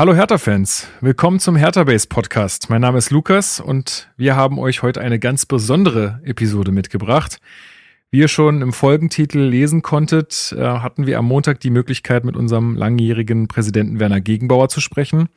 Hallo Hertha-Fans, willkommen zum Hertha-Base Podcast. Mein Name ist Lukas und wir haben euch heute eine ganz besondere Episode mitgebracht. Wie ihr schon im Folgentitel lesen konntet, äh, hatten wir am Montag die Möglichkeit, mit unserem langjährigen Präsidenten Werner Gegenbauer zu sprechen.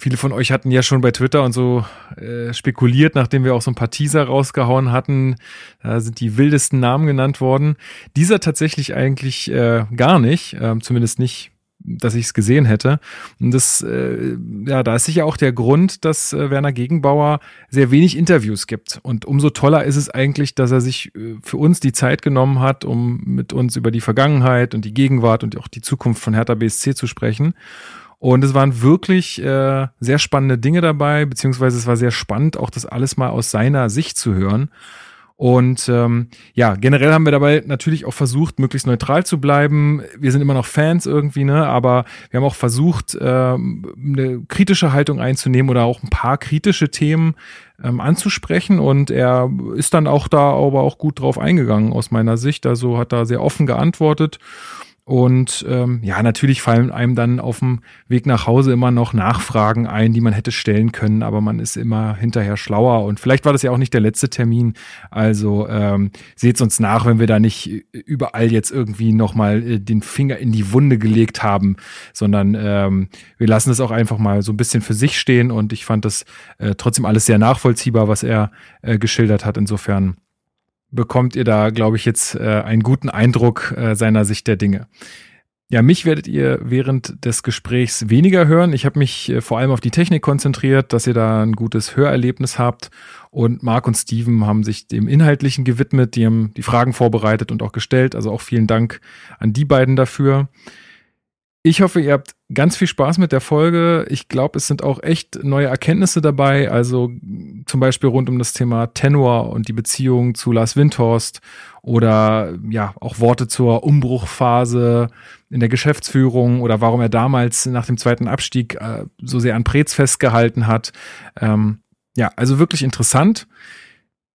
Viele von euch hatten ja schon bei Twitter und so äh, spekuliert, nachdem wir auch so ein paar Teaser rausgehauen hatten. Da sind die wildesten Namen genannt worden. Dieser tatsächlich eigentlich äh, gar nicht, äh, zumindest nicht dass ich es gesehen hätte. Und das, äh, ja, da ist sicher auch der Grund, dass äh, Werner Gegenbauer sehr wenig Interviews gibt. Und umso toller ist es eigentlich, dass er sich äh, für uns die Zeit genommen hat, um mit uns über die Vergangenheit und die Gegenwart und auch die Zukunft von Hertha BSC zu sprechen. Und es waren wirklich äh, sehr spannende Dinge dabei, beziehungsweise es war sehr spannend, auch das alles mal aus seiner Sicht zu hören. Und ähm, ja, generell haben wir dabei natürlich auch versucht, möglichst neutral zu bleiben. Wir sind immer noch Fans irgendwie, ne? Aber wir haben auch versucht, ähm, eine kritische Haltung einzunehmen oder auch ein paar kritische Themen ähm, anzusprechen. Und er ist dann auch da aber auch gut drauf eingegangen aus meiner Sicht. Also hat da sehr offen geantwortet. Und ähm, ja, natürlich fallen einem dann auf dem Weg nach Hause immer noch Nachfragen ein, die man hätte stellen können, aber man ist immer hinterher schlauer. Und vielleicht war das ja auch nicht der letzte Termin. Also ähm, seht uns nach, wenn wir da nicht überall jetzt irgendwie nochmal äh, den Finger in die Wunde gelegt haben, sondern ähm, wir lassen es auch einfach mal so ein bisschen für sich stehen. Und ich fand das äh, trotzdem alles sehr nachvollziehbar, was er äh, geschildert hat. Insofern bekommt ihr da, glaube ich, jetzt äh, einen guten Eindruck äh, seiner Sicht der Dinge. Ja, mich werdet ihr während des Gesprächs weniger hören. Ich habe mich äh, vor allem auf die Technik konzentriert, dass ihr da ein gutes Hörerlebnis habt. Und Marc und Steven haben sich dem Inhaltlichen gewidmet, die haben die Fragen vorbereitet und auch gestellt. Also auch vielen Dank an die beiden dafür. Ich hoffe, ihr habt ganz viel Spaß mit der Folge. Ich glaube, es sind auch echt neue Erkenntnisse dabei. Also zum Beispiel rund um das Thema Tenor und die Beziehung zu Lars Windhorst oder ja, auch Worte zur Umbruchphase in der Geschäftsführung oder warum er damals nach dem zweiten Abstieg äh, so sehr an Prez festgehalten hat. Ähm, ja, also wirklich interessant.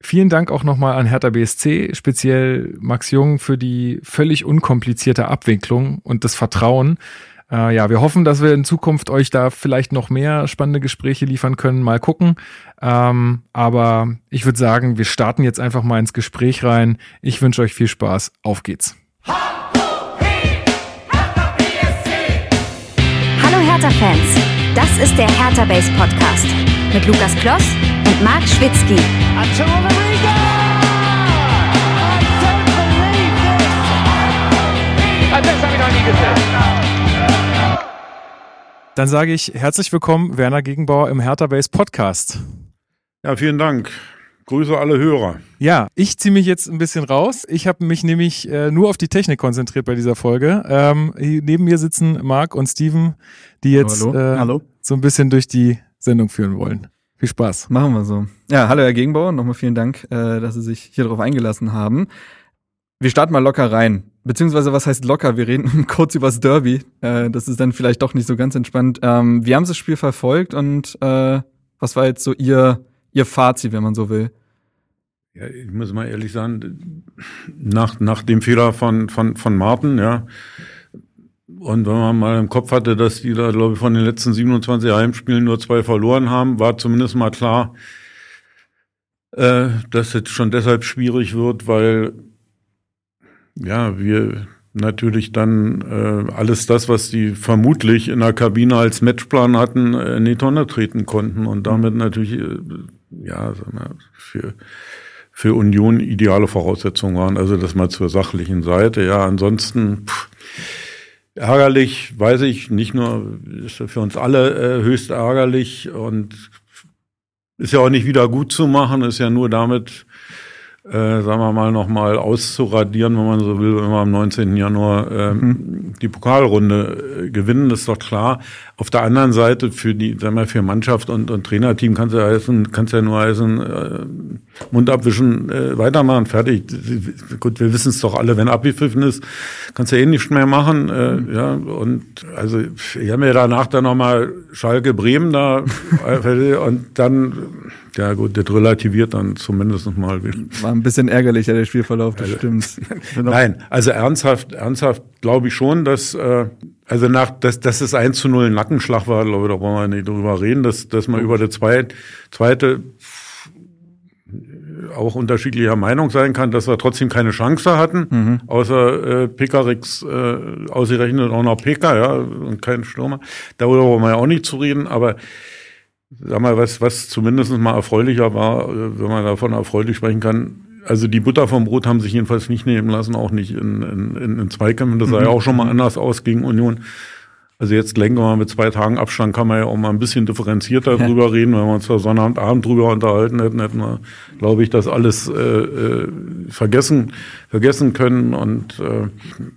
Vielen Dank auch nochmal an Hertha BSC, speziell Max Jung, für die völlig unkomplizierte Abwicklung und das Vertrauen. Äh, ja, wir hoffen, dass wir in Zukunft euch da vielleicht noch mehr spannende Gespräche liefern können. Mal gucken. Ähm, aber ich würde sagen, wir starten jetzt einfach mal ins Gespräch rein. Ich wünsche euch viel Spaß. Auf geht's. Hallo Hertha-Fans, das ist der Hertha Base Podcast mit Lukas Kloss und Marc Schwitzky. Dann sage ich herzlich willkommen, Werner Gegenbauer im Hertha Base Podcast. Ja, vielen Dank. Grüße alle Hörer. Ja, ich ziehe mich jetzt ein bisschen raus. Ich habe mich nämlich äh, nur auf die Technik konzentriert bei dieser Folge. Ähm, neben mir sitzen Marc und Steven, die jetzt hallo, hallo. Äh, hallo. so ein bisschen durch die Sendung führen wollen. Viel Spaß. Machen wir so. Ja, hallo Herr Gegenbauer, nochmal vielen Dank, äh, dass Sie sich hier drauf eingelassen haben. Wir starten mal locker rein. Beziehungsweise, was heißt locker? Wir reden kurz übers Derby. Äh, das ist dann vielleicht doch nicht so ganz entspannt. Ähm, wie haben Sie das Spiel verfolgt und äh, was war jetzt so Ihr, Ihr Fazit, wenn man so will? Ja, ich muss mal ehrlich sagen, nach, nach dem Fehler von, von, von Martin, ja, und wenn man mal im Kopf hatte, dass die da, glaube ich, von den letzten 27 Heimspielen nur zwei verloren haben, war zumindest mal klar, äh, dass es schon deshalb schwierig wird, weil ja, wir natürlich dann äh, alles das, was die vermutlich in der Kabine als Matchplan hatten, äh, in die Tonne treten konnten und damit natürlich äh, ja für für Union ideale Voraussetzungen waren. Also das mal zur sachlichen Seite. Ja, ansonsten pff, ärgerlich, weiß ich, nicht nur ist für uns alle äh, höchst ärgerlich und ist ja auch nicht wieder gut zu machen, ist ja nur damit äh, sagen wir mal, nochmal auszuradieren, wenn man so will, wenn wir am 19. Januar äh, mhm. die Pokalrunde äh, gewinnen, das ist doch klar. Auf der anderen Seite für die, sagen wir, für Mannschaft und, und Trainerteam kann es ja heißen, kann es ja nur heißen, äh, Mund abwischen, äh, weitermachen, fertig. Gut, wir wissen es doch alle, wenn abgepfiffen ist, kannst du ja eh nichts mehr machen. Äh, mhm. ja, und also ich habe mir danach dann nochmal Schalke Bremen da und dann ja gut, das relativiert dann zumindest mal. War ein bisschen ärgerlicher, der Spielverlauf, das also, stimmt. Nein, also ernsthaft, ernsthaft glaube ich schon, dass, äh, Also nach, dass, dass es 1 zu 0 ein Nackenschlag war, glaube ich, da wollen wir nicht drüber reden, dass, dass man über der zweite, zweite auch unterschiedlicher Meinung sein kann, dass wir trotzdem keine Chance hatten, mhm. außer äh, Pekarix äh, ausgerechnet auch noch Pekar, ja, und kein Stürmer. Darüber wollen wir ja auch nicht zu reden, aber sag mal, was, was zumindest mal erfreulicher war, äh, wenn man davon erfreulich sprechen kann, also die Butter vom Brot haben sich jedenfalls nicht nehmen lassen, auch nicht in, in, in Zweikämpfen. Das sah mhm. ja auch schon mal anders aus gegen Union. Also jetzt denken wir mal, mit zwei Tagen Abstand kann man ja auch mal ein bisschen differenzierter ja. drüber reden. Wenn wir uns da Sonnabendabend drüber unterhalten hätten, hätten wir, glaube ich, das alles äh, äh, vergessen, vergessen können. Und äh,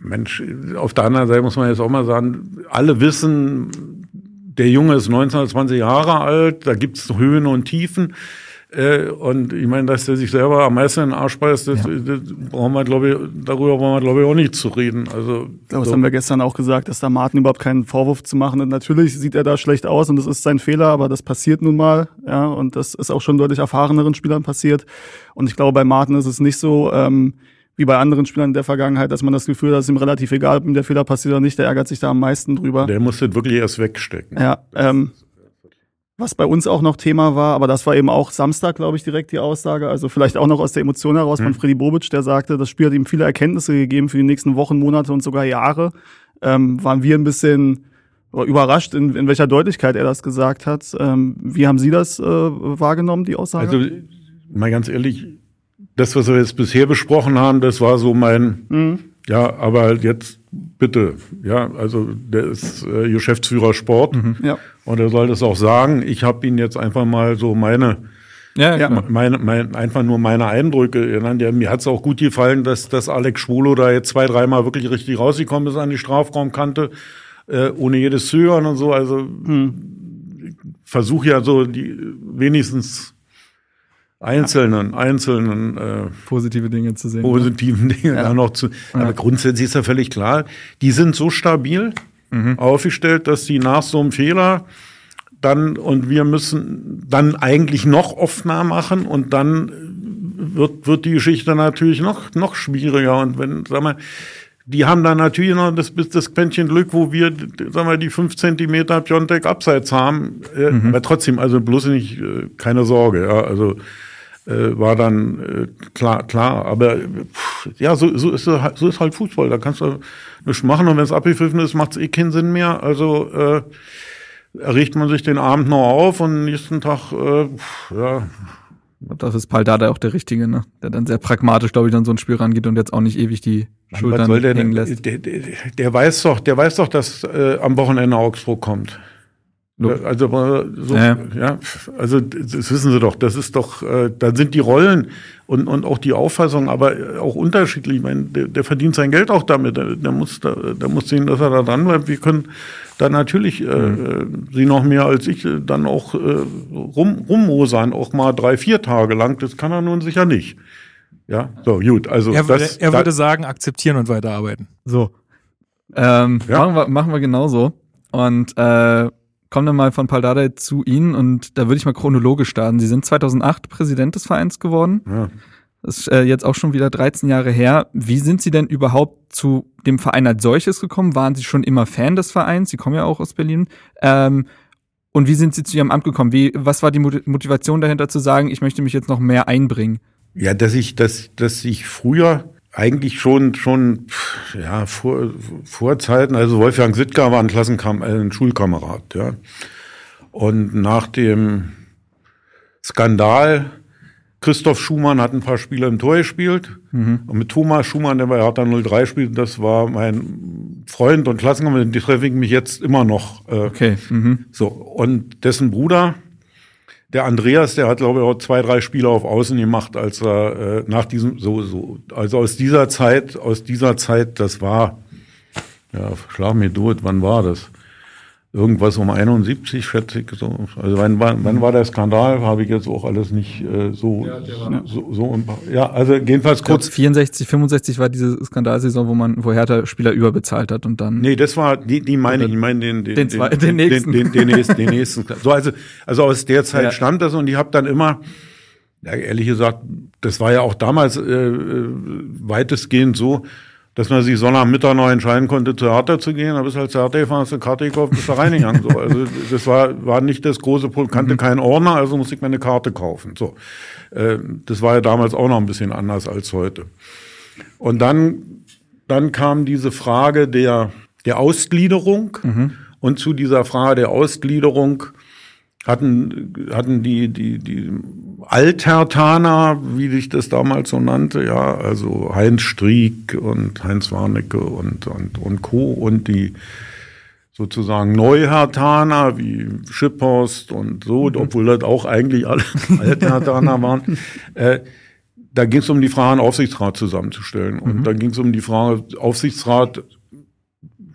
Mensch, auf der anderen Seite muss man jetzt auch mal sagen, alle wissen, der Junge ist 19, 20 Jahre alt, da gibt's Höhen und Tiefen. Äh, und ich meine, dass der sich selber am meisten in den Arsch beißt, das, ja. das brauchen wir, glaube ich, darüber brauchen wir, glaube ich, auch nicht zu reden. Also, das so. haben wir gestern auch gesagt, dass da Martin überhaupt keinen Vorwurf zu machen hat. Natürlich sieht er da schlecht aus und das ist sein Fehler, aber das passiert nun mal, ja, und das ist auch schon deutlich erfahreneren Spielern passiert. Und ich glaube, bei Martin ist es nicht so, ähm, wie bei anderen Spielern in der Vergangenheit, dass man das Gefühl hat, es ist ihm relativ egal, ob ihm der Fehler passiert oder nicht, der ärgert sich da am meisten drüber. Der muss das wirklich erst wegstecken. Ja, ähm, was bei uns auch noch Thema war, aber das war eben auch Samstag, glaube ich, direkt die Aussage. Also vielleicht auch noch aus der Emotion heraus mhm. von Freddy Bobic, der sagte, das Spiel hat ihm viele Erkenntnisse gegeben für die nächsten Wochen, Monate und sogar Jahre. Ähm, waren wir ein bisschen überrascht, in, in welcher Deutlichkeit er das gesagt hat. Ähm, wie haben Sie das äh, wahrgenommen, die Aussage? Also mal ganz ehrlich, das, was wir jetzt bisher besprochen haben, das war so mein, mhm. ja, aber jetzt bitte, ja, also der ist äh, Geschäftsführer Sport mhm. ja. und er soll das auch sagen. Ich habe ihn jetzt einfach mal so meine, ja, ja. Meine, meine, einfach nur meine Eindrücke genannt. Ja, mir hat es auch gut gefallen, dass, dass Alex Schwolo da jetzt zwei, dreimal wirklich richtig rausgekommen ist an die Strafraumkante, äh, ohne jedes Zögern und so. Also mhm. versuche ja so die wenigstens einzelnen, einzelnen äh, positive Dinge zu sehen. Positiven ja. Dinge ja. noch zu. Aber ja. grundsätzlich ist ja völlig klar, die sind so stabil mhm. aufgestellt, dass die nach so einem Fehler dann und wir müssen dann eigentlich noch offener machen und dann wird, wird die Geschichte natürlich noch, noch schwieriger. Und wenn, sag mal, die haben dann natürlich noch das, das Quäntchen Glück, wo wir, sagen wir, die fünf Zentimeter Piontek abseits haben. Äh, mhm. Aber trotzdem, also bloß nicht, äh, keine Sorge. Ja, also äh, war dann äh, klar, klar. Aber pff, ja, so, so, ist, so ist halt Fußball. Da kannst du nichts machen und wenn es abgepfiffen ist, macht es eh keinen Sinn mehr. Also äh, erricht man sich den Abend noch auf und nächsten Tag, äh, pff, ja. Das ist Paul Dada auch der Richtige, ne? Der dann sehr pragmatisch, glaube ich, an so ein Spiel rangeht und jetzt auch nicht ewig die Schultern soll der hängen lässt. Der, der, der, weiß doch, der weiß doch, dass äh, am Wochenende Augsburg kommt. Also, so, ja. ja. also das wissen Sie doch, das ist doch, äh, da sind die Rollen und, und auch die Auffassung aber auch unterschiedlich. Ich meine, der, der verdient sein Geld auch damit, der, der muss, da, der muss sehen, dass er da dran bleibt. Wir können da natürlich, äh, mhm. Sie noch mehr als ich, äh, dann auch äh, rum, rummosern, auch mal drei, vier Tage lang, das kann er nun sicher nicht. Ja, so, gut, also. Er, das, er würde sagen, akzeptieren und weiterarbeiten. So. Ähm, ja. machen, wir, machen wir genauso. Und äh, kommen dann mal von Paldade zu Ihnen und da würde ich mal chronologisch starten. Sie sind 2008 Präsident des Vereins geworden. Ja. Das ist äh, jetzt auch schon wieder 13 Jahre her. Wie sind Sie denn überhaupt zu dem Verein als solches gekommen? Waren Sie schon immer Fan des Vereins? Sie kommen ja auch aus Berlin. Ähm, und wie sind Sie zu Ihrem Amt gekommen? Wie, was war die Motivation dahinter zu sagen, ich möchte mich jetzt noch mehr einbringen? Ja, dass ich, dass, dass ich früher eigentlich schon, schon, ja, vor, vor Zeiten, also Wolfgang Sittger war ein Klassenkam äh, ein Schulkamerad, ja. Und nach dem Skandal, Christoph Schumann hat ein paar Spiele im Tor gespielt. Mhm. Und mit Thomas Schumann, der bei Hertha 03 spielt, das war mein Freund und Klassenkamerad, den treffe ich mich jetzt immer noch. Äh, okay. Mhm. So. Und dessen Bruder, der Andreas, der hat, glaube ich, auch zwei, drei Spiele auf Außen gemacht, als er äh, nach diesem, so, so, also aus dieser Zeit, aus dieser Zeit, das war, ja, schlag mir durch, wann war das? Irgendwas um 71, schätze ich. So. Also wann, wann, wann war der Skandal? Habe ich jetzt auch alles nicht äh, so, ja, so, so, Ja, also jedenfalls kurz. Glaub, 64, 65 war diese Skandalsaison, wo man, wo Hertha Spieler überbezahlt hat und dann. Nee, das war, die, die meine ich, ich meine den, den, den, zwei, den, den, nächsten. Den, den, den, nächsten, den nächsten. So, also, also aus der Zeit ja. stammt das und ich habe dann immer, ja, ehrlich gesagt, das war ja auch damals äh, äh weitestgehend so, dass man sich Sonnabendmittag noch entscheiden konnte, zu Hertha zu gehen. Da bist halt zu Hertha gefahren, hast eine Karte gekauft, bist da reingegangen. So. Also das war, war nicht das große Problem, kannte mhm. keinen Ordner, also musste ich mir eine Karte kaufen. So. Äh, das war ja damals auch noch ein bisschen anders als heute. Und dann, dann kam diese Frage der, der Ausgliederung. Mhm. Und zu dieser Frage der Ausgliederung hatten, hatten die, die, die Altertaner, wie sich das damals so nannte, ja, also Heinz Striek und Heinz Warnecke und, und, und Co. und die sozusagen Neuhertaner wie Schipphorst und so, mhm. obwohl das auch eigentlich alle Altertaner waren. Äh, da ging es um die Frage, einen Aufsichtsrat zusammenzustellen. Und mhm. da ging es um die Frage, Aufsichtsrat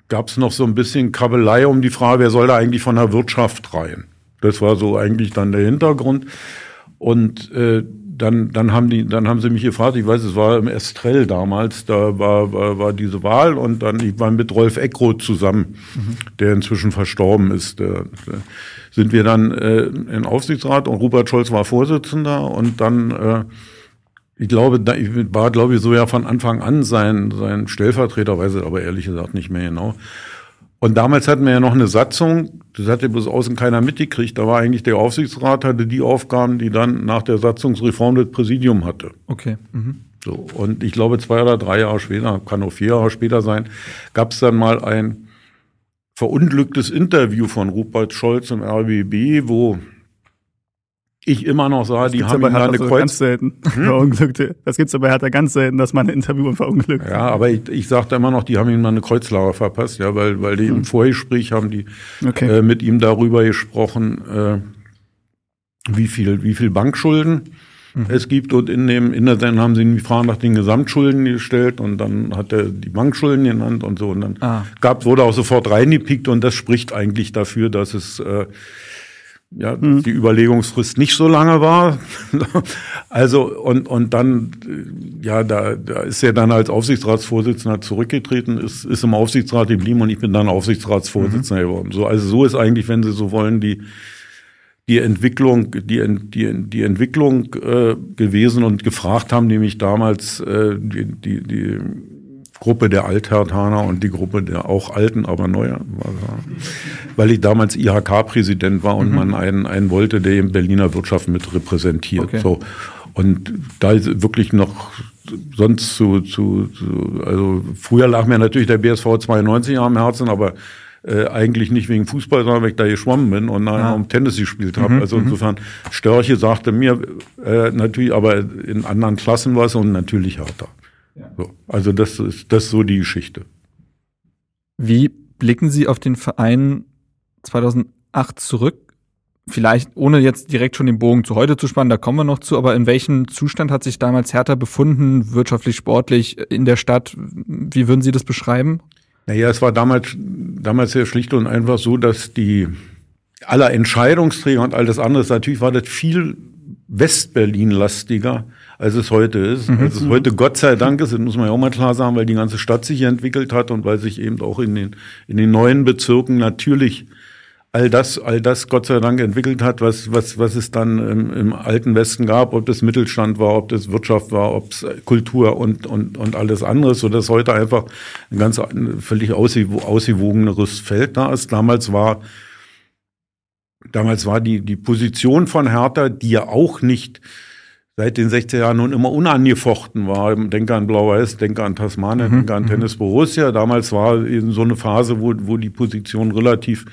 gab es noch so ein bisschen Kabelei um die Frage, wer soll da eigentlich von der Wirtschaft rein? Das war so eigentlich dann der Hintergrund. Und äh, dann, dann haben die, dann haben sie mich gefragt, ich weiß, es war im Estrell damals, da war, war, war diese Wahl und dann, ich war mit Rolf Eckroth zusammen, mhm. der inzwischen verstorben ist. Der, der, sind wir dann äh, in Aufsichtsrat und Rupert Scholz war Vorsitzender und dann, äh, ich glaube, da, ich war, glaube ich, so ja von Anfang an sein, sein Stellvertreter, weiß ich aber ehrlich gesagt nicht mehr genau. Und damals hatten wir ja noch eine Satzung, das hat ja bloß außen keiner mitgekriegt. Da war eigentlich der Aufsichtsrat, hatte die Aufgaben, die dann nach der Satzungsreform das Präsidium hatte. Okay. Mhm. So, und ich glaube, zwei oder drei Jahre später, kann auch vier Jahre später sein, gab es dann mal ein verunglücktes Interview von Rupert Scholz im RBB, wo ich immer noch sah, die haben ihm eine Kreuz... Ganz selten, hm? Verunglückte. Das gibt's aber Hertha ganz selten, dass man ein Interview verunglückt. Ja, aber ich, ich sagte immer noch, die haben ihm mal eine Kreuzlauer verpasst, ja, weil, weil die hm. im Vorgespräch haben die okay. äh, mit ihm darüber gesprochen, äh, wie viel, wie viel Bankschulden mhm. es gibt und in dem, in der Sendung haben sie ihn die Frage nach den Gesamtschulden gestellt und dann hat er die Bankschulden genannt und so und dann ah. gab, wurde auch sofort reingepickt und das spricht eigentlich dafür, dass es, äh, ja, hm. die Überlegungsfrist nicht so lange war. also und und dann ja, da, da ist er dann als Aufsichtsratsvorsitzender zurückgetreten, ist ist im Aufsichtsrat geblieben und ich bin dann Aufsichtsratsvorsitzender mhm. geworden. So also so ist eigentlich, wenn Sie so wollen, die die Entwicklung, die, die, die Entwicklung äh, gewesen und gefragt haben, nämlich damals äh, die, die, die Gruppe der Althertaner und die Gruppe der auch alten, aber neuer, weil ich damals IHK-Präsident war und mhm. man einen, einen wollte, der in Berliner Wirtschaft mit repräsentiert. Okay. So. Und da ist wirklich noch sonst zu, zu, zu, also früher lag mir natürlich der BSV 92 am Herzen, aber äh, eigentlich nicht wegen Fußball, sondern weil ich da geschwommen bin und nachher ja. um Tennis gespielt habe. Mhm, also mhm. insofern, Störche sagte mir äh, natürlich, aber in anderen Klassen war es und natürlich härter. So, also das ist das ist so die Geschichte. Wie blicken Sie auf den Verein 2008 zurück? Vielleicht ohne jetzt direkt schon den Bogen zu heute zu spannen, da kommen wir noch zu, aber in welchem Zustand hat sich damals Hertha befunden, wirtschaftlich, sportlich, in der Stadt? Wie würden Sie das beschreiben? Naja, es war damals, damals sehr schlicht und einfach so, dass die aller Entscheidungsträger und all das andere, natürlich war das viel Westberlin-lastiger als es heute ist. Mhm. Als es heute Gott sei Dank ist, das muss man ja auch mal klar sagen, weil die ganze Stadt sich entwickelt hat und weil sich eben auch in den, in den neuen Bezirken natürlich all das, all das Gott sei Dank entwickelt hat, was, was, was es dann im, im alten Westen gab, ob das Mittelstand war, ob das Wirtschaft war, ob es Kultur und, und, und alles andere, so dass heute einfach ein ganz völlig ausgewogeneres Feld da ist. Damals war, damals war die, die Position von Hertha, die ja auch nicht seit den 60er Jahren nun immer unangefochten war. Denke an Blau-Weiß, denke an Tasmania, mhm. denke an mhm. Tennis Borussia. Damals war eben so eine Phase, wo, wo die Position relativ,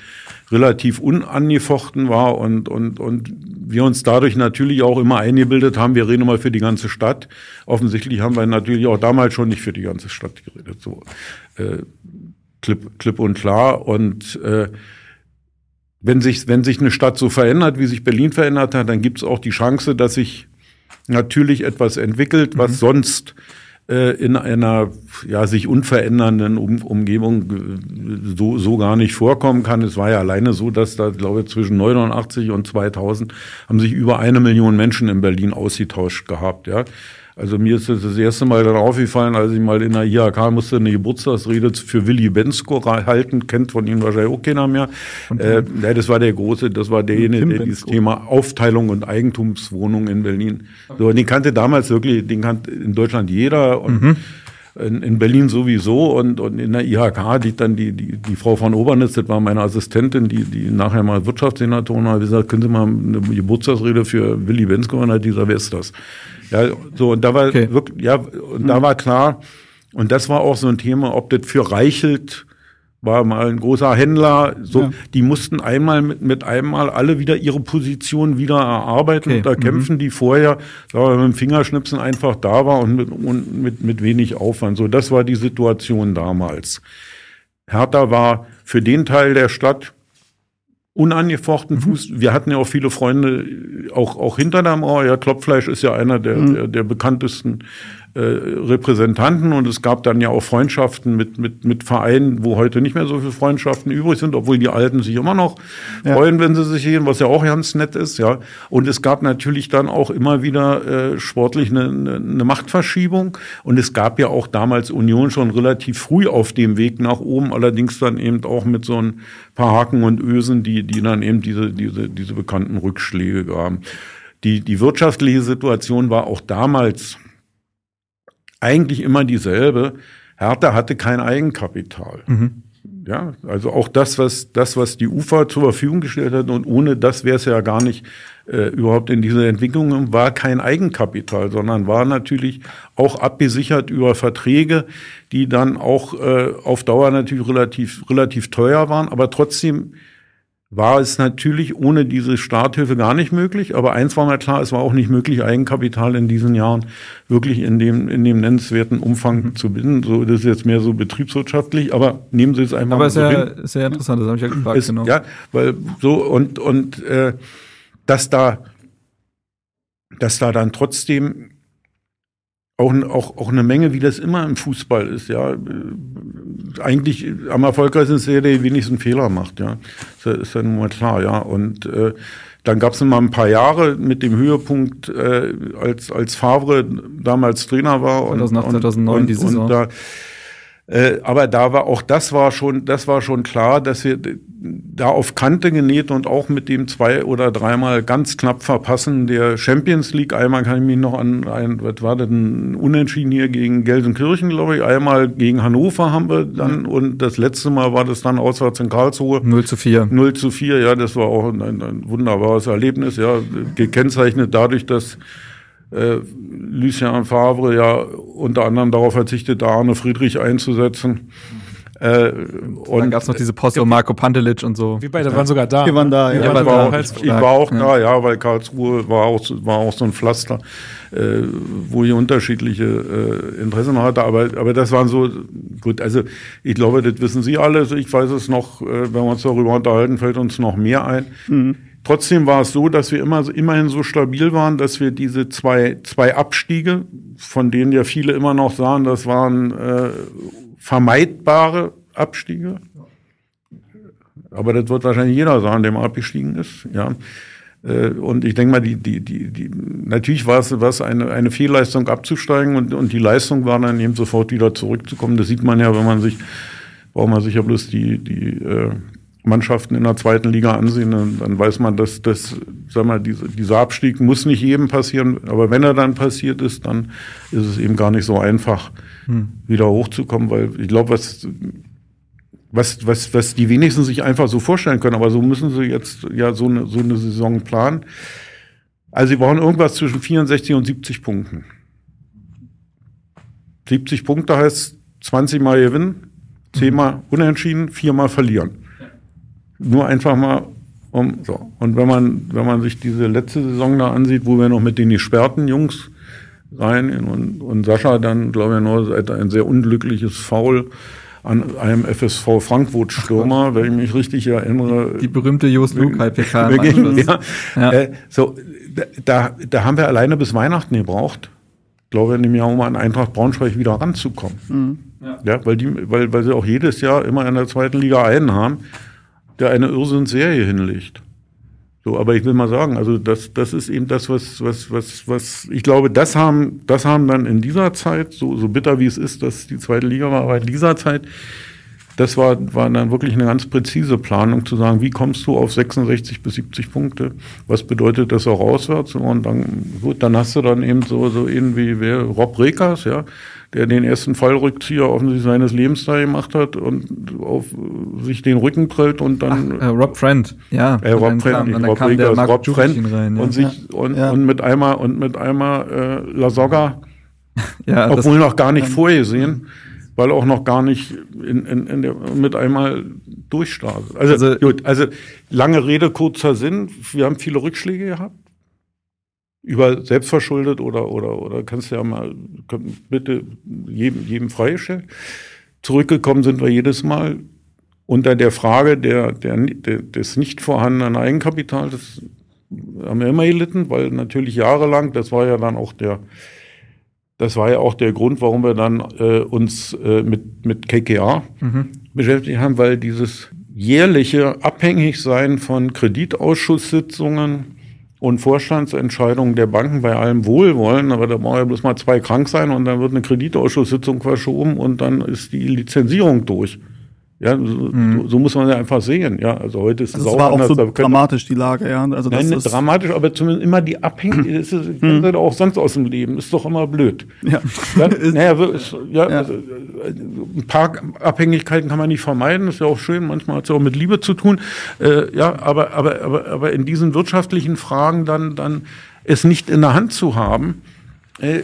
relativ unangefochten war und, und, und wir uns dadurch natürlich auch immer eingebildet haben, wir reden immer für die ganze Stadt. Offensichtlich haben wir natürlich auch damals schon nicht für die ganze Stadt geredet. So äh, klipp, klipp und klar. Und äh, wenn sich, wenn sich eine Stadt so verändert, wie sich Berlin verändert hat, dann gibt es auch die Chance, dass sich natürlich etwas entwickelt, was mhm. sonst äh, in einer ja, sich unverändernden um Umgebung äh, so, so gar nicht vorkommen kann. Es war ja alleine so, dass da, glaube ich, zwischen 89 und 2000 haben sich über eine Million Menschen in Berlin ausgetauscht gehabt. Ja. Also mir ist das das erste Mal dann aufgefallen, als ich mal in der IHK musste eine Geburtstagsrede für Willy Bensko halten, kennt von ihm wahrscheinlich auch keiner mehr. Äh, ja, das war der große, das war derjenige, der dieses Thema Aufteilung und Eigentumswohnung in Berlin. So, den kannte damals wirklich, den kannte in Deutschland jeder und mhm. In, in Berlin sowieso und, und in der IHK, die dann die, die, die Frau von Obernitz, das war meine Assistentin, die, die nachher mal Wirtschaftssenatorin hat, gesagt, können Sie mal eine Geburtstagsrede für Willy Bensko und hat dieser, wer ist das? Ja, so, und da war Okay. wirklich, ja, und da war klar, und das war auch so ein Thema, ob das für Reichelt war mal ein großer Händler, so, Ja. die mussten einmal mit, mit einmal alle wieder ihre Position wieder erarbeiten Okay, und da kämpfen, die vorher sagen wir, mit dem Fingerschnipsen einfach da war und mit, und mit, mit wenig Aufwand. So, das war die Situation damals. Hertha war für den Teil der Stadt unangefochten Fuß. Wir hatten ja auch viele Freunde, äh, auch, auch hinter der Mauer. Ja, Klopfleisch ist ja einer der, der, der bekanntesten äh, Repräsentanten und es gab dann ja auch Freundschaften mit, mit, mit Vereinen, wo heute nicht mehr so viele Freundschaften übrig sind, obwohl die Alten sich immer noch Ja. freuen, wenn sie sich sehen, was ja auch ganz nett ist, ja. Und es gab natürlich dann auch immer wieder äh, sportlich eine, eine, Machtverschiebung und es gab ja auch damals Union schon relativ früh auf dem Weg nach oben, allerdings dann eben auch mit so ein paar Haken und Ösen, die, die dann eben diese, diese, diese bekannten Rückschläge gaben. Die, die wirtschaftliche Situation war auch damals eigentlich immer dieselbe. Hertha hatte kein Eigenkapital. Ja, also auch das, was das, was die UFA zur Verfügung gestellt hat, und ohne das wäre es ja gar nicht äh, überhaupt in diese Entwicklung, war kein Eigenkapital, sondern war natürlich auch abgesichert über Verträge, die dann auch äh, auf Dauer natürlich relativ relativ teuer waren, aber trotzdem war es natürlich ohne diese Starthilfe gar nicht möglich. Aber eins war mal klar, es war auch nicht möglich, Eigenkapital in diesen Jahren wirklich in dem, in dem nennenswerten Umfang zu binden. So, das ist jetzt mehr so betriebswirtschaftlich, aber nehmen Sie es einfach Aber ist so ja hin. ist ja interessant, das habe ich ja gefragt, Ist, genau. Ja, weil so und, und äh, dass da, dass da dann trotzdem auch, auch, auch eine Menge, wie das immer im Fußball ist, ja. Eigentlich am erfolgreichsten ist der, der wenigsten Fehler macht, ja. Ist ja, ist ja nun mal klar, ja. Und äh, dann gab es mal ein paar Jahre mit dem Höhepunkt, äh, als, als Favre damals Trainer war. 2008, 2009 die Saison. Und da, äh, aber da war auch das war schon, das war schon klar, dass wir da auf Kante genäht und auch mit dem zwei oder dreimal ganz knapp verpassen der Champions League. Einmal kann ich mich noch an ein, was war denn, Unentschieden hier gegen Gelsenkirchen, glaube ich. Einmal gegen Hannover haben wir dann und das letzte Mal war das dann auswärts in Karlsruhe. 0 zu 4. 0 zu 4, ja, das war auch ein, ein, ein wunderbares Erlebnis, ja, gekennzeichnet dadurch, dass äh, Lucien Favre ja unter anderem darauf verzichtet, Arne Friedrich einzusetzen. Äh, Dann und gab es noch diese Post um Marco Pantelic und so. Wir beide waren sogar da. Wir waren da, ja. Ja, waren ich war da. auch, Als- ich war auch da, ja, weil Karlsruhe war auch, so- war auch so ein Pflaster, äh, wo ich unterschiedliche äh, Interessen hatte. Aber, aber das waren so, gut, also ich glaube, das wissen Sie alle. Ich weiß es noch, äh, wenn wir uns darüber unterhalten, fällt uns noch mehr ein. Trotzdem war es so, dass wir immer, immerhin so stabil waren, dass wir diese zwei, zwei Abstiege, von denen ja viele immer noch sahen, das waren äh, vermeidbare Abstiege. Aber das wird wahrscheinlich jeder sagen, der mal abgestiegen ist. Ja. Äh, Und ich denke mal, die, die, die, die, natürlich war es, war es eine, eine Fehlleistung abzusteigen und, und die Leistung war dann eben sofort wieder zurückzukommen. Das sieht man ja, wenn man sich, braucht man sich ja bloß die, die äh, Mannschaften in der zweiten Liga ansehen, dann, dann weiß man, dass das, sag mal, diese, dieser Abstieg muss nicht jedem passieren, aber wenn er dann passiert ist, dann ist es eben gar nicht so einfach, wieder hochzukommen, weil ich glaube, was was, was, was die wenigsten sich einfach so vorstellen können, aber so müssen sie jetzt ja so eine, so eine Saison planen. Also sie brauchen irgendwas zwischen 64 und 70 Punkten. 70 Punkte heißt 20 Mal gewinnen, 10 Mal unentschieden, 4 Mal verlieren. Nur einfach mal um, so. Und wenn man, wenn man sich diese letzte Saison da ansieht, wo wir noch mit den gesperrten Jungs rein und, und Sascha dann, glaube ich, nur ein sehr unglückliches Foul an einem FSV Frankfurt-Stürmer, wenn ich mich richtig erinnere. Die berühmte Jos Lukai PK im Anschluss. ja, Ja. Äh, so, da, da haben wir alleine bis Weihnachten gebraucht. Ich glaube, in dem Jahr, um an Eintracht Braunschweig wieder ranzukommen. Ja. weil, die, weil, weil sie auch jedes Jahr immer in der zweiten Liga einen haben, der eine Irrsinnsserie hinlegt. So, aber ich will mal sagen, also das, das ist eben das, was, was, was, was, ich glaube, das haben, das haben dann in dieser Zeit, so, so bitter wie es ist, dass die zweite Liga war, aber in dieser Zeit das war, war dann wirklich eine ganz präzise Planung zu sagen, wie kommst du auf 66 bis 70 Punkte? Was bedeutet das auch auswärts? Und dann, gut, dann hast du dann eben so, so irgendwie wer, Rob Rekers, ja, der den ersten Fallrückzieher offensichtlich seines Lebens da gemacht hat und auf sich den Rücken prellt und dann. Ach, äh, Rob Friend, ja. Äh, Rob Friend, kam, nicht dann Rob kam Marco Rob Friend rein, ja. und sich und, Ja. und mit einmal und mit einmal äh, Lasogga ja, obwohl noch gar nicht vorgesehen, weil auch noch gar nicht in, in, in der, mit einmal durchstartet. Also, Also- gut, also lange Rede, kurzer Sinn. Wir haben viele Rückschläge gehabt. Über selbstverschuldet oder, oder, oder kannst du ja mal bitte jedem, jedem freigestellt. Zurückgekommen sind wir jedes Mal unter der Frage der, der, der, des nicht vorhandenen Eigenkapitals. Das haben wir immer gelitten, weil natürlich jahrelang, das war ja dann auch der, das war ja auch der Grund, warum wir dann äh, uns äh, mit, mit KKA Mhm. beschäftigt haben, weil dieses jährliche Abhängigsein von Kreditausschusssitzungen und Vorstandsentscheidungen der Banken bei allem Wohlwollen, aber da brauchen ja bloß mal zwei krank sein und dann wird eine Kreditausschusssitzung verschoben und dann ist die Lizenzierung durch. Ja, so, so, so muss man ja einfach sehen. Ja, also heute ist es Also es auch war auch anders. so dramatisch, die Lage, ja. Also das Nein, ist, dramatisch, aber zumindest immer die Abhängigkeit, das ist, Hm. das auch sonst aus dem Leben, ist doch immer blöd. ja. Ja, naja, es- ja, Ja. Also, äh, ein paar Abhängigkeiten kann man nicht vermeiden, ist ja auch schön, manchmal hat es ja auch mit Liebe zu tun. Äh, ja, aber, aber, aber, aber in diesen wirtschaftlichen Fragen dann, dann es nicht in der Hand zu haben, äh,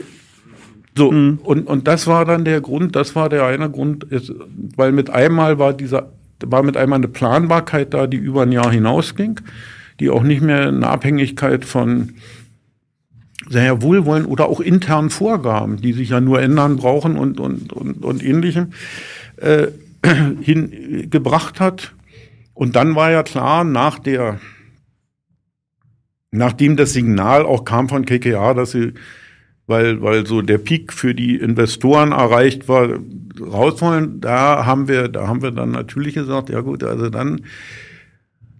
so, und, und das war dann der Grund, das war der eine Grund, ist, weil mit einmal war dieser, war mit einmal eine Planbarkeit da, die über ein Jahr hinausging, die auch nicht mehr eine Abhängigkeit von sehr Wohlwollen oder auch internen Vorgaben, die sich ja nur ändern brauchen und, und, und, und ähnlichem, äh, hingebracht hat. Und dann war ja klar, nach der, nachdem das Signal auch kam von KKA, dass sie, weil, weil so der Peak für die Investoren erreicht war, raus wollen, da haben wir, da haben wir dann natürlich gesagt, ja gut, also dann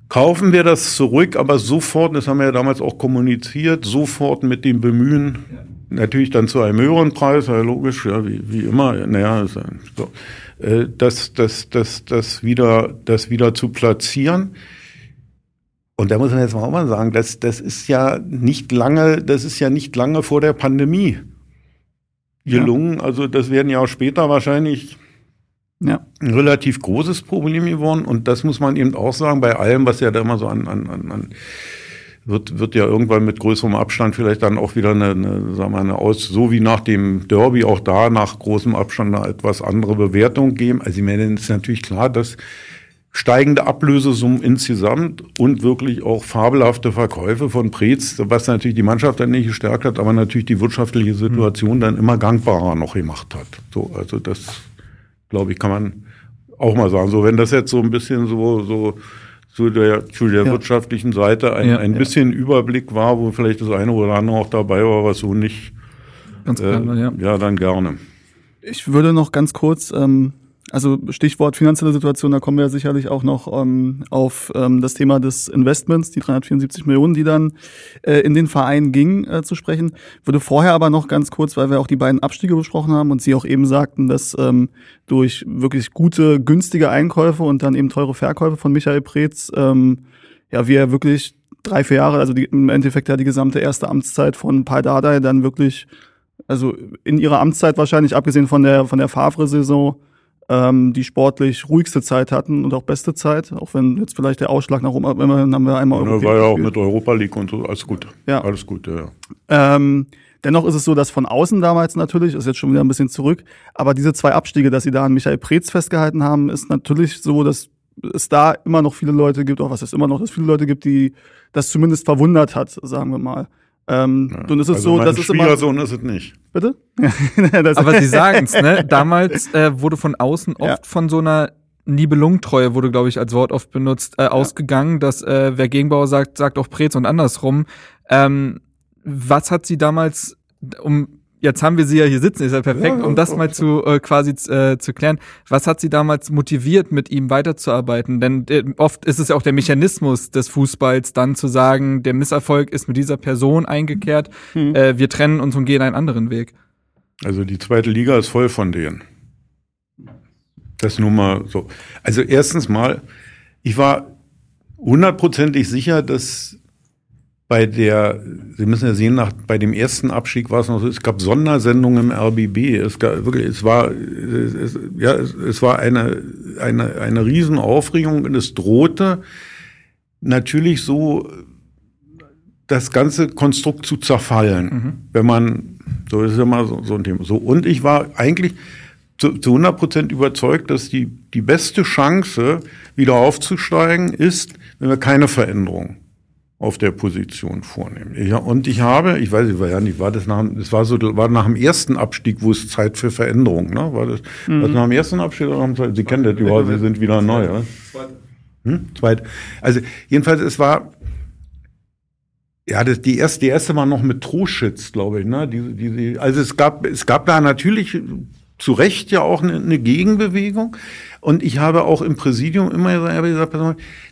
kaufen wir das zurück, aber sofort, das haben wir ja damals auch kommuniziert, sofort mit dem Bemühen, natürlich dann zu einem höheren Preis, ja logisch, ja, wie, wie immer, naja, so, äh, das, das, das, das, wieder, das wieder zu platzieren. Und da muss man jetzt mal auch mal sagen, das, das ist ja nicht lange, das ist ja nicht lange vor der Pandemie gelungen. Also das werden ja auch später wahrscheinlich ja. ein relativ großes Problem geworden. Und das muss man eben auch sagen, bei allem, was ja da immer so an, an, an, an wird, wird ja irgendwann mit größerem Abstand vielleicht dann auch wieder eine, eine, sagen wir, eine aus, so wie nach dem Derby auch da nach großem Abstand eine etwas andere Bewertung geben. Also ich meine, es ist natürlich klar, dass steigende Ablösesummen insgesamt und wirklich auch fabelhafte Verkäufe von Preetz, was natürlich die Mannschaft dann nicht gestärkt hat, aber natürlich die wirtschaftliche Situation dann immer gangbarer noch gemacht hat. So, also das, glaube ich, kann man auch mal sagen. So, wenn das jetzt so ein bisschen so, so zu der, zu der Ja. wirtschaftlichen Seite ein, Ja, ein ja. bisschen Überblick war, wo vielleicht das eine oder andere auch dabei war, was so nicht, ganz äh, klar, ja. ja, dann gerne. Ich würde noch ganz kurz, ähm, also Stichwort finanzielle Situation, da kommen wir sicherlich auch noch ähm, auf ähm, das Thema des Investments, die 374 Millionen, die dann äh, in den Verein gingen, äh, zu sprechen. Würde vorher aber noch ganz kurz, weil wir auch die beiden Abstiege besprochen haben und Sie auch eben sagten, dass ähm, durch wirklich gute, günstige Einkäufe und dann eben teure Verkäufe von Michael Preetz, ähm, ja, wir wirklich drei, vier Jahre, also die, im Endeffekt ja die gesamte erste Amtszeit von Paul Dardai dann wirklich also in ihrer Amtszeit wahrscheinlich, abgesehen von der, von der Favre-Saison, ähm, die sportlich ruhigste Zeit hatten und auch beste Zeit, auch wenn jetzt vielleicht der Ausschlag nach oben, immerhin haben wir einmal Ja, Europäisch war ja auch mit Europa League und so, alles gut. Ja. Alles gut, ja. ja. Ähm, dennoch ist es so, dass von außen damals natürlich, ist jetzt schon wieder ein bisschen zurück, aber diese zwei Abstiege, dass sie da an Michael Preetz festgehalten haben, ist natürlich so, dass es da immer noch viele Leute gibt, auch was es immer noch, dass es viele Leute gibt, die das zumindest verwundert hat, sagen wir mal. Ähm, Ja. Und es ist also so, das ist immer. Schwiegersohn ist es nicht. Bitte? Das- Aber sie sagen es, ne? Damals äh, wurde von außen oft Ja. von so einer Nibelungentreue, wurde, glaube ich, als Wort oft benutzt, äh, ausgegangen, dass äh, wer Gegenbauer sagt, sagt auch Prez und andersrum. Ähm, was hat sie damals, um jetzt haben wir sie ja hier sitzen, ist ja perfekt, Ja, um das ja, mal zu äh, quasi äh, zu klären. Was hat sie damals motiviert, mit ihm weiterzuarbeiten? Denn äh, oft ist es ja auch der Mechanismus des Fußballs, dann zu sagen, der Misserfolg ist mit dieser Person eingekehrt, Hm. äh, wir trennen uns und gehen einen anderen Weg. Also die zweite Liga ist voll von denen. Das nur mal so. Also erstens mal, ich war hundertprozentig sicher, dass bei der, Sie müssen ja sehen, nach, bei dem ersten Abstieg war es noch so, es gab Sondersendungen im RBB. Es gab wirklich, es war, es, ja, es, es war eine, eine, eine Riesenaufregung und es drohte natürlich so das ganze Konstrukt zu zerfallen, mhm. wenn man, so ist ja mal so, so ein Thema. So, und ich war eigentlich zu, zu 100 Prozent überzeugt, dass die, die beste Chance, wieder aufzusteigen, ist, wenn wir keine Veränderung auf der Position vornehmen. Ich, und ich habe, ich weiß nicht, war ja nicht, war das nach, das war so, war nach dem ersten Abstieg, wo es Zeit für Veränderung, ne? War das, mhm. das nach dem ersten Abstieg oder nach dem Sie kennen das überhaupt, Sie sind wieder neu, oder? Hm? Zweite. Also, jedenfalls, es war, ja, das, die erste, die erste war noch mit Troschitz, glaube ich, ne? Die, die, also es gab, es gab da natürlich zu Recht ja auch eine, eine Gegenbewegung. Und ich habe auch im Präsidium immer gesagt,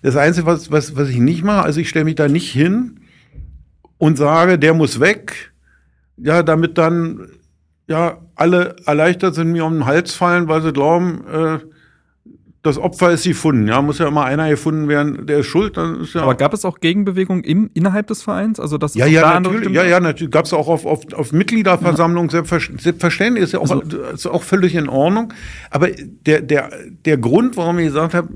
das Einzige, was, was, was ich nicht mache, also ich stelle mich da nicht hin und sage, der muss weg, ja, damit dann ja alle erleichtert sind, mir um den Hals fallen, weil sie glauben, äh, das Opfer ist gefunden. Ja, muss ja immer einer gefunden werden, der ist schuld. Dann ist ja Aber gab es auch Gegenbewegungen im, innerhalb des Vereins? Also das ja, ja, natürlich, ja, ja, natürlich. Gab es auch auf, auf, auf Mitgliederversammlungen, ja. selbstverständlich, ist ja auch, also, ist auch völlig in Ordnung. Aber der, der, der Grund, warum ich gesagt habe,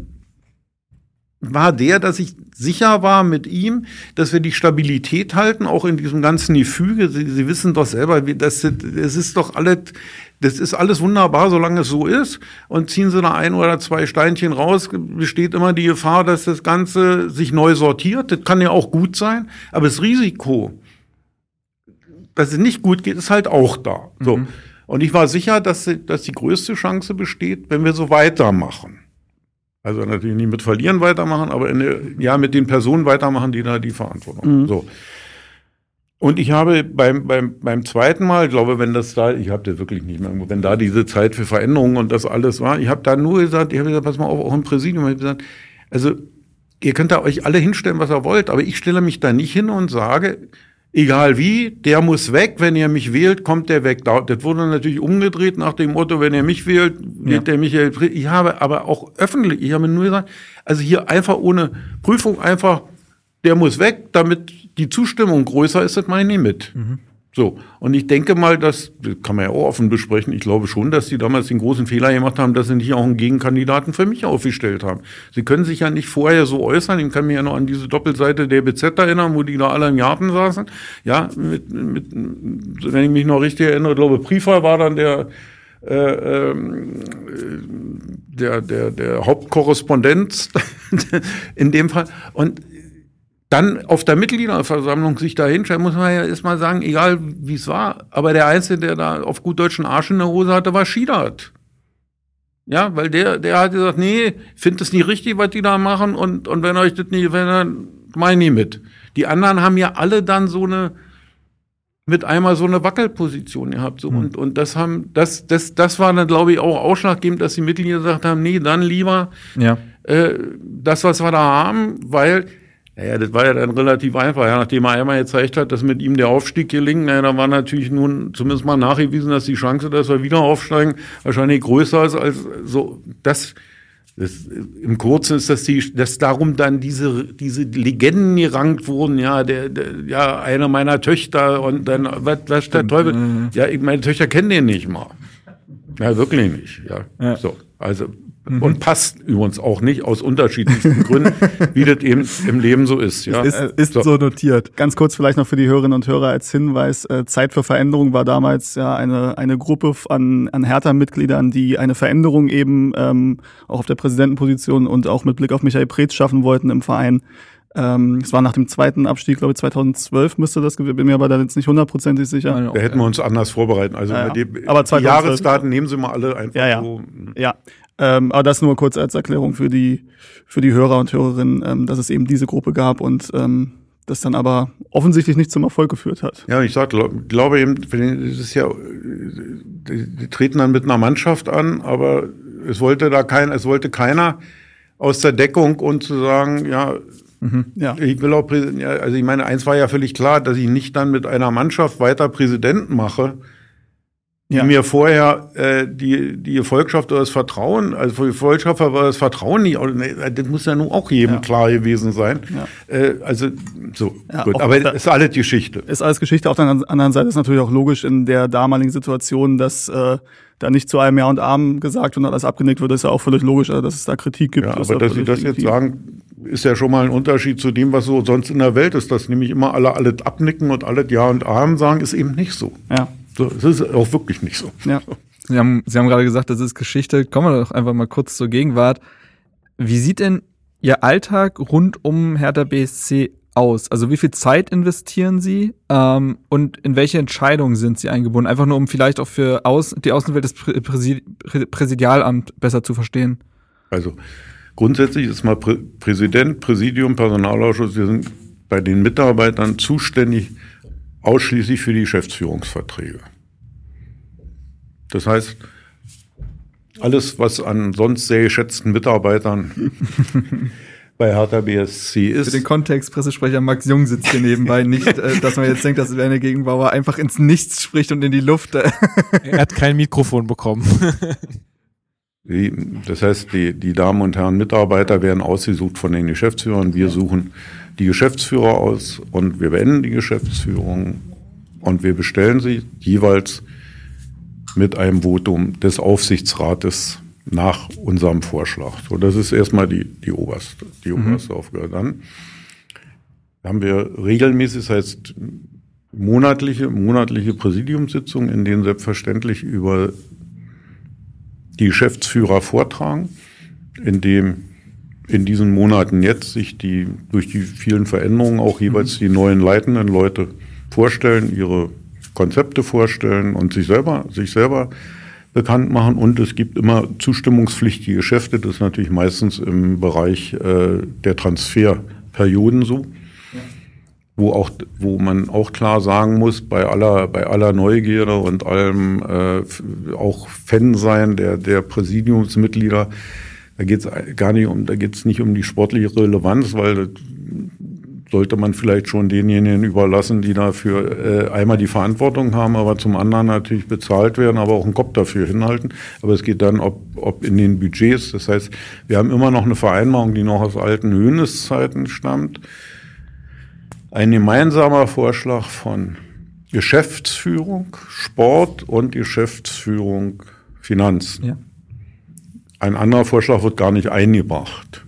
war der, dass ich sicher war mit ihm, dass wir die Stabilität halten, auch in diesem ganzen Gefüge. Sie, Sie wissen doch selber, das, das ist doch alles, das ist alles wunderbar, solange es so ist. Und ziehen Sie da ein oder zwei Steinchen raus, besteht immer die Gefahr, dass das Ganze sich neu sortiert. Das kann ja auch gut sein. Aber das Risiko, dass es nicht gut geht, ist halt auch da. So. Mhm. Und ich war sicher, dass, dass die größte Chance besteht, wenn wir so weitermachen. Also natürlich nicht mit Verlieren weitermachen, aber in, ja mit den Personen weitermachen, die da die Verantwortung. Mhm. So. Und ich habe beim, beim, beim zweiten Mal, ich glaube, wenn das da, ich habe das wirklich nicht mehr, wenn da diese Zeit für Veränderungen und das alles war, ich habe da nur gesagt, ich habe gesagt, pass mal auf, auch im Präsidium, ich habe gesagt, also ihr könnt da euch alle hinstellen, was ihr wollt, aber ich stelle mich da nicht hin und sage, egal wie, der muss weg, wenn ihr mich wählt, kommt der weg. Das wurde natürlich umgedreht nach dem Motto, wenn ihr mich wählt, wählt ja. der Michael. Ich habe aber auch öffentlich, ich habe nur gesagt, also hier einfach ohne Prüfung einfach, der muss weg, damit die Zustimmung größer ist, das meine ich mit. Mhm. So, und ich denke mal, das kann man ja auch offen besprechen. Ich glaube schon, dass sie damals den großen Fehler gemacht haben, dass sie nicht auch einen Gegenkandidaten für mich aufgestellt haben. Sie können sich ja nicht vorher so äußern. Ich kann mich ja noch an diese Doppelseite der BZ erinnern, wo die da alle im Garten saßen. Ja, mit, mit, wenn ich mich noch richtig erinnere, glaube, Priefer war dann der, äh, ähm, der, der, der Hauptkorrespondent in dem Fall. Und dann auf der Mitgliederversammlung sich da hinstellen, muss man ja erstmal sagen, egal wie es war, aber der Einzige, der da auf gut deutschen Arsch in der Hose hatte, war Schiedert. Ja, weil der, der hat gesagt, nee, findet es nicht richtig, was die da machen und, und wenn euch das nicht, wenn dann meine ich mit. Die anderen haben ja alle dann so eine, mit einmal so eine Wackelposition gehabt. So. Mhm. Und, und das haben, das, das, das war dann, glaube ich, auch ausschlaggebend, dass die Mitglieder gesagt haben, nee, dann lieber ja. äh, das, was wir da haben, weil naja, das war ja dann relativ einfach. Ja, nachdem er einmal gezeigt hat, dass mit ihm der Aufstieg gelingt, naja, da war natürlich nun zumindest mal nachgewiesen, dass die Chance, dass wir wieder aufsteigen, wahrscheinlich größer ist als so. Das, das, Im Kurzen ist das die, dass darum dann diese, diese Legenden gerankt wurden, ja, der, der ja, einer meiner Töchter und dann, was, was der Teufel, mhm. ja, meine Töchter kennen den nicht mal. Ja, wirklich nicht, ja. ja. So, also, Mhm. Und passt übrigens auch nicht aus unterschiedlichsten Gründen, wie das eben im Leben so ist. Ja? Ist, ist so. so. notiert. Ganz kurz vielleicht noch für die Hörerinnen und Hörer als Hinweis. Äh, Zeit für Veränderung war damals ja eine, eine Gruppe an, an Hertha-Mitgliedern, die eine Veränderung eben ähm, auch auf der Präsidentenposition und auch mit Blick auf Michael Preetz schaffen wollten im Verein. Ähm, es war nach dem zweiten Abstieg, glaube ich, 2012 müsste das gewesen, bin mir aber da jetzt nicht hundertprozentig sicher. Da hätten wir uns anders vorbereiten. Also ja, ja. Die, aber die Jahresdaten nehmen Sie mal alle einfach ja, ja. so. Ja, ähm, aber das nur kurz als Erklärung für die, für die Hörer und Hörerinnen, ähm, dass es eben diese Gruppe gab und ähm, das dann aber offensichtlich nicht zum Erfolg geführt hat. Ja, ich sag, glaube eben, das ist ja, die, die treten dann mit einer Mannschaft an, aber es wollte da kein, es wollte keiner aus der Deckung und zu sagen, ja, Mhm, ja. Ich will auch Präsident, also ich meine, eins war ja völlig klar, dass ich nicht dann mit einer Mannschaft weiter Präsidenten mache, die Ja. mir vorher äh, die, die Gefolgschaft oder das Vertrauen, also für die Gefolgschaft war das Vertrauen nicht, nee, das muss ja nun auch jedem Ja. klar gewesen sein. Ja. Äh, also so, gut, aber da- ist alles Geschichte. Ist alles Geschichte. Auf der anderen Seite ist natürlich auch logisch in der damaligen Situation, dass äh, da nicht zu einem Ja und Arm gesagt und alles abgenickt wird, ist ja auch völlig logisch, also, dass es da Kritik gibt. Ja, aber dass Sie das jetzt sagen, ist ja schon mal ein Unterschied zu dem, was so sonst in der Welt ist, dass nämlich immer alle alles abnicken und alle Ja und Arm sagen, ist eben nicht so. Ja, Es ist auch wirklich nicht so. ja. Sie haben, Sie haben gerade gesagt, das ist Geschichte. Kommen wir doch einfach mal kurz zur Gegenwart. Wie sieht denn Ihr Alltag rund um Hertha BSC aus? Also wie viel Zeit investieren Sie ähm, und in welche Entscheidungen sind Sie eingebunden? Einfach nur, um vielleicht auch für Aus die Außenwelt des Prä Präsi Prä Präsidialamt besser zu verstehen. Also grundsätzlich ist mal Prä Präsident, Präsidium, Personalausschuss, wir sind bei den Mitarbeitern zuständig ausschließlich für die Geschäftsführungsverträge. Das heißt, alles, was an sonst sehr geschätzten Mitarbeitern bei Hertha BSC Für den ist, Kontext, Pressesprecher Max Jung sitzt hier nebenbei. Nicht, äh, dass man jetzt denkt, dass Werner Gegenbauer einfach ins Nichts spricht und in die Luft. Er hat kein Mikrofon bekommen. die, das heißt, die, die Damen und Herren Mitarbeiter werden ausgesucht von den Geschäftsführern. Wir suchen die Geschäftsführer aus und wir beenden die Geschäftsführung und wir bestellen sie jeweils mit einem Votum des Aufsichtsrates nach unserem Vorschlag. So, das ist erstmal die, die oberste, die oberste Aufgabe. Dann haben wir regelmäßig, das heißt monatliche, monatliche Präsidiumssitzungen, in denen selbstverständlich über die Geschäftsführer vortragen, in dem in diesen Monaten jetzt sich die durch die vielen Veränderungen auch jeweils die neuen leitenden Leute vorstellen, ihre Konzepte vorstellen und sich selber sich selber bekannt machen. Und es gibt immer zustimmungspflichtige Geschäfte, das ist natürlich meistens im Bereich äh, der Transferperioden so. Wo auch wo man auch klar sagen muss bei aller bei aller Neugierde und allem äh, auch Fan sein der der Präsidiumsmitglieder da geht es gar nicht um da geht es nicht um die sportliche Relevanz weil das sollte man vielleicht schon denjenigen überlassen, die dafür äh, einmal die Verantwortung haben, aber zum anderen natürlich bezahlt werden, aber auch einen Kopf dafür hinhalten. Aber es geht dann, ob, ob in den Budgets. Das heißt, wir haben immer noch eine Vereinbarung, die noch aus alten Höhneszeiten stammt. Ein gemeinsamer Vorschlag von Geschäftsführung, Sport und Geschäftsführung Finanzen. Ja. Ein anderer Vorschlag wird gar nicht eingebracht,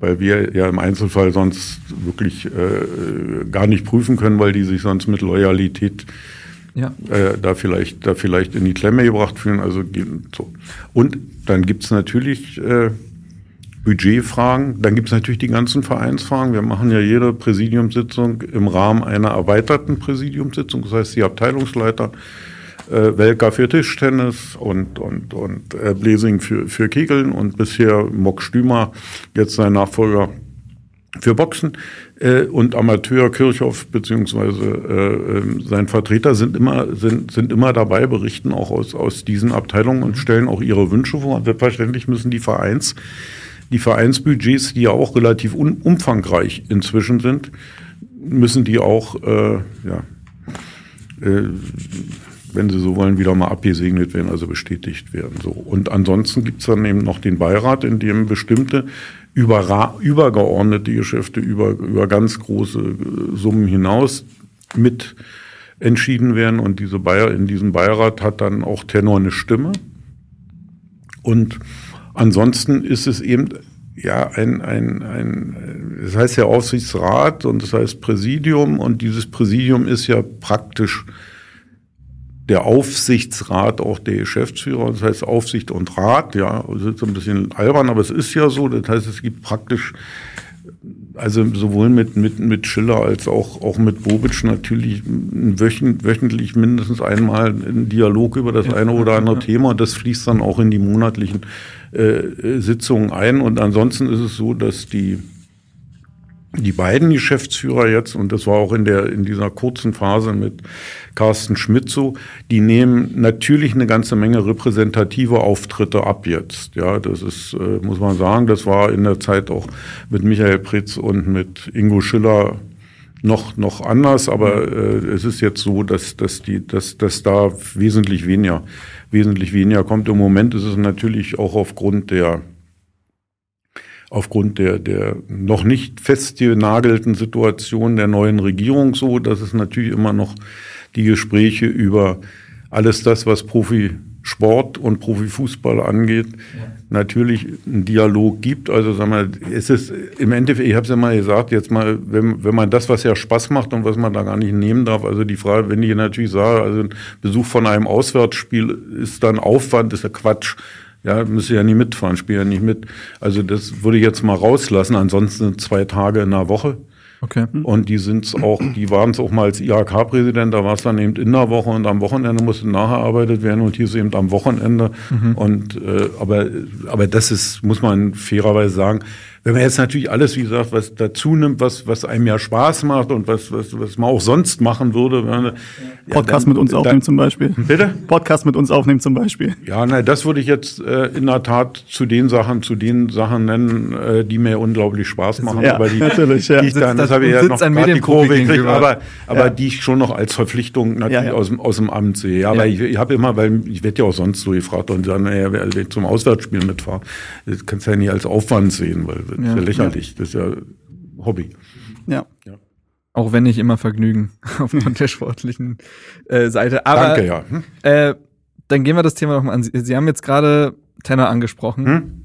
weil wir ja im Einzelfall sonst wirklich äh, gar nicht prüfen können, weil die sich sonst mit Loyalität Ja. äh, da vielleicht da vielleicht in die Klemme gebracht fühlen. Also so. Und dann gibt's natürlich äh, Budgetfragen, dann gibt's natürlich die ganzen Vereinsfragen. Wir machen ja jede Präsidiumssitzung im Rahmen einer erweiterten Präsidiumssitzung. Das heißt, die Abteilungsleiter äh, Welka für Tischtennis und, und, und äh, Blesing für, für Kegeln und bisher Mock Stümer, jetzt sein Nachfolger für Boxen. Äh, und Amateur Kirchhoff beziehungsweise äh, ähm, sein Vertreter sind immer sind sind immer dabei berichten auch aus aus diesen Abteilungen und stellen auch ihre Wünsche vor. Und selbstverständlich müssen die Vereins die Vereinsbudgets die ja auch relativ umfangreich inzwischen sind müssen die auch äh, ja äh, wenn Sie so wollen, wieder mal abgesegnet werden, also bestätigt werden. So. Und ansonsten gibt's dann eben noch den Beirat, in dem bestimmte überra übergeordnete Geschäfte über, über ganz große äh, Summen hinaus mit entschieden werden. Und diese Bayer, in diesem Beirat hat dann auch Tenor eine Stimme. Und ansonsten ist es eben ja ein, ein, ein, das heißt ja Aufsichtsrat und das heißt Präsidium und dieses Präsidium ist ja praktisch der Aufsichtsrat auch der Geschäftsführer, das heißt Aufsicht und Rat, ja, das ist ein bisschen albern, aber es ist ja so, das heißt, es gibt praktisch, also sowohl mit, mit, mit Schiller als auch, auch mit Bobic natürlich wöchentlich, wöchentlich mindestens einmal einen Dialog über das eine oder andere Thema. Das fließt dann auch in die monatlichen äh, Sitzungen ein. Und ansonsten ist es so, dass die die beiden Geschäftsführer jetzt, und das war auch in der, in dieser kurzen Phase mit Carsten Schmidt so, die nehmen natürlich eine ganze Menge repräsentative Auftritte ab jetzt. Ja, das ist, äh, muss man sagen, das war in der Zeit auch mit Michael Pritz und mit Ingo Schiller noch, noch anders, aber äh, es ist jetzt so, dass, dass, die, dass, dass da wesentlich weniger, wesentlich weniger kommt. Im Moment ist es natürlich auch aufgrund der, aufgrund der, der noch nicht festgenagelten Situation der neuen Regierung so, dass es natürlich immer noch die Gespräche über alles das, was Profisport und Profifußball angeht, ja. natürlich einen Dialog gibt. Also sag mal, es ist im Endeffekt, ich habe es ja mal gesagt, jetzt mal, wenn, wenn man das, was ja Spaß macht und was man da gar nicht nehmen darf, also die Frage, wenn ich natürlich sage, also ein Besuch von einem Auswärtsspiel ist dann Aufwand, ist ja Quatsch. Ja, müsste ja nie mitfahren, spiele ja nicht mit. Also das würde ich jetzt mal rauslassen. Ansonsten zwei Tage in der Woche. Okay. Und die sind's auch, die waren es auch mal als IHK-Präsident, da war es dann eben in der Woche und am Wochenende musste nachgearbeitet werden und hier ist eben am Wochenende. Mhm. Und äh, aber, aber das ist, muss man fairerweise sagen, wenn man jetzt natürlich alles, wie gesagt, was dazu nimmt, was, was einem ja Spaß macht und was, was, was man auch sonst machen würde. Man, ja, Podcast dann, mit uns aufnehmen dann, zum Beispiel. Bitte? Podcast mit uns aufnehmen zum Beispiel. Ja, na, das würde ich jetzt äh, in der Tat zu den Sachen, zu den Sachen nennen, äh, die mir unglaublich Spaß machen. Ja, aber die, natürlich, ja. Die ich dann, das, habe ich ja noch gerade die Kurve gekriegt, aber, aber ja. die ich schon noch als Verpflichtung natürlich ja, ja. Aus, dem, aus dem Amt sehe. Ja, aber ich, ich habe immer, weil ich werde ja auch sonst so gefragt und sagen, naja, wenn ich zum Auswärtsspiel mitfahre, das kannst du ja nicht als Aufwand sehen, weil das ist ja lächerlich. Das ist ja Hobby. Ja. ja. Auch wenn nicht immer Vergnügen aufgrund der sportlichen äh, Seite. Aber, Danke, ja. Hm? Äh, dann gehen wir das Thema nochmal an. Sie, Sie haben jetzt gerade Tenor angesprochen. Hm?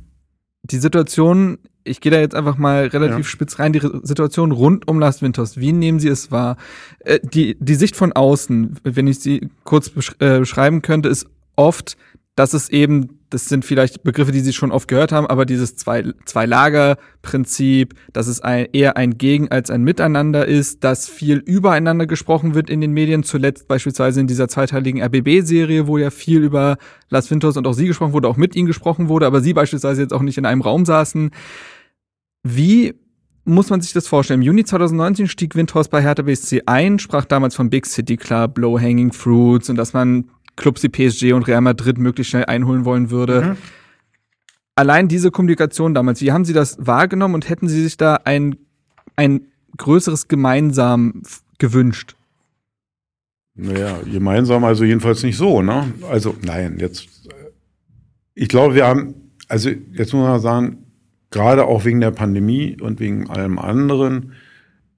Die Situation, ich gehe da jetzt einfach mal relativ ja. spitz rein, die Situation rund um Lars Winters. Wie nehmen Sie es wahr? Äh, die, die Sicht von außen, wenn ich sie kurz besch äh, beschreiben könnte, ist oft, dass es eben das sind vielleicht Begriffe, die Sie schon oft gehört haben, aber dieses Zwei-Lager-Prinzip, dass es ein, eher ein Gegen als ein Miteinander ist, dass viel übereinander gesprochen wird in den Medien, zuletzt beispielsweise in dieser zweiteiligen RBB-Serie, wo ja viel über Las Winters und auch Sie gesprochen wurde, auch mit Ihnen gesprochen wurde, aber Sie beispielsweise jetzt auch nicht in einem Raum saßen. Wie muss man sich das vorstellen? Im Juni 2019 stieg Windhorst bei Hertha BSC ein, sprach damals vom Big City Club, Low Hanging Fruits und dass man Clubs wie PSG und Real Madrid möglichst schnell einholen wollen würde. Mhm. Allein diese Kommunikation damals, wie haben Sie das wahrgenommen und hätten Sie sich da ein, ein größeres Gemeinsam gewünscht? Naja, gemeinsam also jedenfalls nicht so, ne? Also, nein, jetzt, äh, ich glaube, wir haben, also jetzt muss man sagen, gerade auch wegen der Pandemie und wegen allem anderen,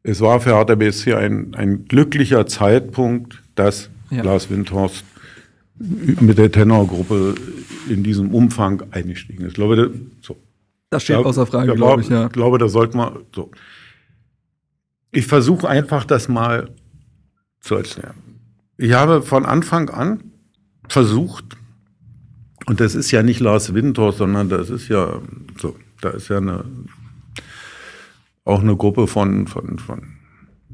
es war für Hertha BSC ein, ein glücklicher Zeitpunkt, dass ja. Lars Windhorst mit der Tenorgruppe in diesem Umfang eingestiegen ist. Ich glaube, das, so. das steht außer Frage, glaube ich, ja. Ich glaube, das sollte man so. Ich versuche einfach das mal zu erklären. Ich habe von Anfang an versucht, und das ist ja nicht Lars Winter, sondern das ist ja so, da ist ja eine, auch eine Gruppe von, von, von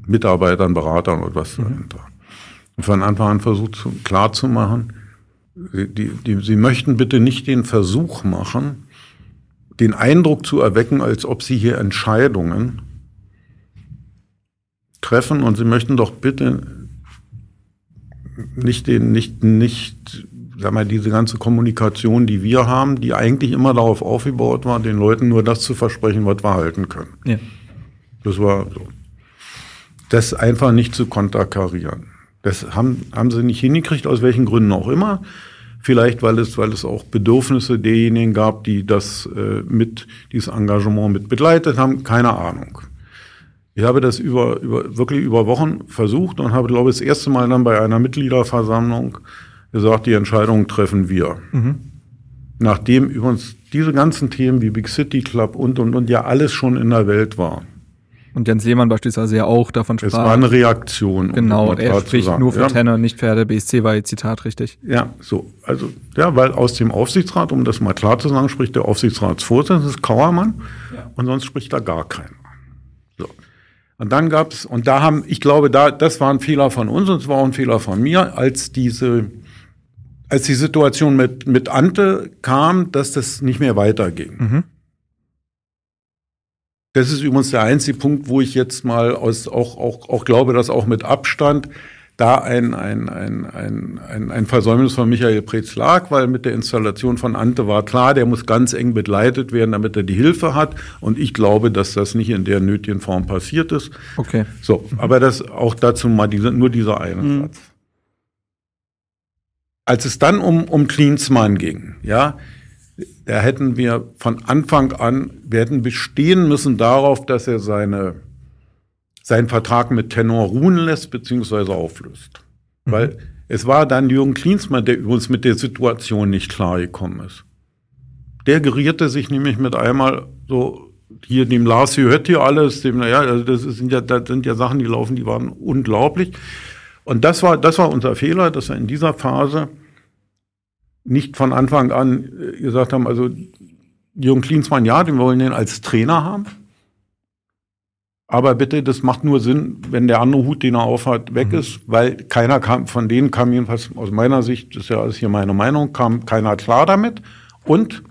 Mitarbeitern, Beratern und was mhm. dahinter von Anfang an versucht klarzumachen, die, die, sie möchten bitte nicht den Versuch machen, den Eindruck zu erwecken, als ob sie hier Entscheidungen treffen und sie möchten doch bitte nicht den, nicht, nicht, sag mal, diese ganze Kommunikation, die wir haben, die eigentlich immer darauf aufgebaut war, den Leuten nur das zu versprechen, was wir halten können. Ja. Das war so. Das einfach nicht zu konterkarieren. Das haben, haben sie nicht hingekriegt, aus welchen Gründen auch immer. Vielleicht, weil es, weil es auch Bedürfnisse derjenigen gab, die das äh, mit, dieses Engagement mit begleitet haben. Keine Ahnung. Ich habe das über, über, wirklich über Wochen versucht und habe, glaube ich, das erste Mal dann bei einer Mitgliederversammlung gesagt, die Entscheidung treffen wir. Mhm. Nachdem übrigens diese ganzen Themen wie Big City Club und, und, und ja alles schon in der Welt war. Und Jens Lehmann beispielsweise ja auch davon sprach. Es war eine Reaktion. Genau, um er spricht nur für ja. Tenor, nicht für der BSC, war ihr Zitat richtig. Ja, so. Also, ja, weil aus dem Aufsichtsrat, um das mal klar zu sagen, spricht der Aufsichtsratsvorsitzende, das ist Kauermann. Ja. Und sonst spricht da gar keiner. So. Und dann gab's und da haben, ich glaube, da, das war ein Fehler von uns und es war auch ein Fehler von mir, als diese, als die Situation mit, mit Ante kam, dass das nicht mehr weiterging. Mhm. Das ist übrigens der einzige Punkt, wo ich jetzt mal aus, auch, auch, auch glaube, dass auch mit Abstand da ein, ein, ein, ein, ein, ein Versäumnis von Michael Preetz lag, weil mit der Installation von Ante war klar, der muss ganz eng begleitet werden, damit er die Hilfe hat. Und ich glaube, dass das nicht in der nötigen Form passiert ist. Okay. So, aber das auch dazu mal diese, nur dieser eine Mhm. Satz. Als es dann um, um Klinsmann ging, ja, da hätten wir von Anfang an, wir hätten bestehen müssen darauf, dass er seine, seinen Vertrag mit Tenor ruhen lässt, beziehungsweise auflöst. Weil es war dann Jürgen Klinsmann, der übrigens mit der Situation nicht klargekommen ist. Der gerierte sich nämlich mit einmal so, hier dem Lars hört hier alles, dem, naja, also das sind ja, das sind ja Sachen, die laufen, die waren unglaublich. Und das war, das war unser Fehler, dass wir in dieser Phase nicht von Anfang an äh, gesagt haben, also Jürgen Klinsmann, ja, den wollen den als Trainer haben. Aber bitte, das macht nur Sinn, wenn der andere Hut, den er aufhat, weg ist, weil keiner kam, von denen kam jedenfalls aus meiner Sicht, das ist ja alles hier meine Meinung, kam keiner klar damit. Und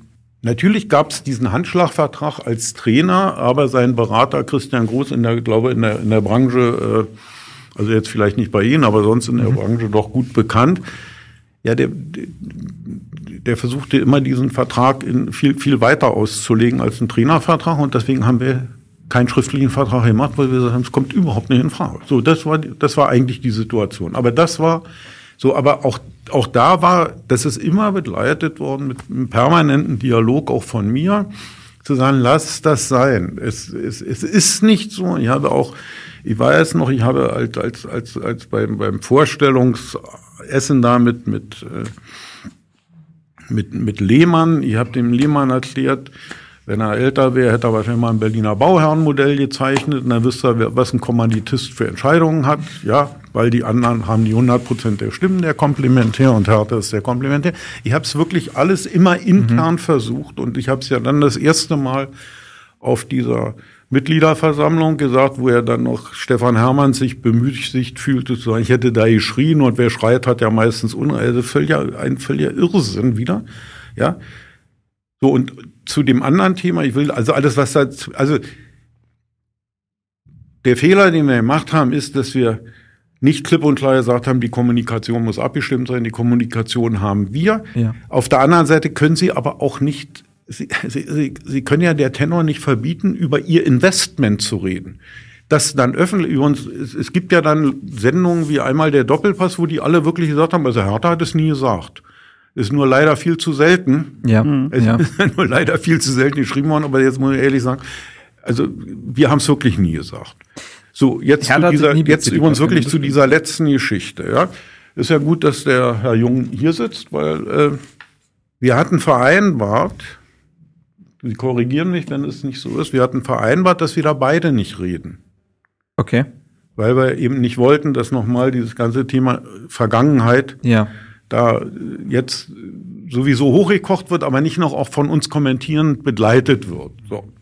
natürlich gab es diesen Handschlagvertrag als Trainer, aber sein Berater Christian Groß in der, glaube in der, in der Branche, äh, also jetzt vielleicht nicht bei Ihnen, aber sonst in der Branche doch gut bekannt. Ja, der, der, versuchte immer diesen Vertrag in viel, viel weiter auszulegen als ein Trainervertrag und deswegen haben wir keinen schriftlichen Vertrag gemacht, weil wir gesagt haben, es kommt überhaupt nicht in Frage. So, das war, das war eigentlich die Situation. Aber das war so, aber auch, auch da war, das ist immer begleitet worden mit einem permanenten Dialog auch von mir, zu sagen, lass das sein. Es, es, es ist nicht so. Ich habe auch, ich weiß noch, ich habe als, als, als, als beim, beim Vorstellungsessen da mit, mit, äh, mit, mit Lehmann, ich habe dem Lehmann erklärt, wenn er älter wäre, hätte er wahrscheinlich mal ein Berliner Bauherrenmodell gezeichnet und dann wüsste er, was ein Kommanditist für Entscheidungen hat. Ja, weil die anderen haben die 100 Prozent der Stimmen, der komplementär und Hertha ist der komplementär. Ich habe es wirklich alles immer intern versucht und ich habe es ja dann das erste Mal auf dieser Mitgliederversammlung gesagt, wo er dann noch Stefan Hermann sich bemüßigt fühlte, zu sagen, ich hätte da geschrien und wer schreit, hat ja meistens un also völliger, ein völliger Irrsinn wieder. Ja. So, und zu dem anderen Thema, ich will, also alles, was da, also der Fehler, den wir gemacht haben, ist, dass wir nicht klipp und klar gesagt haben, die Kommunikation muss abgestimmt sein, die Kommunikation haben wir. Ja. Auf der anderen Seite können Sie aber auch nicht, Sie, Sie, Sie, Sie können ja der Tenor nicht verbieten, über Ihr Investment zu reden. Das dann öffentlich, übrigens, es, gibt ja dann Sendungen wie einmal der Doppelpass, wo die alle wirklich gesagt haben, also Hertha hat es nie gesagt. Ist nur leider viel zu selten. Ja. Es ja. ist nur leider viel zu selten geschrieben worden, aber jetzt muss ich ehrlich sagen, also wir haben es wirklich nie gesagt. So, jetzt Hertha zu dieser, jetzt übrigens wirklich zu dieser letzten Geschichte, ja. Ist ja gut, dass der Herr Jung hier sitzt, weil äh, wir hatten vereinbart, Sie korrigieren mich, wenn es nicht so ist, wir hatten vereinbart, dass wir da beide nicht reden. Okay. Weil wir eben nicht wollten, dass nochmal dieses ganze Thema Vergangenheit Ja. da jetzt sowieso hochgekocht wird, aber nicht noch auch von uns kommentierend begleitet wird. So.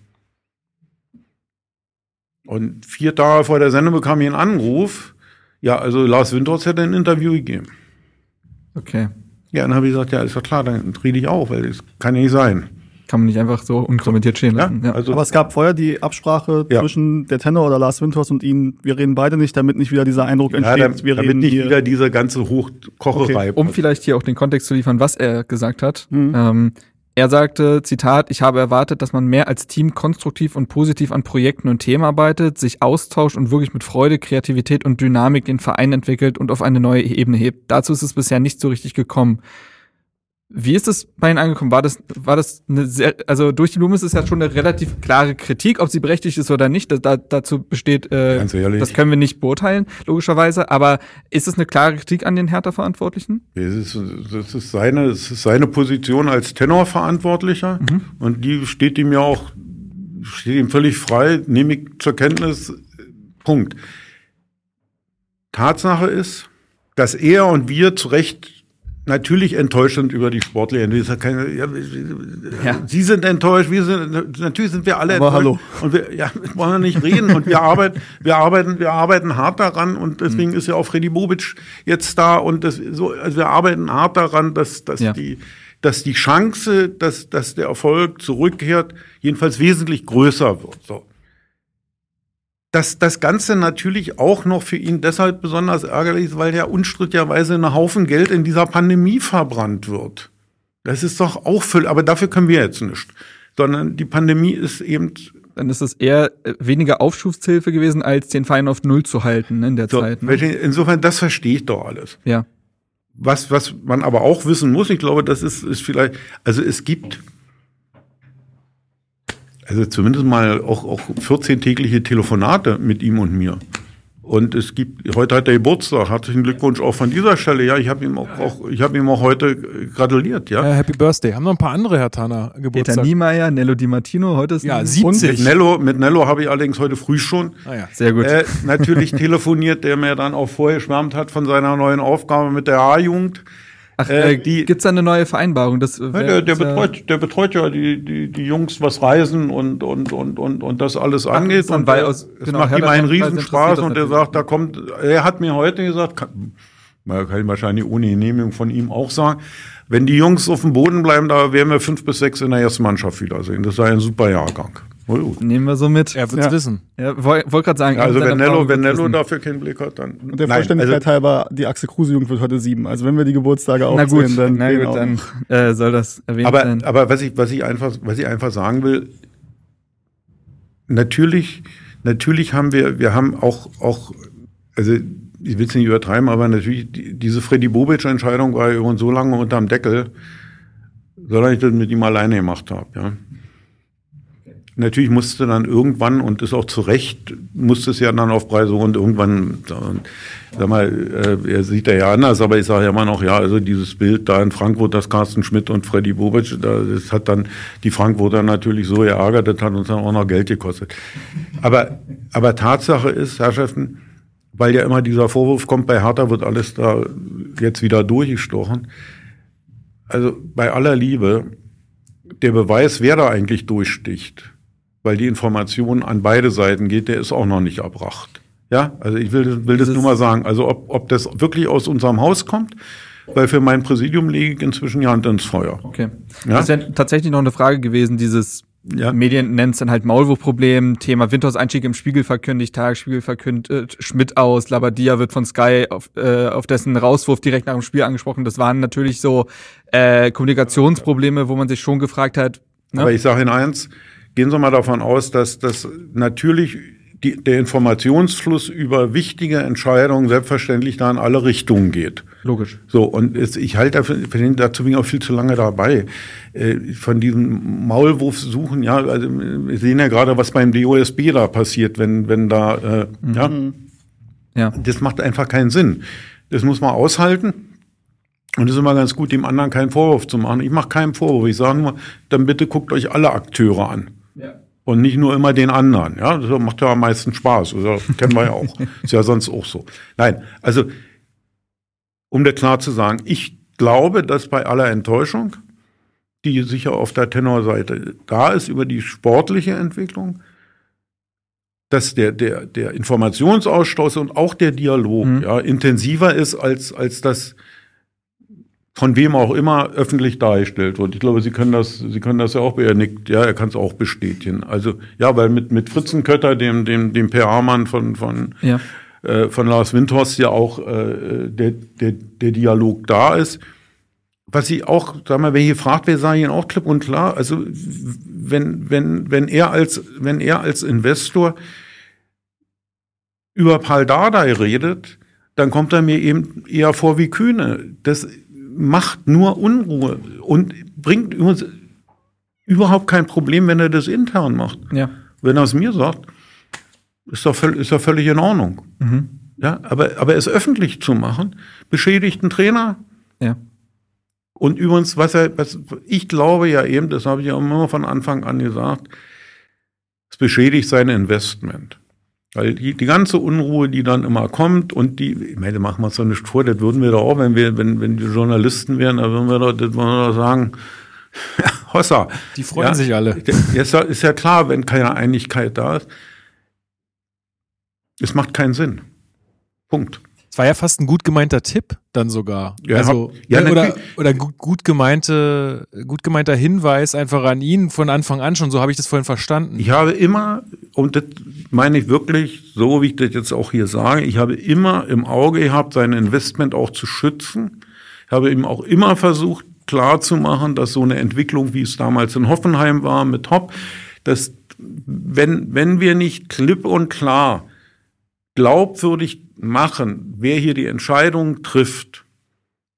Und vier Tage vor der Sendung bekam ich einen Anruf. Ja, also Lars Windhorst hätte ein Interview gegeben. Okay. Ja, dann habe ich gesagt, ja, ist doch klar, dann rede ich auch, weil das kann ja nicht sein. Kann man nicht einfach so unkommentiert stehen Ja, lassen. Ja. also Aber es gab vorher die Absprache Ja. zwischen der Tenor oder Lars Windhorst und Ihnen, wir reden beide nicht, damit nicht wieder dieser Eindruck ja, entsteht, damit, wir damit reden nicht hier. wieder diese ganze Hochkocherei. Um vielleicht hier auch den Kontext zu liefern, was er gesagt hat. Mhm. Ähm, er sagte, Zitat, ich habe erwartet, dass man mehr als Team konstruktiv und positiv an Projekten und Themen arbeitet, sich austauscht und wirklich mit Freude, Kreativität und Dynamik den Verein entwickelt und auf eine neue Ebene hebt. Dazu ist es bisher nicht so richtig gekommen. Wie ist es bei Ihnen angekommen? War das, war das eine sehr, also durch die Blume ist es ja schon eine relativ klare Kritik, ob sie berechtigt ist oder nicht. Da, da, dazu besteht, äh, das können wir nicht beurteilen, logischerweise. Aber ist es eine klare Kritik an den Hertha-Verantwortlichen? Das ist, das ist seine, es ist seine Position als Tenorverantwortlicher und die steht ihm ja auch, steht ihm völlig frei, nehme ich zur Kenntnis. Punkt. Tatsache ist, dass er und wir zu Recht natürlich enttäuscht sind über die ist ja ja. Sie sind enttäuscht, wir sind natürlich sind wir alle Aber enttäuscht. Und wir ja, wollen wir nicht reden und wir arbeiten, wir arbeiten, wir arbeiten hart daran und deswegen ist ja auch Freddy Bobic jetzt da und das so, also wir arbeiten hart daran, dass, dass Ja. die dass die Chance, dass, dass der Erfolg zurückkehrt, jedenfalls wesentlich größer wird. So. Dass das Ganze natürlich auch noch für ihn deshalb besonders ärgerlich ist, weil ja unstrittigerweise ein Haufen Geld in dieser Pandemie verbrannt wird. Das ist doch auch völlig, aber dafür können wir jetzt nicht. Sondern die Pandemie ist eben. Dann ist das eher äh, weniger Aufschubshilfe gewesen, als den Verein auf Null zu halten ne, in der So, Zeit. Ne? Insofern, das verstehe ich doch alles. Ja. Was, was man aber auch wissen muss, ich glaube, das ist, ist vielleicht, also es gibt, also zumindest mal auch, auch 14 tägliche Telefonate mit ihm und mir. Und es gibt, heute hat er Geburtstag, herzlichen Glückwunsch auch von dieser Stelle. Ja, ich habe ihm auch, auch, ich habe ihm auch heute gratuliert, ja. Äh, Happy Birthday. Haben noch ein paar andere Herr Tanner Peter Geburtstag. Niemeyer, Nello Di Martino, heute ist Ja, ein- 70. Mit Nello, mit Nello habe ich allerdings heute früh schon Ah, ja. Sehr gut. äh, natürlich telefoniert, der mir dann auch vorher schwärmt hat von seiner neuen Aufgabe mit der A-Jugend. Ach, äh, äh, die- gibt's da eine neue Vereinbarung? Das, wär- der, der, betreut, der betreut ja die, die, die Jungs, was Reisen und, und, und, und, und das alles angeht. interessant, Und der- aus- es genau, macht ihm einen Riesenspaß und er sagt, da kommt, er hat mir heute gesagt, kann, man kann wahrscheinlich ohne Genehmigung von ihm auch sagen, wenn die Jungs auf dem Boden bleiben, da werden wir fünf bis sechs in der ersten Mannschaft wiedersehen. Das sei ein super Jahrgang. Gut. Nehmen wir so mit. Er wird's Ja. wissen. Ja, wollte wollt gerade sagen. Also wenn Nello, wenn Nello dafür keinen Blick hat, dann. Und der Nein, Vollständigkeit also, halber, die Axel Kruse-Jugend wird heute sieben. Also wenn wir die Geburtstage aufzählen, gut, dann, na gut, dann äh, soll das erwähnt aber, sein. aber was ich, was ich einfach, was ich einfach sagen will, natürlich, natürlich haben wir, wir haben auch, auch, also ich will es nicht übertreiben, aber natürlich die, diese Freddy Bobic-Entscheidung war ja so lange unterm Deckel, solange ich das mit ihm alleine gemacht habe, ja. Natürlich musste dann irgendwann, und ist auch zu Recht, musste es ja dann auf Preise und irgendwann, sag mal, äh, er sieht er ja anders, aber ich sage ja immer noch, ja, also dieses Bild da in Frankfurt, das Carsten Schmidt und Freddy Bobic, da, das hat dann die Frankfurter natürlich so geärgert, das hat uns dann auch noch Geld gekostet. Aber, aber Tatsache ist, Herrschaften, weil ja immer dieser Vorwurf kommt, bei Hertha wird alles da jetzt wieder durchgestochen. Also bei aller Liebe, der Beweis, wer da eigentlich durchsticht, weil die Information an beide Seiten geht, der ist auch noch nicht erbracht. Ja, also ich will, will das, Das nur mal sagen. Also ob, ob das wirklich aus unserem Haus kommt, weil für mein Präsidium lege ich inzwischen die Hand ins Feuer. Okay. Ja? Das wäre tatsächlich noch eine Frage gewesen, dieses Ja. Medien nennen es dann halt Maulwurfproblem, Thema Winters Einstieg im Spiegel verkündigt, Tagesspiegel verkündet, Schmidt aus, Labadia wird von Sky auf, äh, auf dessen Rauswurf direkt nach dem Spiel angesprochen. Das waren natürlich so äh, Kommunikationsprobleme, wo man sich schon gefragt hat, ne? Aber ich sage Ihnen eins, gehen Sie mal davon aus, dass das natürlich die, der Informationsfluss über wichtige Entscheidungen selbstverständlich da in alle Richtungen geht. logisch. So, und es, ich halte dafür, dazu bin ich auch viel zu lange dabei. Äh, von diesem Maulwurf suchen, ja, also wir sehen ja gerade, was beim DOSB da passiert, wenn, wenn da, äh, ja, Ja. das macht einfach keinen Sinn. Das muss man aushalten. Und es ist immer ganz gut, dem anderen keinen Vorwurf zu machen. Ich mache keinen Vorwurf. Ich sage nur, dann bitte guckt euch alle Akteure an. Und nicht nur immer den anderen. Ja, das macht ja am meisten Spaß. Also, kennen wir ja auch. Ist ja sonst auch so. Nein, also, um das klar zu sagen, ich glaube, dass bei aller Enttäuschung, die sicher auf der Tenorseite da ist über die sportliche Entwicklung, dass der, der, der Informationsausstoß und auch der Dialog Mhm. ja, intensiver ist, als, als das von wem auch immer öffentlich dargestellt wird. Ich glaube, Sie können das, Sie können das ja auch, er nickt, ja, er kann es auch bestätigen. Also, ja, weil mit, mit Fritzenkötter, dem, dem, dem PR-Mann von, von, Ja. äh, von Lars Windhorst ja auch äh, der, der, der Dialog da ist. Was ich auch, sag mal, wer hier fragt, wir sagen Ihnen auch klipp und klar, also wenn, wenn, wenn er als, wenn er als Investor über Dardai redet, dann kommt er mir eben eher vor wie Kühne. Das macht nur Unruhe und bringt übrigens überhaupt kein Problem, wenn er das intern macht. Ja. Wenn er es mir sagt, ist doch, ist doch völlig in Ordnung. Mhm. Ja, aber, aber es öffentlich zu machen, beschädigt einen Trainer. Ja. Und übrigens, was er, was, ich glaube ja eben, das habe ich ja immer von Anfang an gesagt, es beschädigt sein Investment. Weil die, die ganze Unruhe, die dann immer kommt und die, ich meine, machen wir uns doch nicht vor, das würden wir doch auch, wenn wir, wenn, wenn die Journalisten wären, da würden wir doch, das würden wir doch sagen, Hossa. Die freuen Ja. sich alle. Ist ja, ist ja klar, wenn keine Einigkeit da ist. Es macht keinen Sinn. Punkt. Es war ja fast ein gut gemeinter Tipp dann sogar. Ja, also, ja, oder, natürlich. oder gut, gut gemeinte, gut gemeinter Hinweis einfach an ihn von Anfang an schon. So habe ich das vorhin verstanden. Ich habe immer, und das meine ich wirklich so, wie ich das jetzt auch hier sage, ich habe immer im Auge gehabt, sein Investment auch zu schützen. Ich habe ihm auch immer versucht, klar zu machen, dass so eine Entwicklung, wie es damals in Hoffenheim war mit Hopp, dass wenn, wenn wir nicht klipp und klar glaubwürdig machen, wer hier die Entscheidung trifft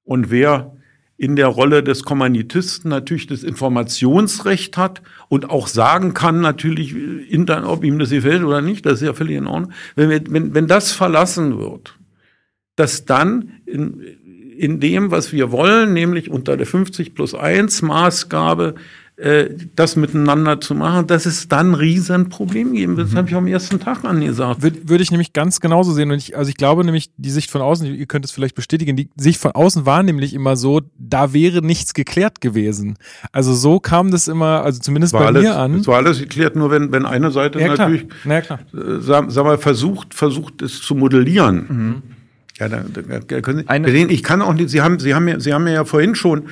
und wer in der Rolle des Kommanditisten natürlich das Informationsrecht hat und auch sagen kann natürlich, ob ihm das gefällt oder nicht, das ist ja völlig in Ordnung. Wenn, wir, wenn, wenn das verlassen wird, dass dann in, in dem, was wir wollen, nämlich unter der 50 plus 1 Maßgabe, äh, das miteinander zu machen, dass es dann ein Riesenproblem geben wird. Das habe ich am ersten Tag angesagt. Würde, würde ich nämlich ganz genauso sehen. Und ich, also ich glaube nämlich, die Sicht von außen, ihr könnt es vielleicht bestätigen, die Sicht von außen war nämlich immer so, da wäre nichts geklärt gewesen. Also so kam das immer, also zumindest war bei alles, mir an. Es war alles geklärt, nur wenn, wenn eine Seite Ja, natürlich, Na ja, klar. äh, sag, sag mal, versucht, versucht es zu modellieren. Ja, dann, dann dann können Sie, Eine- ich kann auch nicht, Sie haben, Sie haben mir, Sie haben mir ja vorhin schon,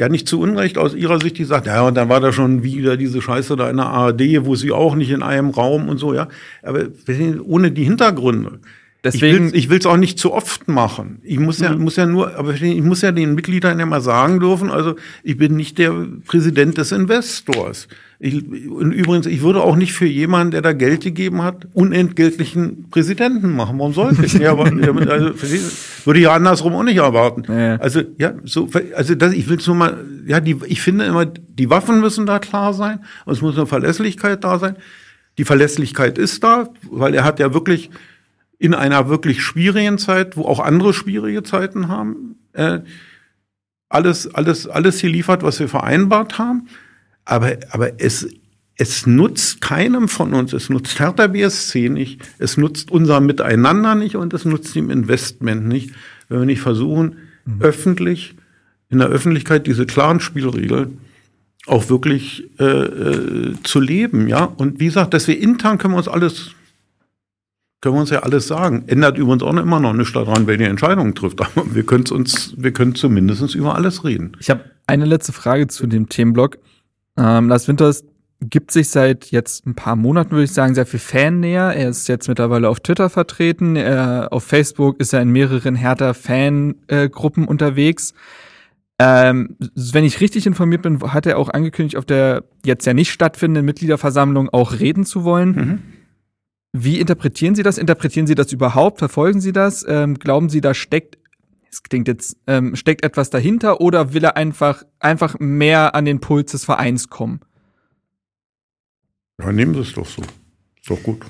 ja nicht zu Unrecht aus Ihrer Sicht gesagt, ja, und dann war da schon wieder diese Scheiße da in der ARD, wo Sie auch nicht in einem Raum und so, ja. Aber ohne die Hintergründe. Deswegen- ich will es auch nicht zu oft machen. Ich muss ja, muss ja nur, aber ich muss ja den Mitgliedern ja mal sagen dürfen, also ich bin nicht der Präsident des Investors. Ich, und übrigens, ich würde auch nicht für jemanden, der da Geld gegeben hat, unentgeltlichen Präsidenten machen. Warum sollte ich? ja, aber, also, würde ich ja andersrum auch nicht erwarten. Ja. Also, ja, so, also das, ich will nur mal, ja, die, ich finde immer, die Waffen müssen da klar sein und es muss eine Verlässlichkeit da sein. Die Verlässlichkeit ist da, weil er hat ja wirklich in einer wirklich schwierigen Zeit, wo auch andere schwierige Zeiten haben, äh, alles, alles, alles hier liefert, was wir vereinbart haben. Aber, aber es, es nutzt keinem von uns, es nutzt Hertha BSC nicht, es nutzt unser Miteinander nicht und es nutzt dem Investment nicht, wenn wir nicht versuchen, öffentlich, in der Öffentlichkeit diese klaren Spielregeln auch wirklich äh, äh, zu leben, ja. Und wie gesagt, dass wir intern können wir uns alles, können wir uns ja alles sagen. Ändert übrigens auch immer noch nichts daran, wer die Entscheidungen trifft. Aber wir können uns, wir können zumindest über alles reden. Ich habe eine letzte Frage zu dem Themenblock. Ähm, Lars Winters gibt sich seit jetzt ein paar Monaten, würde ich sagen, sehr viel Fannäher. Er ist jetzt mittlerweile auf Twitter vertreten. Er, auf Facebook ist er in mehreren Hertha-Fan-Gruppen unterwegs. Ähm, wenn ich richtig informiert bin, hat er auch angekündigt, auf der jetzt ja nicht stattfindenden Mitgliederversammlung auch reden zu wollen. Wie interpretieren Sie das? Interpretieren Sie das überhaupt? Verfolgen Sie das? Ähm, glauben Sie, da steckt, es klingt jetzt, ähm, steckt etwas dahinter oder will er einfach, einfach mehr an den Puls des Vereins kommen? Ja, nehmen Sie es doch so. Ist doch gut.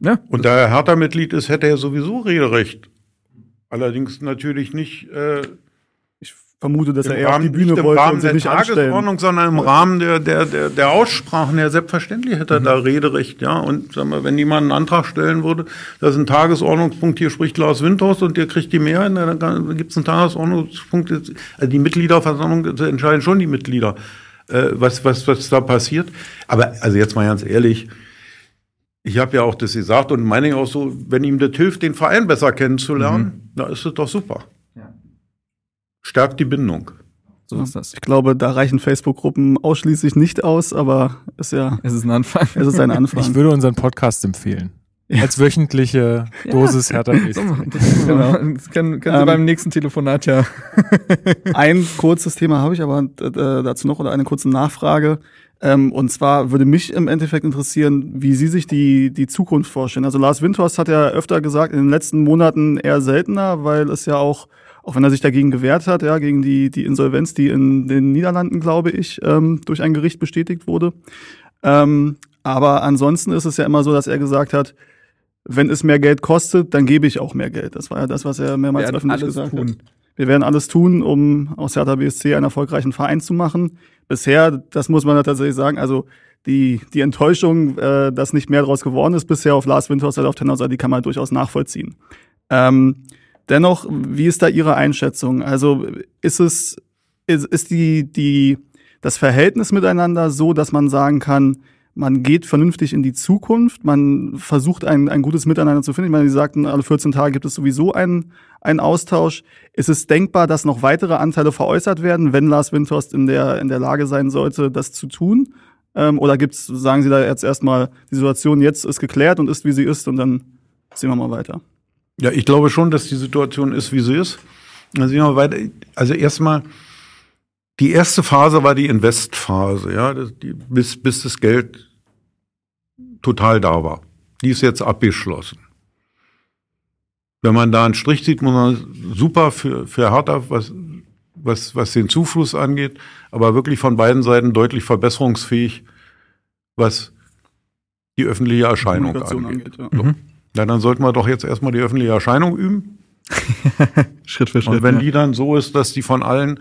Ja, Und da er Hertha-Mitglied ist, hätte er sowieso Rederecht. Allerdings natürlich nicht äh, vermute, dass er im eher auf Rahmen, die Bühne nicht im wollte Rahmen und sich der nicht anstellen. Tagesordnung, sondern im Rahmen der, der, der, der Aussprachen. Ja, selbstverständlich hätte er Mhm. da Rederecht, ja. Und sagen wir, wenn jemand einen Antrag stellen würde, das ist ein Tagesordnungspunkt, hier spricht Lars Windhaus und der kriegt die Mehrheit, dann gibt es einen Tagesordnungspunkt. Also die Mitgliederversammlung entscheiden schon die Mitglieder, äh, was, was, was da passiert. Aber also jetzt mal ganz ehrlich, ich habe ja auch das gesagt und meine ich auch so, wenn ihm das hilft, den Verein besser kennenzulernen, na ist das doch super. Stärkt die Bindung. so ist das. Ich glaube, da reichen Facebook-Gruppen ausschließlich nicht aus, aber ist ja, Es ist ein Anfang. es ist ein Anfang. Ich würde unseren Podcast empfehlen. Als wöchentliche Dosis So, das, genau. das können, können Sie Ähm, beim nächsten Telefonat ja. Ein kurzes Thema habe ich aber äh, dazu noch oder eine kurze Nachfrage. Ähm, und zwar würde mich im Endeffekt interessieren, wie Sie sich die, die Zukunft vorstellen. Also Lars Windhorst hat ja öfter gesagt, in den letzten Monaten eher seltener, weil es ja auch, auch wenn er sich dagegen gewehrt hat, ja, gegen die, die Insolvenz, die in den Niederlanden, glaube ich, ähm, durch ein Gericht bestätigt wurde. Ähm, aber ansonsten ist es ja immer so, dass er gesagt hat, wenn es mehr Geld kostet, dann gebe ich auch mehr Geld. Das war ja das, was er mehrmals werden öffentlich gesagt tun. hat. Wir werden alles tun, um aus Hertha BSC einen erfolgreichen Verein zu machen. Bisher, das muss man tatsächlich sagen, also die, die Enttäuschung, äh, dass nicht mehr draus geworden ist bisher auf Lars Windhorst oder auf Tenor, die kann man durchaus nachvollziehen. Ähm, dennoch, wie ist da Ihre Einschätzung? Also ist es, ist, ist die, die, das Verhältnis miteinander so, dass man sagen kann, man geht vernünftig in die Zukunft, man versucht ein, ein gutes Miteinander zu finden. Ich meine, Sie sagten, alle 14 Tage gibt es sowieso einen, einen Austausch. Ist es denkbar, dass noch weitere Anteile veräußert werden, wenn Lars Windhorst in der, in der Lage sein sollte, das zu tun? Ähm, oder gibt's, sagen Sie da jetzt erstmal, die Situation jetzt ist geklärt und ist, wie sie ist und dann sehen wir mal weiter? Ja, ich glaube schon, dass die Situation ist, wie sie ist. Weiter. Also erstmal, die erste Phase war die Investphase, ja, das, die, bis, bis das Geld total da war. Die ist jetzt abgeschlossen. Wenn man da einen Strich sieht, muss man super für, für Hertha, was, was, was den Zufluss angeht, aber wirklich von beiden Seiten deutlich verbesserungsfähig, was die öffentliche Erscheinung angeht. angeht ja. So. Ja, dann sollten wir doch jetzt erstmal die öffentliche Erscheinung üben. Schritt für Schritt. Und wenn ja. die dann so ist, dass die von allen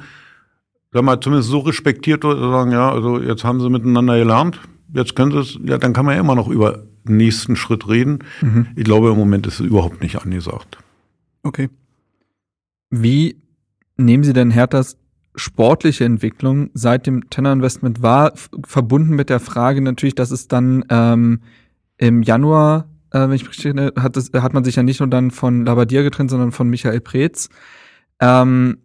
sag mal, zumindest so respektiert wird, sagen, ja, also jetzt haben sie miteinander gelernt, jetzt können sie es, ja, dann kann man ja immer noch über den nächsten Schritt reden. Mhm. Ich glaube, im Moment ist es überhaupt nicht angesagt. Okay. Wie nehmen Sie denn Herthas sportliche Entwicklung seit dem Tenor-Investment war, verbunden mit der Frage natürlich, dass es dann ähm, im Januar, äh, wenn ich richtig erinnere, hat, das, hat man sich ja nicht nur dann von Labadier getrennt, sondern von Michael Preetz. Ähm,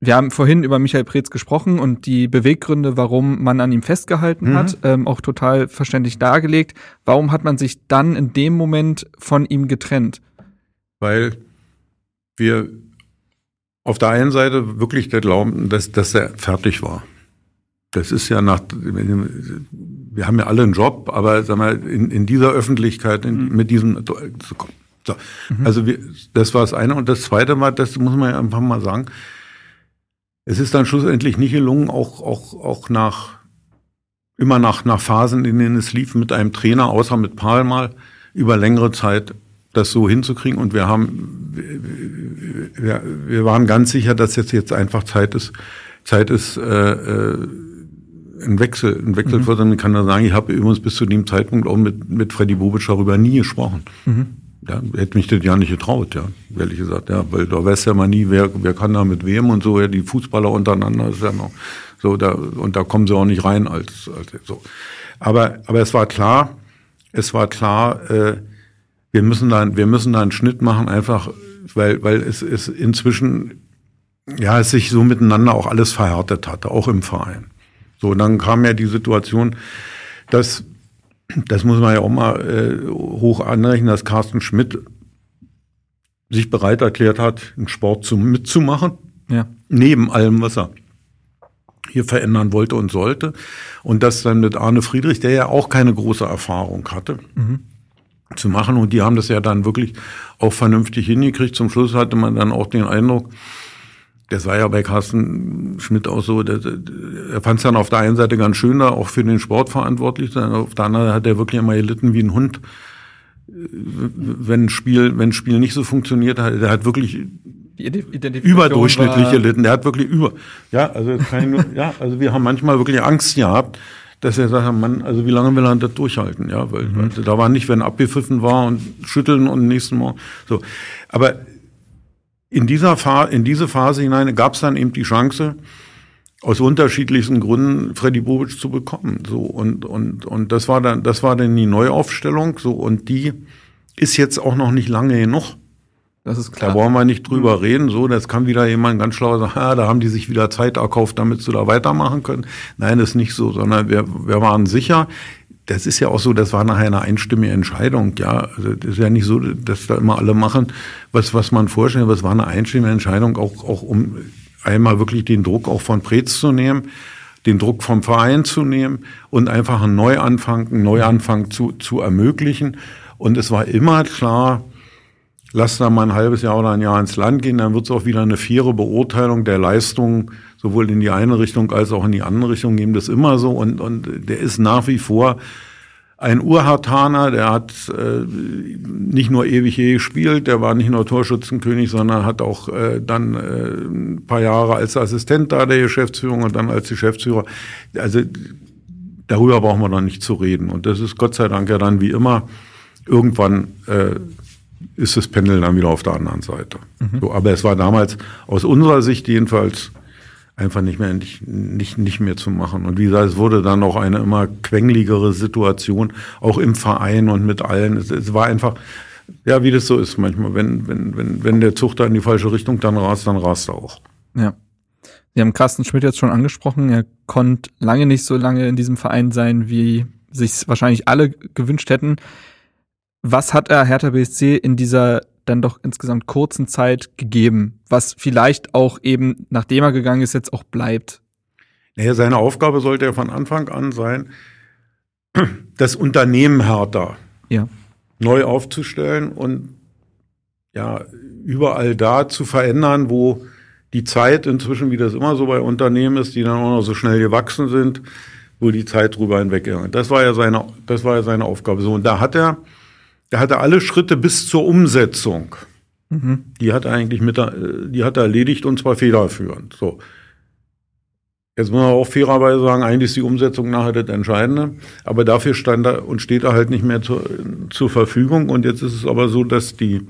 wir haben vorhin über Michael Preetz gesprochen und die Beweggründe, warum man an ihm festgehalten mhm. hat, ähm, auch total verständlich dargelegt. Warum hat man sich dann in dem Moment von ihm getrennt? Weil wir auf der einen Seite wirklich der Glauben, dass, dass er fertig war. Das ist ja nach, wir haben ja alle einen Job, aber sag mal, in, in dieser Öffentlichkeit, in, mhm. mit diesem, so. Mhm. also wir, das war das eine. Und das zweite war, das muss man ja einfach mal sagen, es ist dann schlussendlich nicht gelungen, auch, auch, auch nach, immer nach, nach Phasen, in denen es lief, mit einem Trainer, außer mit Paul mal, über längere Zeit das so hinzukriegen. Und wir haben, wir, wir waren ganz sicher, dass jetzt, jetzt einfach Zeit ist, Zeit ist, äh, äh, ein Wechsel, ein Wechsel mhm. für, kann da sagen, ich habe übrigens bis zu dem Zeitpunkt auch mit, mit Freddy Bobic darüber nie gesprochen. Mhm. Ja, hätte mich das ja nicht getraut, ja, ehrlich gesagt, ja, weil da weiß ja mal nie, wer, wer kann da mit wem und so, ja, die Fußballer untereinander ist ja noch so, da, und da kommen sie auch nicht rein als, als so. Aber, aber es war klar, es war klar, äh, wir müssen da, wir müssen da einen Schnitt machen, einfach, weil, weil es, es inzwischen, ja, es sich so miteinander auch alles verhärtet hatte, auch im Verein. So, und dann kam ja die Situation, dass das muss man ja auch mal äh, hoch anrechnen, dass Carsten Schmidt sich bereit erklärt hat, einen Sport zu, mitzumachen. Ja. Neben allem, was er hier verändern wollte und sollte. Und das dann mit Arne Friedrich, der ja auch keine große Erfahrung hatte, mhm. zu machen. Und die haben das ja dann wirklich auch vernünftig hingekriegt. Zum Schluss hatte man dann auch den Eindruck, das war ja bei Carsten Schmidt auch so, der, er fand es dann auf der einen Seite ganz schön, da auch für den Sport verantwortlich sein, auf der anderen hat er wirklich immer gelitten wie ein Hund, wenn Spiel, wenn Spiel nicht so funktioniert hat, der hat wirklich überdurchschnittlich gelitten, der hat wirklich über, ja, also keine, ja, also wir haben manchmal wirklich Angst gehabt, dass er sagt, Mann, also wie lange will er das durchhalten, ja, weil, mhm. weil da war nicht, wenn abgepfiffen war und schütteln und nächsten Mal, so. Aber in dieser Phase, in diese Phase hinein gab es dann eben die Chance, aus unterschiedlichsten Gründen Freddy Bobic zu bekommen. So und und und das war dann das war dann die Neuaufstellung. So und die ist jetzt auch noch nicht lange genug. Das ist klar. Da wollen wir nicht drüber mhm. reden. So, das kann wieder jemand ganz schlau sagen, ah, da haben die sich wieder Zeit erkauft, damit sie da weitermachen können. Nein, das ist nicht so, sondern wir, wir waren sicher, das ist ja auch so, das war nachher eine einstimmige Entscheidung, ja. Also das ist ja nicht so, dass da immer alle machen, was, was man vorstellt, aber es war eine einstimmige Entscheidung, auch, auch um einmal wirklich den Druck auch von Preetz zu nehmen, den Druck vom Verein zu nehmen und einfach einen Neuanfang, einen Neuanfang zu, zu ermöglichen. Und es war immer klar, lass da mal ein halbes Jahr oder ein Jahr ins Land gehen, dann wird es auch wieder eine faire Beurteilung der Leistung sowohl in die eine Richtung als auch in die andere Richtung geben. Das immer so und, und der ist nach wie vor ein Urhartaner, der hat äh, nicht nur ewig je gespielt, der war nicht nur Torschützenkönig, sondern hat auch äh, dann äh, ein paar Jahre als Assistent da der Geschäftsführung und dann als Geschäftsführer. Also darüber brauchen wir dann nicht zu reden. Und das ist Gott sei Dank ja dann wie immer irgendwann äh, ist das Pendel dann wieder auf der anderen Seite. Mhm. So, aber es war damals aus unserer Sicht jedenfalls einfach nicht mehr nicht, nicht, nicht mehr zu machen. Und wie gesagt, es wurde dann auch eine immer quengligere Situation, auch im Verein und mit allen. Es, es war einfach, ja, wie das so ist manchmal, wenn, wenn, wenn, wenn der Zug da in die falsche Richtung dann rast, dann rast er auch. Ja. Sie haben Carsten Schmidt jetzt schon angesprochen. Er konnte lange nicht so lange in diesem Verein sein, wie sich wahrscheinlich alle gewünscht hätten. Was hat er Hertha BSC in dieser dann doch insgesamt kurzen Zeit gegeben, was vielleicht auch eben, nachdem er gegangen ist, jetzt auch bleibt? Naja, seine Aufgabe sollte ja von Anfang an sein, das Unternehmen Hertha Ja. neu aufzustellen und ja, überall da zu verändern, wo die Zeit inzwischen, wie das immer so bei Unternehmen ist, die dann auch noch so schnell gewachsen sind, wo die Zeit drüber hinweggegangen. Das war ja seine, das war ja seine Aufgabe. So, und da hat er, er alle Schritte bis zur Umsetzung. Die hat er eigentlich mit, äh, die hat er erledigt und zwar federführend. So. Jetzt muss man auch fairerweise sagen, eigentlich ist die Umsetzung nachher das Entscheidende. Aber dafür stand er und steht er halt nicht mehr zur, zur Verfügung. Und jetzt ist es aber so, dass die,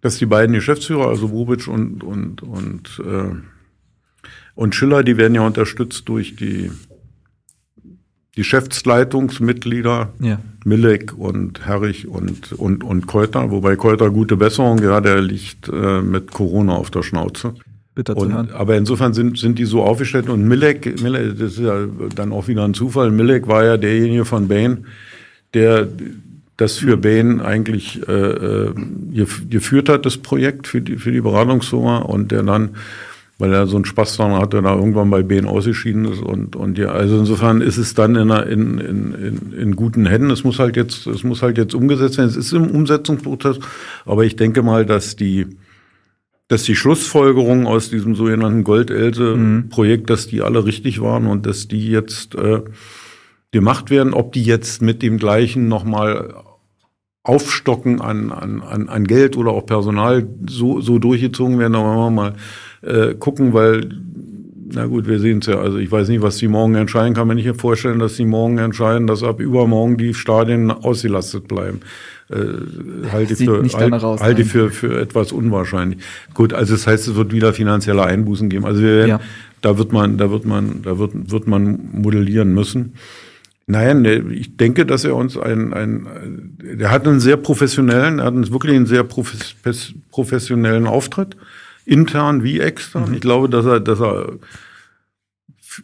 dass die beiden Geschäftsführer, also Bobic und, und, und, äh, und Schiller, die werden ja unterstützt durch die Geschäftsleitungsmitglieder Ja. Milek und Herrich und, und, und Keuter, wobei Keuter gute Besserung, ja, der liegt äh, mit Corona auf der Schnauze. Bitter zu hören. aber insofern sind, sind die so aufgestellt und Milek, Milek, das ist ja dann auch wieder ein Zufall, Milek war ja derjenige von Bain, der das für Bain eigentlich äh, äh, gef- geführt hat, das Projekt für die, für die Beratungsfirma und der dann, weil er so einen Spaß daran hatte, da irgendwann bei Bain ausgeschieden ist und, und ja, also insofern ist es dann in, in, in, in, guten Händen. Es muss halt jetzt, es muss halt jetzt umgesetzt werden. Es ist im Umsetzungsprozess, aber ich denke mal, dass die, dass die Schlussfolgerungen aus diesem sogenannten Goldelse-Projekt, dass die alle richtig waren und dass die jetzt äh, gemacht werden. Ob die jetzt mit dem gleichen nochmal aufstocken an, an, an, an Geld oder auch Personal so, so durchgezogen werden, da wollen wir mal äh, gucken, weil, na gut, wir sehen es ja. Also ich weiß nicht, was die morgen entscheiden. Kann mir nicht vorstellen, dass die morgen entscheiden, dass ab übermorgen die Stadien ausgelastet bleiben. Äh, halte ich Sieht für, nicht danach aus, halte ich nein. für, für etwas unwahrscheinlich. Gut, also das heißt, es wird wieder finanzielle Einbußen geben. Also wir werden, Ja. da wird man, da wird man, da wird, wird man modellieren müssen. Nein, ne, ich denke, dass er uns ein, ein, der hat einen sehr professionellen, er hat einen wirklich einen sehr profes, professionellen Auftritt, intern wie extern. Ich glaube, dass er, dass er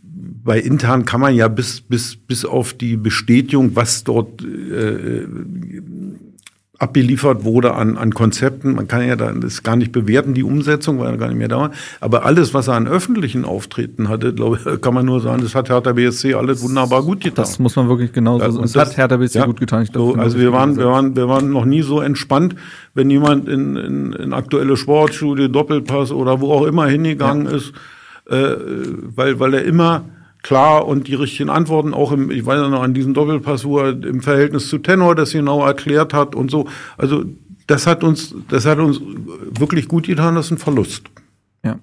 bei intern kann man ja bis, bis, bis auf die Bestätigung, was dort äh, abgeliefert wurde an, an Konzepten. Man kann ja dann das gar nicht bewerten, die Umsetzung, weil er gar nicht mehr da war. Aber alles, was er an öffentlichen Auftreten hatte, glaube ich, kann man nur sagen, das hat Hertha BSC alles wunderbar gut getan. Das muss man wirklich genauso sagen. und das- hat Hertha BSC ja, gut getan. Ich so, also wir waren, wir waren, wir waren noch nie so entspannt, wenn jemand in, in, in aktuelle Sportschule, Doppelpass oder wo auch immer hingegangen ist, äh, weil, weil er immer klar und die richtigen Antworten auch im, ich weiß ja noch an diesem Doppelpass, wo er im Verhältnis zu Tenor das genau erklärt hat und so. Also das hat uns, das hat uns wirklich gut getan, das ist ein Verlust. Ja.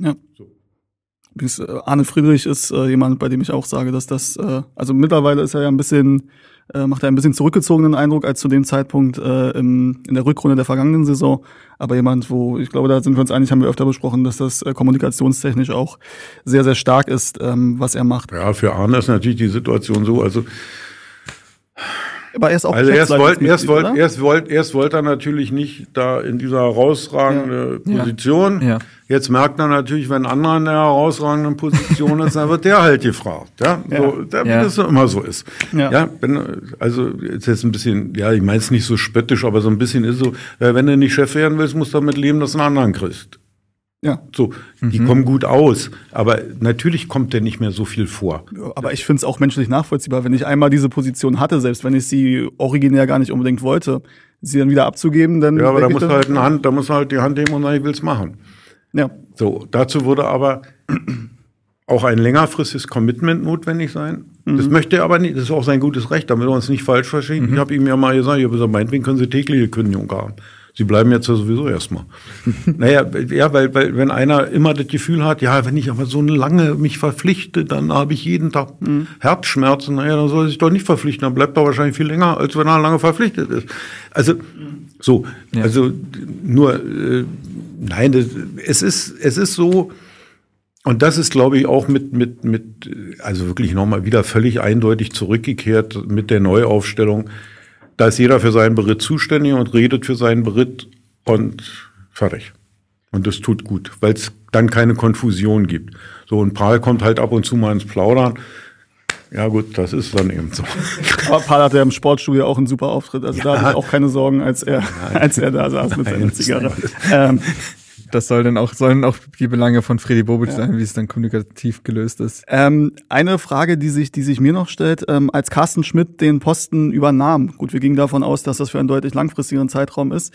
Übrigens, äh, Arne Friedrich ist äh, jemand, bei dem ich auch sage, dass das, äh, also mittlerweile ist er ja ein bisschen, äh, macht er ein bisschen zurückgezogenen Eindruck als zu dem Zeitpunkt äh, im, in der Rückrunde der vergangenen Saison. Aber jemand, wo, ich glaube, da sind wir uns einig, haben wir öfter besprochen, dass das äh, kommunikationstechnisch auch sehr, sehr stark ist, ähm, was er macht. Ja, für Arne ist natürlich die Situation so, also Aber er ist auch Also erst wollte erst Geschäftsleitungsmitglied, wollt, oder? erst wollt, erst wollte er natürlich nicht da in dieser herausragenden Ja. Position. Ja. Jetzt merkt er natürlich, wenn ein anderer in der herausragenden Position ist, dann wird der halt gefragt. Ja, so, da, Ja. so immer so ist. Ja. Ja, wenn, also ist jetzt ein bisschen, ja, ich meine es nicht so spöttisch, aber so ein bisschen ist so, äh, wenn du nicht Chef werden willst, musst du damit leben, dass du einen anderen kriegst. Ja. So, die kommen gut aus, aber natürlich kommt der nicht mehr so viel vor. Aber ich finde es auch menschlich nachvollziehbar, wenn ich einmal diese Position hatte, selbst wenn ich sie originär gar nicht unbedingt wollte, sie dann wieder abzugeben, dann. Ja, aber da dann- halt eine Hand, da musst du halt die Hand nehmen und sagen, ich will's machen. Ja. So, dazu würde aber auch ein längerfristiges Commitment notwendig sein. Das möchte er aber nicht, das ist auch sein gutes Recht, damit wir uns nicht falsch verstehen. Ich habe ihm ja mal gesagt, ich habe gesagt, meinetwegen können Sie tägliche Kündigung haben. Sie bleiben jetzt ja sowieso erstmal. naja, ja, weil, weil wenn einer immer das Gefühl hat, ja, wenn ich aber so lange mich verpflichte, dann habe ich jeden Tag Herzschmerzen, naja, dann soll er sich doch nicht verpflichten, dann bleibt er wahrscheinlich viel länger, als wenn er lange verpflichtet ist. Also, so, also nur, äh, nein, das, es ist, es ist so, und das ist, glaube ich, auch mit, mit, mit, also wirklich nochmal wieder völlig eindeutig zurückgekehrt mit der Neuaufstellung. Da ist jeder für seinen Beritt zuständig und redet für seinen Beritt und fertig. Und das tut gut, weil es dann keine Konfusion gibt. So, und Prahl kommt halt ab und zu mal ins Plaudern. Ja gut, das ist dann eben so. Aber Paul hatte ja im Sportstudio auch einen super Auftritt. Also ja. da hatte ich auch keine Sorgen, als er, als er da saß mit seiner Zigarre. Ähm, das soll dann auch, sollen auch die Belange von Freddy Bobic ja. sein, wie es dann kommunikativ gelöst ist. Ähm, eine Frage, die sich, die sich mir noch stellt, ähm, als Carsten Schmidt den Posten übernahm, gut, wir gingen davon aus, dass das für einen deutlich langfristigeren Zeitraum ist,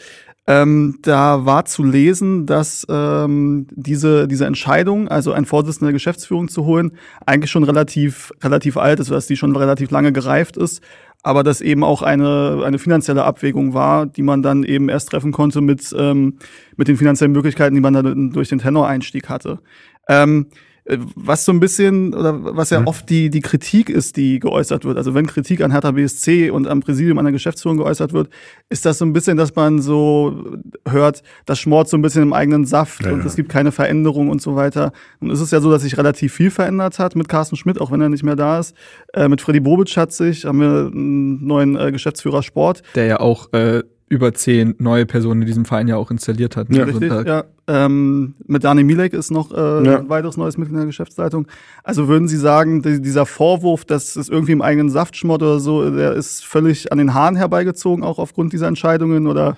ähm, da war zu lesen, dass ähm, diese, diese Entscheidung, also ein Vorsitzender der Geschäftsführung zu holen, eigentlich schon relativ, relativ alt ist, dass die schon relativ lange gereift ist, aber das eben auch eine, eine finanzielle Abwägung war, die man dann eben erst treffen konnte mit, ähm, mit den finanziellen Möglichkeiten, die man dann durch den Tenor-Einstieg hatte. Ähm, äh, was so ein bisschen oder was ja mhm. oft die die Kritik ist, die geäußert wird. Also wenn Kritik an Hertha BSC und am Präsidium an der Geschäftsführung geäußert wird, ist das so ein bisschen, dass man so hört, das schmort so ein bisschen im eigenen Saft ja, und ja. es gibt keine Veränderung und so weiter. Und es ist ja so, dass sich relativ viel verändert hat mit Carsten Schmidt, auch wenn er nicht mehr da ist. Äh, mit Freddy Bobic hat sich, haben wir einen neuen äh, Geschäftsführer Sport. Der ja auch äh, über zehn neue Personen in diesem Verein ja auch installiert hat. Ja, richtig, ja. Ähm, mit Dani Milek ist noch äh, ja. ein weiteres neues Mitglied in der Geschäftsleitung. Also würden Sie sagen, die, dieser Vorwurf, dass es irgendwie im eigenen Saft schmort oder so, der ist völlig an den Haaren herbeigezogen, auch aufgrund dieser Entscheidungen oder?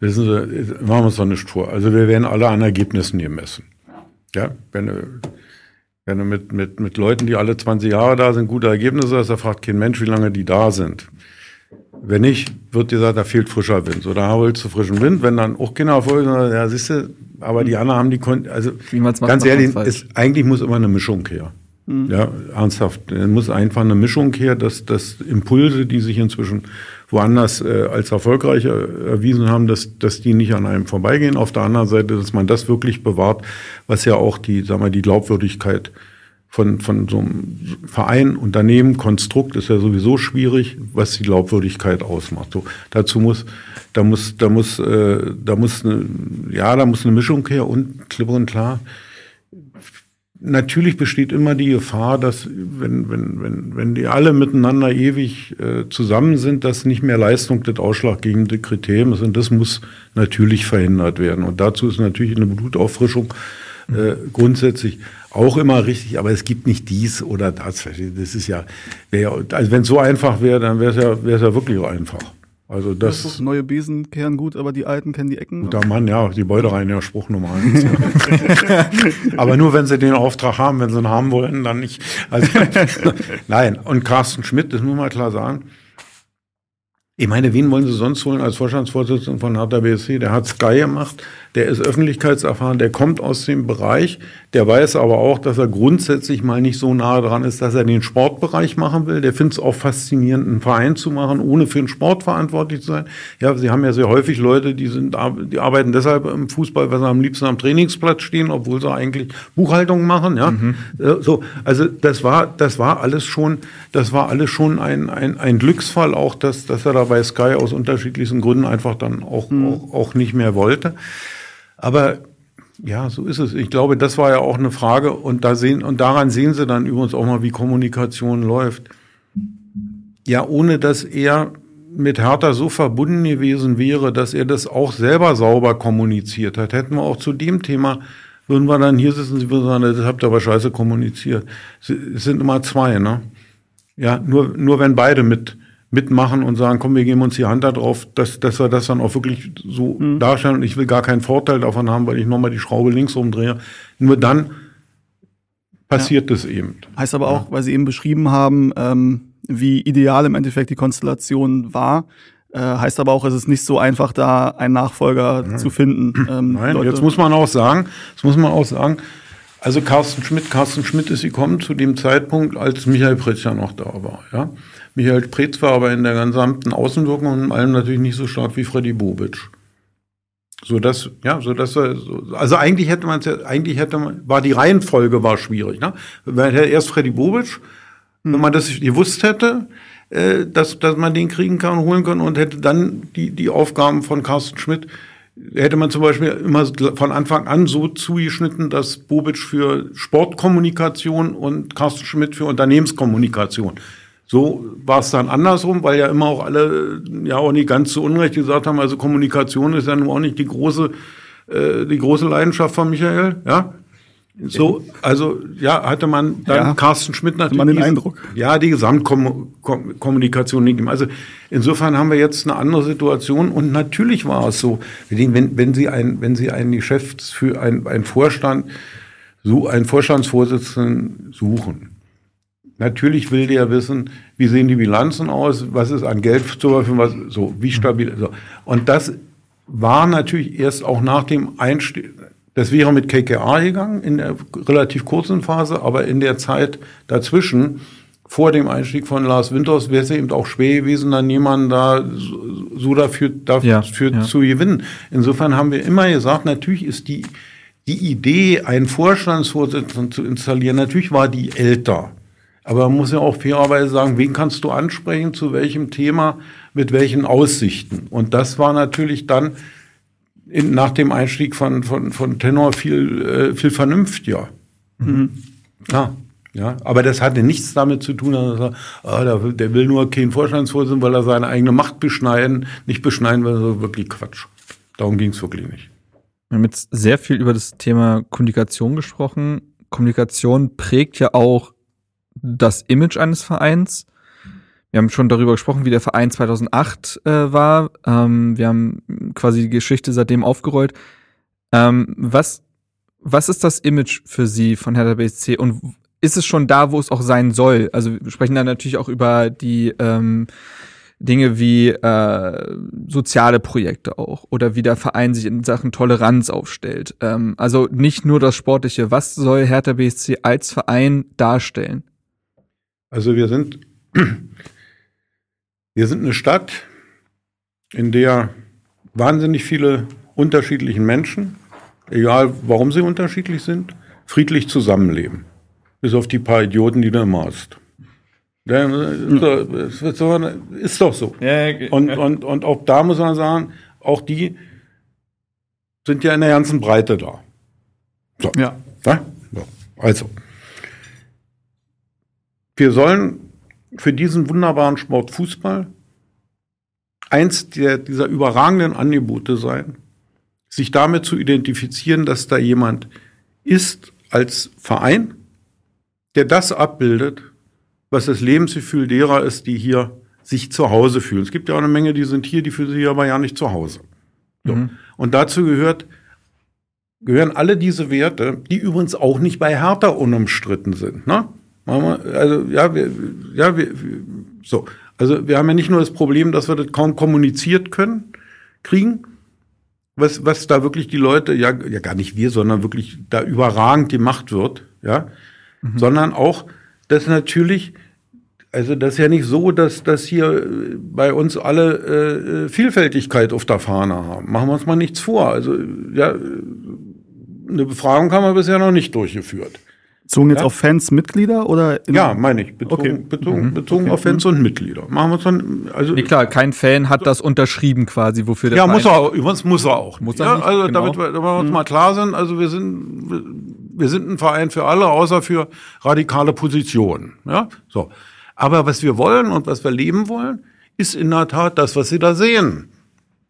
Wissen Sie, machen wir uns doch nicht vor. Also wir werden alle an Ergebnissen gemessen. Ja, wenn du, wenn du mit, mit, mit Leuten, die alle 20 Jahre da sind, gute Ergebnisse hast, da fragt kein Mensch, wie lange die da sind. Wenn nicht, wird gesagt, da fehlt frischer Wind. So, da holst du frischen Wind. Wenn dann auch Kinder Erfolg, ja, siehst du, aber die anderen haben die, Kon also macht, ganz ehrlich, ist, eigentlich muss immer eine Mischung her. Mhm. Ja, ernsthaft. Es muss einfach eine Mischung her, dass, dass Impulse, die sich inzwischen woanders äh, als erfolgreich erwiesen haben, dass, dass die nicht an einem vorbeigehen. Auf der anderen Seite, dass man das wirklich bewahrt, was ja auch die, sagen wir, die Glaubwürdigkeit von, von so einem Verein, Unternehmen, Konstrukt ist ja sowieso schwierig, was die Glaubwürdigkeit ausmacht. So, dazu muss, da muss, da muss, äh, da muss eine, ja, da muss eine Mischung her und klipp und klar. Natürlich besteht immer die Gefahr, dass wenn, wenn, wenn, wenn die alle miteinander ewig äh, zusammen sind, dass nicht mehr Leistung das ausschlaggebende Kriterium ist. Und das muss natürlich verhindert werden. Und dazu ist natürlich eine Blutauffrischung äh, grundsätzlich auch immer richtig, aber es gibt nicht dies oder das. Das ist ja, wär, also wenn es so einfach wäre, dann wäre es ja, wäre es ja wirklich einfach. Also das, das neue Besen kehren gut, aber die alten kennen die Ecken. Guter Mann, ja, die Beute rein, ja, Spruch Nummer eins. Aber nur wenn sie den Auftrag haben, wenn sie ihn haben wollen, dann nicht. Also, nein, und Carsten Schmidt, das muss man klar sagen. Ich meine, wen wollen sie sonst holen als Vorstandsvorsitzenden von Hertha BSC? Der hat Sky gemacht der ist öffentlichkeitserfahren, der kommt aus dem Bereich, der weiß aber auch, dass er grundsätzlich mal nicht so nahe dran ist, dass er den Sportbereich machen will. Der findet es auch faszinierend, einen Verein zu machen, ohne für den Sport verantwortlich zu sein. Ja, sie haben ja sehr häufig Leute, die sind, die arbeiten deshalb im Fußball, weil sie am liebsten am Trainingsplatz stehen, obwohl sie eigentlich Buchhaltung machen. Ja, mhm. Äh, so, also das war, das war alles schon, das war alles schon ein, ein, ein Glücksfall, auch dass, dass er da bei Sky aus unterschiedlichsten Gründen einfach dann auch, mhm. auch, auch nicht mehr wollte. Aber ja, so ist es. Ich glaube, das war ja auch eine Frage und da sehen, und daran sehen Sie dann übrigens auch mal, wie Kommunikation läuft. Ja, ohne dass er mit Hertha so verbunden gewesen wäre, dass er das auch selber sauber kommuniziert hat, hätten wir auch zu dem Thema, würden wir dann hier sitzen, Sie würden sagen, das habt ihr aber scheiße kommuniziert. Es sind immer zwei, ne? Ja, nur, nur wenn beide mit, mitmachen und sagen, komm, wir geben uns die Hand darauf, dass, dass wir das dann auch wirklich so mhm. darstellen. Und ich will gar keinen Vorteil davon haben, weil ich nochmal die Schraube links umdrehe. Nur dann passiert ja. das eben. Heißt aber auch, ja. weil Sie eben beschrieben haben, ähm, wie ideal im Endeffekt die Konstellation war. Äh, heißt aber auch, es ist nicht so einfach, da einen Nachfolger ja. zu finden. Ähm, Nein, Leute. jetzt muss man auch sagen, jetzt muss man auch sagen, also Carsten Schmidt, Carsten Schmidt ist gekommen zu dem Zeitpunkt, als Michael Pritzker noch da war. Ja? Michael Preetz war aber in der gesamten Außenwirkung und in allem natürlich nicht so stark wie Freddy Bobic. So dass, ja, so dass also eigentlich hätte man ja, eigentlich hätte man, war die Reihenfolge war schwierig, ne? Wenn erst Freddy Bobic, wenn hm. man das gewusst hätte, äh, dass, dass man den kriegen kann und holen kann und hätte dann die, die Aufgaben von Carsten Schmidt hätte man zum Beispiel immer von Anfang an so zugeschnitten, dass Bobic für Sportkommunikation und Carsten Schmidt für Unternehmenskommunikation. So war es dann andersrum, weil ja immer auch alle ja auch nicht ganz zu Unrecht gesagt haben, also Kommunikation ist ja nun auch nicht die große, äh, die große Leidenschaft von Michael, ja. So, also ja, hatte man dann Ja. Carsten Schmidt natürlich. man den diese- Eindruck. Ja, die Gesamtkommunikation nicht. Also insofern haben wir jetzt eine andere Situation und natürlich war es so, wenn, wenn, wenn Sie ein, wenn Sie einen Geschäfts für ein, ein Vorstand, so einen Vorstandsvorsitzenden suchen. Natürlich will der wissen, wie sehen die Bilanzen aus, was ist an Geld zur Verfügung, was, so, wie stabil, so. Und das war natürlich erst auch nach dem Einstieg, das wäre mit KKA gegangen in der relativ kurzen Phase, aber in der Zeit dazwischen, vor dem Einstieg von Lars Winters, wäre es eben auch schwer gewesen, dann jemanden da so, dafür, dafür Ja, ja. zu gewinnen. Insofern haben wir immer gesagt, natürlich ist die, die Idee, einen Vorstandsvorsitzenden zu installieren, natürlich war die älter. Aber man muss ja auch fairerweise sagen, wen kannst du ansprechen, zu welchem Thema, mit welchen Aussichten. Und das war natürlich dann in, nach dem Einstieg von, von, von Tenor viel, äh, viel vernünftiger. Ja, ja, aber das hatte nichts damit zu tun, dass er ah, der, will- der will nur keinen Vorstandsvorsitzenden, weil er seine eigene Macht beschneiden, nicht beschneiden, weil so wirklich Quatsch. Darum ging es wirklich nicht. Wir haben jetzt sehr viel über das Thema Kommunikation gesprochen. Kommunikation prägt ja auch das Image eines Vereins. Wir haben schon darüber gesprochen, wie der Verein 2008 äh, war. Ähm, wir haben quasi die Geschichte seitdem aufgerollt. Ähm, was, was ist das Image für Sie von Hertha BSC und ist es schon da, wo es auch sein soll? Also wir sprechen dann natürlich auch über die ähm, Dinge wie äh, soziale Projekte auch oder wie der Verein sich in Sachen Toleranz aufstellt. Ähm, also nicht nur das Sportliche. Was soll Hertha BSC als Verein darstellen? Also wir sind, wir sind eine Stadt, in der wahnsinnig viele unterschiedliche Menschen, egal warum sie unterschiedlich sind, friedlich zusammenleben. Bis auf die paar Idioten, die du immer hast. Ja, Ist doch- so-. Und, und, und auch da muss man sagen, auch die sind ja in der ganzen Breite da. So. Ja. Ja? So. Also. Wir sollen für diesen wunderbaren Sport Fußball eins der, dieser überragenden Angebote sein, sich damit zu identifizieren, dass da jemand ist als Verein, der das abbildet, was das Lebensgefühl derer ist, die hier sich zu Hause fühlen. Es gibt ja auch eine Menge, die sind hier, die fühlen sich aber ja nicht zu Hause. So. Mhm. Und dazu gehört, gehören alle diese Werte, die übrigens auch nicht bei Hertha unumstritten sind. Ne? Machen wir- Also ja, wir, ja, wir, so. Also wir haben ja nicht nur das Problem, dass wir das kaum kommuniziert können, kriegen, was, was da wirklich die Leute, ja, ja gar nicht wir, sondern wirklich da überragend gemacht wird, ja, sondern auch, dass natürlich, also das ist ja nicht so, dass, dass hier äh, bei uns alle äh, Vielfältigkeit auf der Fahne haben. Machen wir uns mal nichts vor. Also ja, eine Befragung haben wir bisher noch nicht durchgeführt. Bezogen jetzt Ja. auf Fans, Mitglieder oder? in- Ja, meine ich. Bezogen, Okay. bezogen, bezogen auf Fans und Mitglieder. Machen wir uns dann, also. Nee, klar, kein Fan hat das unterschrieben quasi, wofür der Ja, Verein muss er auch, übrigens muss er auch. Muss er ja, nicht, also genau. damit, wir, damit wir uns mal klar sind, also wir sind, wir sind ein Verein für alle, außer für radikale Positionen. Ja, so. Aber was wir wollen und was wir leben wollen, ist in der Tat das, was Sie da sehen.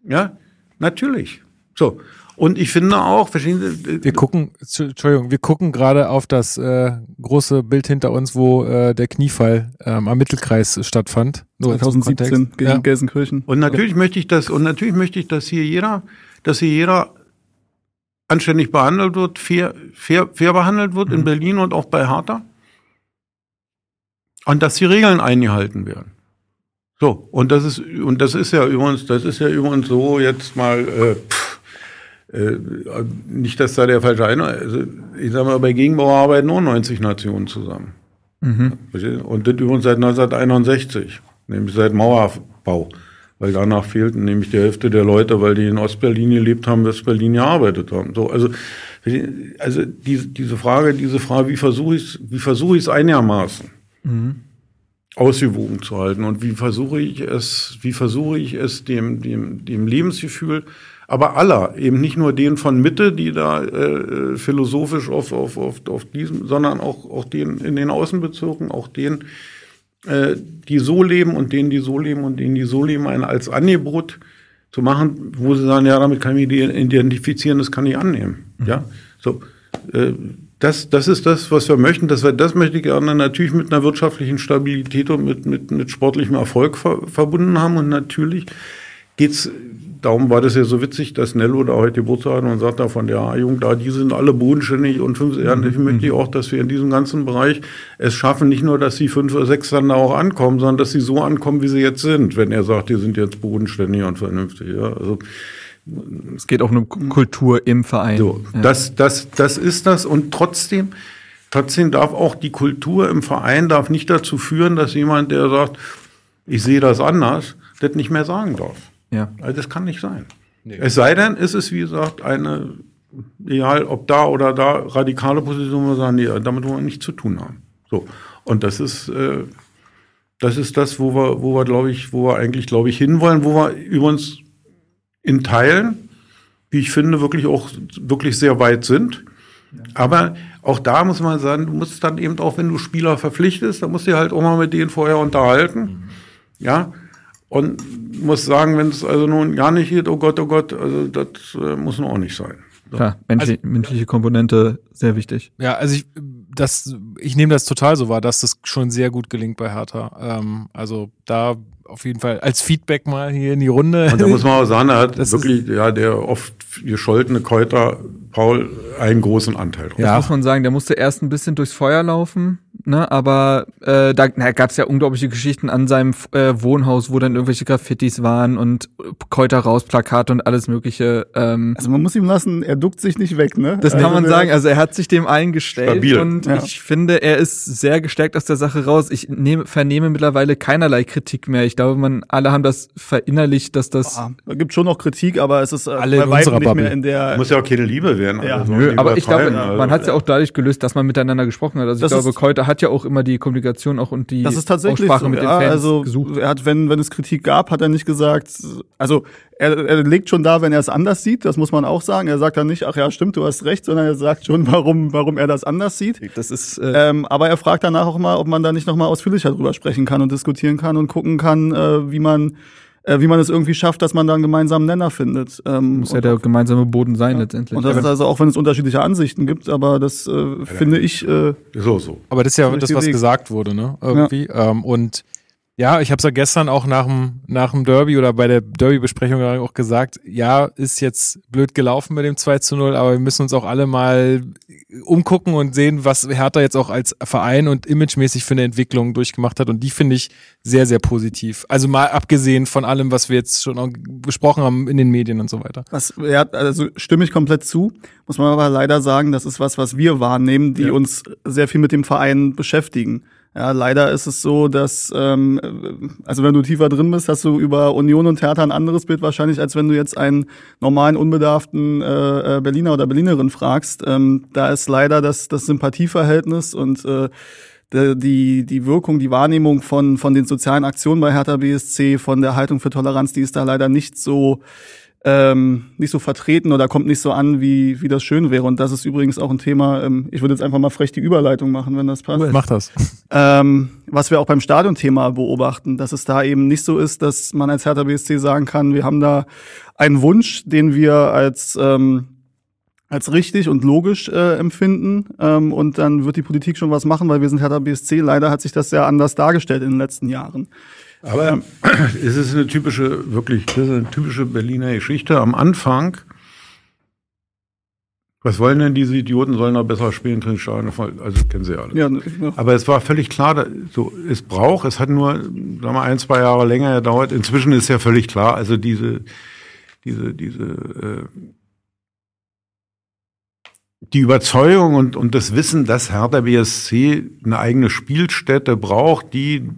Ja, natürlich. So. Und ich finde auch, verstehen Sie, Wir gucken, Entschuldigung, wir gucken gerade auf das äh, große Bild hinter uns, wo äh, der Kniefall ähm, am Mittelkreis stattfand. Nur zum 2017 Kontext. gegen Ja. Gelsenkirchen. Und natürlich möchte ich das, und natürlich möchte ich, dass hier jeder, dass hier jeder anständig behandelt wird, fair, fair, fair behandelt wird in Berlin und auch bei Hertha. Und dass die Regeln eingehalten werden. So, und das ist, und das ist ja übrigens, das ist ja übrigens so jetzt mal, äh, pff, äh, nicht, dass da der falsche Eindruck, also ich sag mal, bei Gegenbau arbeiten nur 90 Nationen zusammen. Mhm. Und das übrigens seit 1961, nämlich seit Mauerbau. Weil danach fehlten nämlich die Hälfte der Leute, weil die in Ostberlin gelebt haben, Westberlin gearbeitet haben. So, also, also diese, diese Frage, diese Frage, wie versuche ich es, wie versuche ich es einigermaßen ausgewogen zu halten und wie versuche ich es, wie versuche ich es dem, dem, dem Lebensgefühl aber aller, eben nicht nur den von Mitte, die da äh, philosophisch auf, auf, auf, auf diesem, sondern auch, auch den in den Außenbezirken, auch den, äh, die so leben und denen, die so leben und denen, die so leben, ein als Angebot zu machen, wo sie sagen, ja, damit kann ich mich identifizieren, das kann ich annehmen. Mhm. Ja, so. Äh, das, das ist das, was wir möchten. Das, das möchte ich gerne natürlich mit einer wirtschaftlichen Stabilität und mit, mit, mit sportlichem Erfolg ver, verbunden haben. Und natürlich geht's darum war das ja so witzig, dass Nello da heute Geburtstag hat und sagt da von der A-Jugend, da, die sind alle bodenständig und fünf, ja, ich möchte ich auch, dass wir in diesem ganzen Bereich es schaffen, nicht nur, dass sie fünf oder sechs dann da auch ankommen, sondern dass sie so ankommen, wie sie jetzt sind, wenn er sagt, die sind jetzt bodenständig und vernünftig, ja, also. Es geht auch um Kultur im Verein. So, ja. das, das, das ist das und trotzdem, trotzdem darf auch die Kultur im Verein darf nicht dazu führen, dass jemand, der sagt, ich sehe das anders, das nicht mehr sagen darf. Ja. Also das kann nicht sein. Nee. Es sei denn, ist es, wie gesagt, eine, egal ob da oder da, radikale Position, wo wir sagen, nee, damit wollen wir nichts zu tun haben. So. Und das ist, äh, das ist das, wo wir, wo wir, glaube ich, wo wir eigentlich, glaube ich, hinwollen, wo wir übrigens in Teilen, wie ich finde, wirklich auch wirklich sehr weit sind. Aber auch da muss man sagen, du musst dann eben auch, wenn du Spieler verpflichtest, dann musst du halt auch mal mit denen vorher unterhalten. Mhm. Ja, und muss sagen, wenn es also nun gar nicht geht, oh Gott, oh Gott, also das äh, muss nun auch nicht sein. So. Klar, menschliche, also, menschliche Komponente sehr wichtig. Ja, also ich, das, ich nehme das total so wahr, dass das schon sehr gut gelingt bei Hertha. Ähm, also da auf jeden Fall als Feedback mal hier in die Runde. Und da muss man auch sagen, er hat das wirklich, ja, der oft gescholtene Keuter Paul einen großen Anteil drauf. Ja, muss man sagen, der musste erst ein bisschen durchs Feuer laufen, ne? Aber äh, da gab es ja unglaubliche Geschichten an seinem äh, Wohnhaus, wo dann irgendwelche Graffitis waren und Kräuter raus, Plakate und alles mögliche. Ähm, also man muss ihm lassen, er duckt sich nicht weg, ne? Das also kann man sagen. Also er hat sich dem allen gestellt stabil. und ja. ich finde, er ist sehr gestärkt aus der Sache raus. Ich nehme, vernehme mittlerweile keinerlei Kritik mehr. Ich glaube, man alle haben das verinnerlicht, dass das. Ah, es gibt schon noch Kritik, aber es ist äh, alle bei weitem nicht mehr in der. Muss ja auch keine Liebe werden. Ja. Also Nö, aber ich glaube, man hat es ja auch dadurch gelöst, dass man miteinander gesprochen hat. Also ich glaube, Keuter hat ja auch immer die Kommunikation auch und die das ist tatsächlich Aussprache so, mit den Fans also gesucht. Er hat, wenn, wenn es Kritik gab, hat er nicht gesagt, also er, er legt schon da, wenn er es anders sieht, das muss man auch sagen. Er sagt dann nicht, ach ja, stimmt, du hast recht, sondern er sagt schon, warum, warum er das anders sieht. Das ist, äh ähm, aber er fragt danach auch mal, ob man da nicht nochmal ausführlicher drüber sprechen kann und diskutieren kann und gucken kann, äh, wie man wie man es irgendwie schafft, dass man da einen gemeinsamen Nenner findet. Ähm, Muss ja der gemeinsame Boden sein ja. letztendlich. Und das ist also auch, wenn es unterschiedliche Ansichten gibt, aber das äh, ja, finde ich. Äh, so, so. Aber das ist ja das, was gesagt wurde, ne? Irgendwie. Ja. Ähm, und ja, ich habe es ja gestern auch nach dem, nach dem Derby oder bei der Derby-Besprechung auch gesagt, ja, ist jetzt blöd gelaufen mit dem 2 zu 0, aber wir müssen uns auch alle mal umgucken und sehen, was Hertha jetzt auch als Verein und imagemäßig für eine Entwicklung durchgemacht hat. Und die finde ich sehr, sehr positiv. Also mal abgesehen von allem, was wir jetzt schon besprochen haben in den Medien und so weiter. Was, ja, also stimme ich komplett zu. Muss man aber leider sagen, das ist was, was wir wahrnehmen, die ja. uns sehr viel mit dem Verein beschäftigen. Ja, leider ist es so, dass, ähm, also wenn du tiefer drin bist, hast du über Union und Hertha ein anderes Bild wahrscheinlich, als wenn du jetzt einen normalen, unbedarften äh, äh Berliner oder Berlinerin fragst. Ähm, da ist leider das, das Sympathieverhältnis und äh, die, die Wirkung, die Wahrnehmung von, von den sozialen Aktionen bei Hertha BSC, von der Haltung für Toleranz, die ist da leider nicht so ähm, nicht so vertreten oder kommt nicht so an, wie, wie das schön wäre. Und das ist übrigens auch ein Thema, ähm, ich würde jetzt einfach mal frech die Überleitung machen, wenn das passt. Mach das. Ähm, was wir auch beim Stadionthema beobachten, dass es da eben nicht so ist, dass man als Hertha BSC sagen kann, wir haben da einen Wunsch, den wir als ähm, als richtig und logisch äh, empfinden ähm, und dann wird die Politik schon was machen, weil wir sind Hertha BSC. Leider hat sich das sehr anders dargestellt in den letzten Jahren. Aber es ist eine typische, wirklich, das ist eine typische Berliner Geschichte. Am Anfang, was wollen denn diese Idioten, sollen da besser spielen, also kennen sie alle. Ja, ja. Aber es war völlig klar, so, es braucht, es hat nur, sagen wir, ein, zwei Jahre länger gedauert. Inzwischen ist ja völlig klar, also diese, diese, diese, äh, die Überzeugung und, und das Wissen, dass Hertha BSC eine eigene Spielstätte braucht, die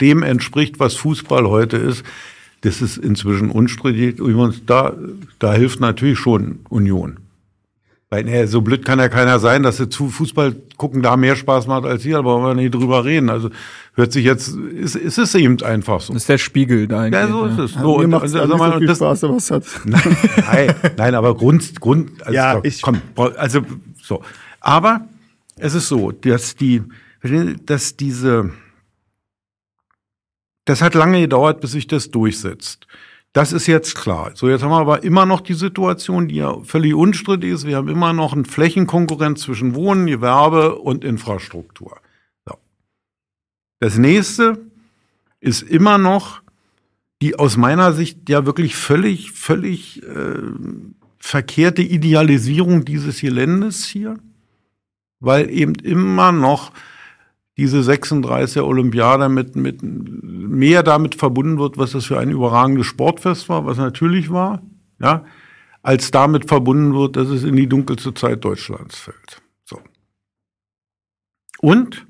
dem entspricht, was Fußball heute ist, das ist inzwischen unstrittig. Übrigens, da, da hilft natürlich schon Union. Weil, nee, so blöd kann ja keiner sein, dass sie zu Fußball gucken da mehr Spaß macht als hier, aber wollen wir nicht drüber reden. Also hört sich jetzt, ist, ist es eben einfach so. Das ist der Spiegel da. Ja, so ist es. So, Mir macht also, nicht so viel das, Spaß, aber es hat. nein, nein, nein, aber Grund, Grund, also, Ja, doch, ich- komm, also so. Aber es ist so, dass die, dass diese, das hat lange gedauert, bis sich das durchsetzt. Das ist jetzt klar. So, jetzt haben wir aber immer noch die Situation, die ja völlig unstrittig ist. Wir haben immer noch eine Flächenkonkurrenz zwischen Wohnen, Gewerbe und Infrastruktur. So. Das nächste ist immer noch die aus meiner Sicht ja wirklich völlig, völlig äh, verkehrte Idealisierung dieses Geländes hier, weil eben immer noch diese 36er Olympiade mit, mit mehr damit verbunden wird, was das für ein überragendes Sportfest war, was natürlich war, ja, als damit verbunden wird, dass es in die dunkelste Zeit Deutschlands fällt. So. Und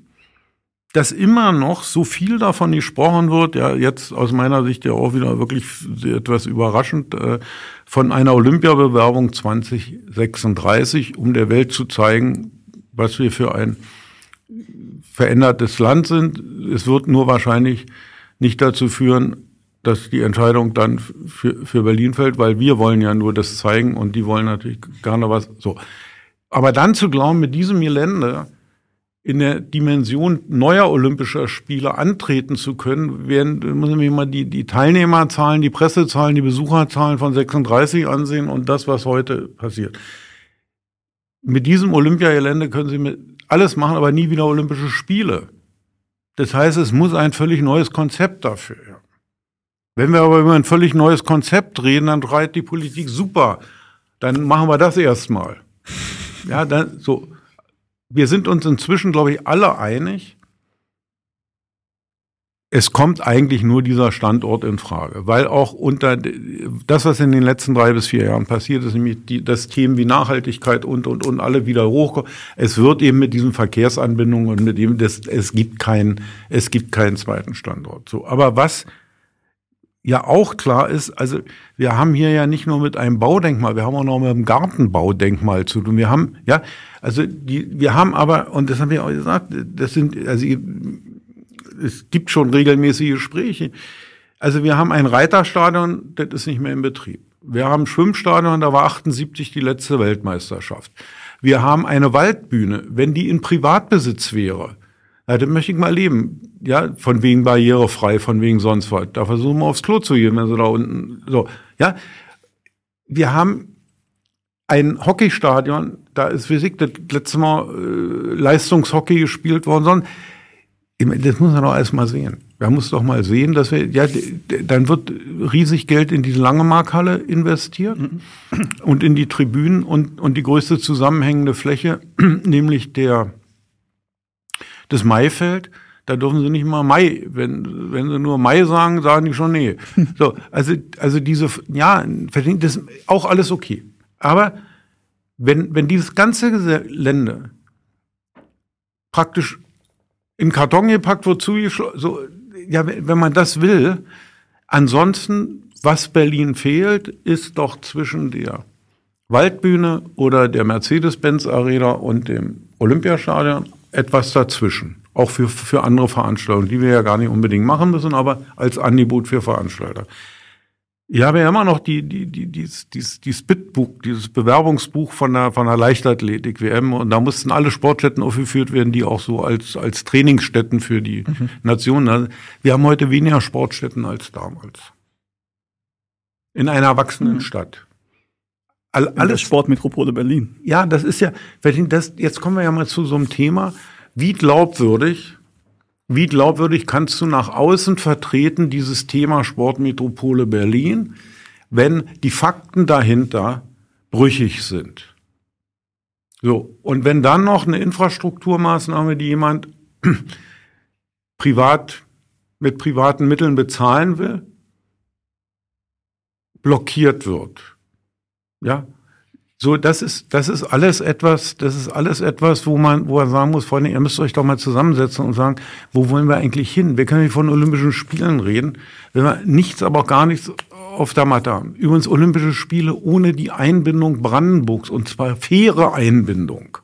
dass immer noch so viel davon gesprochen wird, ja, jetzt aus meiner Sicht ja auch wieder wirklich etwas überraschend, äh, von einer Olympiabewerbung 2036, um der Welt zu zeigen, was wir für ein verändertes Land sind. Es wird nur wahrscheinlich nicht dazu führen, dass die Entscheidung dann für, für Berlin fällt, weil wir wollen ja nur das zeigen und die wollen natürlich gerne was, so. Aber dann zu glauben, mit diesem Gelände in der Dimension neuer Olympischer Spiele antreten zu können, werden, müssen wir mal die, die Teilnehmerzahlen, die Pressezahlen, die Besucherzahlen von 36 ansehen und das, was heute passiert. Mit diesem Olympiagelände können Sie alles machen, aber nie wieder Olympische Spiele. Das heißt, es muss ein völlig neues Konzept dafür. her. Wenn wir aber über ein völlig neues Konzept reden, dann schreit die Politik super. Dann machen wir das erstmal. Ja, dann so wir sind uns inzwischen, glaube ich, alle einig, es kommt eigentlich nur dieser Standort in Frage, weil auch unter das, was in den letzten drei bis vier Jahren passiert ist, nämlich die, das Themen wie Nachhaltigkeit und und und alle wieder hochkommen. Es wird eben mit diesen Verkehrsanbindungen und mit dem, das, es gibt keinen, es gibt keinen zweiten Standort. So, aber was ja auch klar ist, also wir haben hier ja nicht nur mit einem Baudenkmal, wir haben auch noch mit einem Gartenbaudenkmal zu tun. Wir haben, ja, also die, wir haben aber, und das haben wir auch gesagt, das sind, also es gibt schon regelmäßige Gespräche. Also wir haben ein Reiterstadion, das ist nicht mehr in Betrieb. Wir haben ein Schwimmstadion, da war 78 die letzte Weltmeisterschaft. Wir haben eine Waldbühne, wenn die in Privatbesitz wäre, ja, das möchte ich mal leben. Ja, von wegen barrierefrei, von wegen sonst was. Da versuchen wir aufs Klo zu gehen, wenn sie da unten, so. Ja. Wir haben ein Hockeystadion, da ist, wie ich, das letzte Mal äh, Leistungshockey gespielt worden, sondern das muss man doch erst mal sehen. Man muss doch mal sehen, dass wir, ja, dann wird riesig Geld in diese Langemarkhalle investiert mhm. und in die Tribünen und, und die größte zusammenhängende Fläche, nämlich der, das Maifeld, da dürfen sie nicht mal Mai, wenn, wenn sie nur Mai sagen, sagen die schon nee. So, also, also diese, ja, das ist auch alles okay. Aber wenn, wenn dieses ganze Gelände praktisch in Karton gepackt wird, zugeschlossen, so, ja, wenn man das will, ansonsten, was Berlin fehlt, ist doch zwischen der Waldbühne oder der Mercedes-Benz Arena und dem Olympiastadion etwas dazwischen. Auch für, für andere Veranstaltungen, die wir ja gar nicht unbedingt machen müssen, aber als Angebot für Veranstalter. Ich habe ja immer noch die, die, die, dieses, dieses, dieses Bitbuch, dieses Bewerbungsbuch von der, von der Leichtathletik-WM und da mussten alle Sportstätten aufgeführt werden, die auch so als, als Trainingsstätten für die mhm. Nationen. Wir haben heute weniger Sportstätten als damals. In einer erwachsenen mhm. Stadt. All, alles Sportmetropole Berlin. Ja, das ist ja, das, jetzt kommen wir ja mal zu so einem Thema. Wie glaubwürdig, wie glaubwürdig kannst du nach außen vertreten dieses Thema Sportmetropole Berlin, wenn die Fakten dahinter brüchig sind? So. Und wenn dann noch eine Infrastrukturmaßnahme, die jemand privat, mit privaten Mitteln bezahlen will, blockiert wird. Ja, so, das ist, das ist alles etwas, das ist alles etwas, wo man, wo man sagen muss, Freunde, ihr müsst euch doch mal zusammensetzen und sagen, wo wollen wir eigentlich hin? Wir können nicht von Olympischen Spielen reden, wenn wir nichts, aber auch gar nichts auf der Matte haben. Übrigens Olympische Spiele ohne die Einbindung Brandenburgs und zwar faire Einbindung.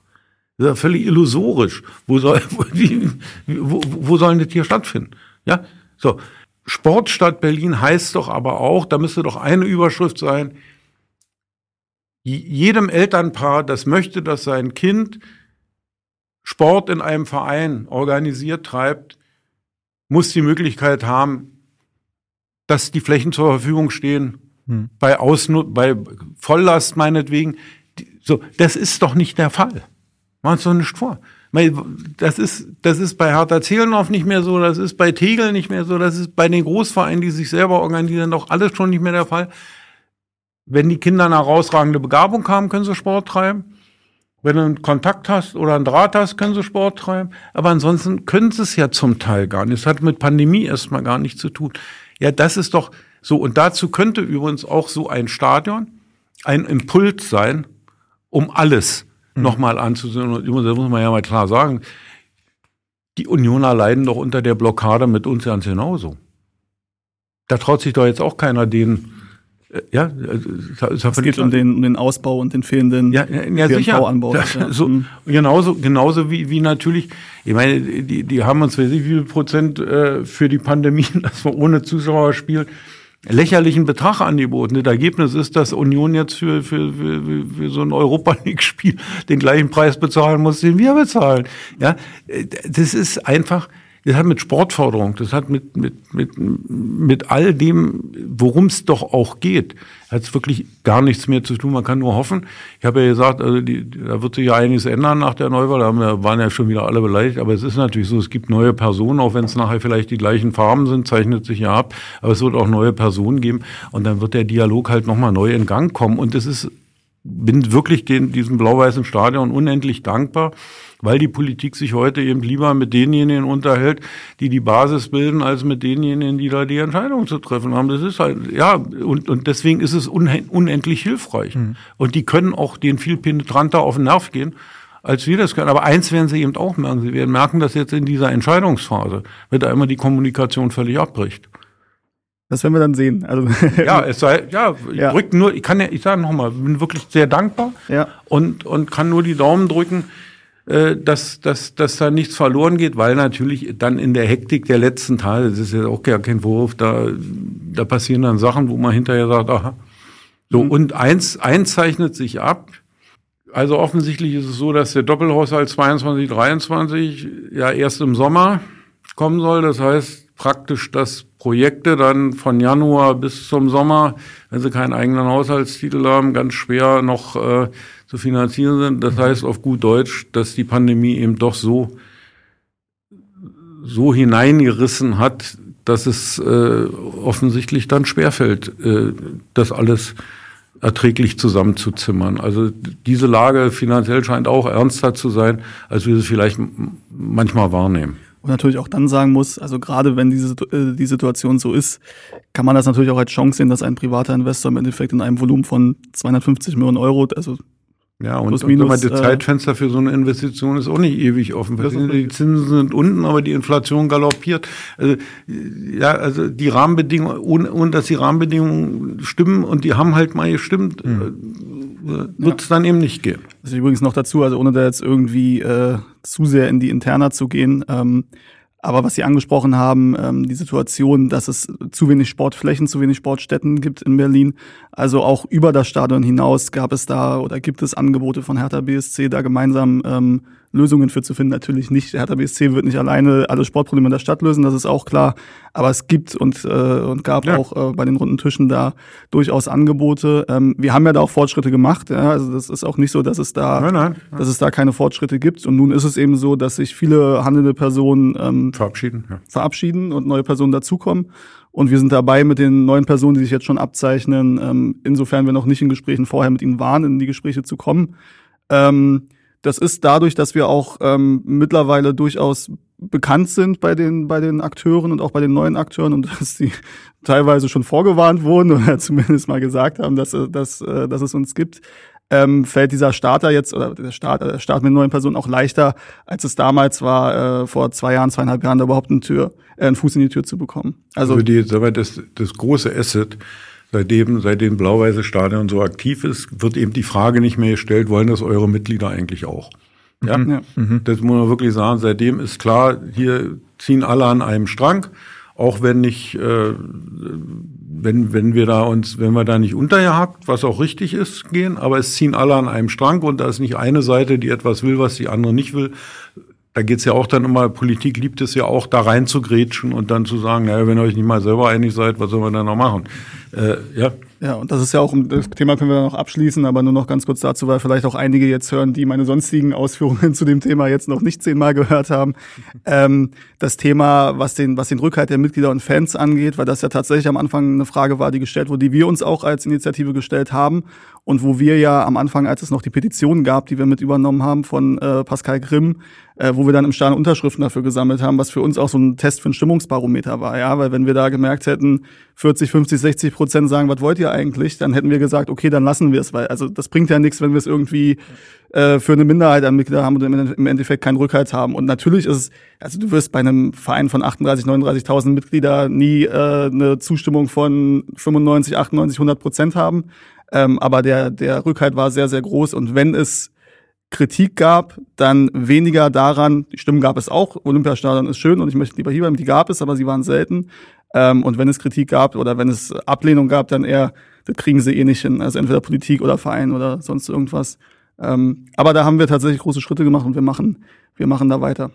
Das ist ja völlig illusorisch. Wo, soll, wie, wo, wo sollen das hier stattfinden? Ja, so. Sportstadt Berlin heißt doch aber auch, da müsste doch eine Überschrift sein, jedem Elternpaar, das möchte, dass sein Kind Sport in einem Verein organisiert treibt, muss die Möglichkeit haben, dass die Flächen zur Verfügung stehen, hm. bei, Ausnut bei Volllast meinetwegen. So, das ist doch nicht der Fall. Machen Sie doch nicht vor. Das ist, das ist bei Hertha Zehlendorf nicht mehr so, das ist bei Tegel nicht mehr so, das ist bei den Großvereinen, die sich selber organisieren, doch alles schon nicht mehr der Fall. Wenn die Kinder eine herausragende Begabung haben, können sie Sport treiben. Wenn du einen Kontakt hast oder einen Draht hast, können sie Sport treiben. Aber ansonsten können sie es ja zum Teil gar nicht. Das hat mit Pandemie erstmal gar nichts zu tun. Ja, das ist doch so. Und dazu könnte übrigens auch so ein Stadion ein Impuls sein, um alles mhm. nochmal anzusehen. Und das muss man ja mal klar sagen. Die Unioner leiden doch unter der Blockade mit uns ganz genauso. Da traut sich doch jetzt auch keiner den ja, es, es geht um den, um den Ausbau und den fehlenden ja, ja, sicher. Anbau. Ja, so, mhm. genauso, genauso wie, wie natürlich, ich meine, die, die haben uns, weiß ich, wie viel Prozent äh, für die Pandemie, dass wir ohne Zuschauer spielen, lächerlichen Betrag angeboten. Das Ergebnis ist, dass Union jetzt für, für, für, für so ein Europa League-Spiel den gleichen Preis bezahlen muss, den wir bezahlen. Ja, das ist einfach, das hat mit Sportförderung, das hat mit, mit, mit, mit all dem, worum es doch auch geht, hat es wirklich gar nichts mehr zu tun. Man kann nur hoffen. Ich habe ja gesagt, also die, da wird sich ja einiges ändern nach der Neuwahl. Da wir, waren ja schon wieder alle beleidigt. Aber es ist natürlich so, es gibt neue Personen, auch wenn es nachher vielleicht die gleichen Farben sind, zeichnet sich ja ab. Aber es wird auch neue Personen geben. Und dann wird der Dialog halt nochmal neu in Gang kommen. Und es ist, bin wirklich den, diesem blau-weißen Stadion unendlich dankbar weil die Politik sich heute eben lieber mit denjenigen unterhält, die die Basis bilden, als mit denjenigen, die da die Entscheidung zu treffen haben. Das ist halt, ja, und, und deswegen ist es unendlich hilfreich. Mhm. Und die können auch den viel penetranter auf den Nerv gehen, als wir das können. Aber eins werden sie eben auch merken. Sie werden merken, dass jetzt in dieser Entscheidungsphase wird da immer die Kommunikation völlig abbricht. Das werden wir dann sehen. Also ja, es sei, ja, ich ja. drück nur, ich kann ja, ich sage nochmal, bin wirklich sehr dankbar ja. und, und kann nur die Daumen drücken, äh, dass, dass, dass da nichts verloren geht, weil natürlich dann in der Hektik der letzten Tage, das ist ja auch gar kein Vorwurf, da, da passieren dann Sachen, wo man hinterher sagt, aha. So, mhm. und eins, eins zeichnet sich ab. Also offensichtlich ist es so, dass der Doppelhaushalt 22, 23 ja erst im Sommer kommen soll. Das heißt praktisch, dass Projekte dann von Januar bis zum Sommer, wenn sie keinen eigenen Haushaltstitel haben, ganz schwer noch äh, zu finanzieren sind. Das heißt auf gut Deutsch, dass die Pandemie eben doch so, so hineingerissen hat, dass es äh, offensichtlich dann schwerfällt, äh, das alles erträglich zusammenzuzimmern. Also diese Lage finanziell scheint auch ernster zu sein, als wir sie vielleicht manchmal wahrnehmen. Und natürlich auch dann sagen muss, also gerade wenn diese, äh, die Situation so ist, kann man das natürlich auch als Chance sehen, dass ein privater Investor im Endeffekt in einem Volumen von 250 Millionen Euro, also ja, und, Plus, minus, und das äh, Zeitfenster für so eine Investition ist auch nicht ewig offen. Die Zinsen sind unten, aber die Inflation galoppiert. Also, ja, also die Rahmenbedingungen, ohne, ohne dass die Rahmenbedingungen stimmen und die haben halt mal gestimmt, mhm. wird es ja. dann eben nicht gehen. Das ist übrigens noch dazu, also ohne da jetzt irgendwie äh, zu sehr in die Interna zu gehen. Ähm, aber was Sie angesprochen haben, ähm, die Situation, dass es zu wenig Sportflächen, zu wenig Sportstätten gibt in Berlin. Also auch über das Stadion hinaus gab es da oder gibt es Angebote von Hertha BSC, da gemeinsam ähm, Lösungen für zu finden. Natürlich nicht, der Hertha BSC wird nicht alleine alle Sportprobleme der Stadt lösen, das ist auch klar. Aber es gibt und, äh, und gab ja. auch äh, bei den runden Tischen da durchaus Angebote. Ähm, wir haben ja da auch Fortschritte gemacht. Ja? Also das ist auch nicht so, dass es da, nein, nein. dass es da keine Fortschritte gibt. Und nun ist es eben so, dass sich viele handelnde Personen ähm, verabschieden, ja. verabschieden und neue Personen dazukommen. Und wir sind dabei mit den neuen Personen, die sich jetzt schon abzeichnen, ähm, insofern wir noch nicht in Gesprächen vorher mit ihnen waren, in die Gespräche zu kommen. Ähm, das ist dadurch, dass wir auch ähm, mittlerweile durchaus bekannt sind bei den, bei den Akteuren und auch bei den neuen Akteuren und dass sie teilweise schon vorgewarnt wurden oder zumindest mal gesagt haben, dass, dass, äh, dass es uns gibt, ähm, fällt dieser Starter jetzt oder der Start, der Start mit neuen Personen auch leichter, als es damals war, äh, vor zwei Jahren, zweieinhalb Jahren, da überhaupt eine Tür, äh, einen Fuß in die Tür zu bekommen. Also, also die, das, das große Asset seitdem, seitdem Blau-Weiße Stadion so aktiv ist, wird eben die Frage nicht mehr gestellt, wollen das eure Mitglieder eigentlich auch? Ja, Ja. das muss man wirklich sagen. Seitdem ist klar, hier ziehen alle an einem Strang, auch wenn nicht, äh, wenn, wenn wir da uns, wenn wir da nicht untergehackt, was auch richtig ist, gehen, aber es ziehen alle an einem Strang und da ist nicht eine Seite, die etwas will, was die andere nicht will. Da geht's ja auch dann immer, Politik liebt es ja auch, da rein zu grätschen und dann zu sagen, naja, wenn ihr euch nicht mal selber einig seid, was sollen wir dann noch machen? Äh, ja, Ja, und das ist ja auch, das Thema können wir noch abschließen, aber nur noch ganz kurz dazu, weil vielleicht auch einige jetzt hören, die meine sonstigen Ausführungen zu dem Thema jetzt noch nicht zehnmal gehört haben. Ähm, das Thema, was den, was den Rückhalt der Mitglieder und Fans angeht, weil das ja tatsächlich am Anfang eine Frage war, die gestellt wurde, die wir uns auch als Initiative gestellt haben und wo wir ja am Anfang, als es noch die Petition gab, die wir mit übernommen haben von äh, Pascal Grimm, äh, wo wir dann im Stadion Unterschriften dafür gesammelt haben, was für uns auch so ein Test für ein Stimmungsbarometer war, ja, weil wenn wir da gemerkt hätten, 40, 50, 60 Prozent sagen, was wollt ihr eigentlich, dann hätten wir gesagt, okay, dann lassen wir es, weil also das bringt ja nichts, wenn wir es irgendwie äh, für eine Minderheit an Mitglieder haben und im Endeffekt keinen Rückhalt haben. Und natürlich ist es, also du wirst bei einem Verein von 38, 39.000 Mitglieder nie äh, eine Zustimmung von 95, 98, 100 Prozent haben. Ähm, aber der, der Rückhalt war sehr, sehr groß. Und wenn es Kritik gab, dann weniger daran, die Stimmen gab es auch, Olympiastadion ist schön und ich möchte lieber hier bleiben, die gab es, aber sie waren selten. Ähm, und wenn es Kritik gab oder wenn es Ablehnung gab, dann eher, das kriegen sie eh nicht hin, also entweder Politik oder Verein oder sonst irgendwas. Ähm, aber da haben wir tatsächlich große Schritte gemacht und wir machen, wir machen da weiter.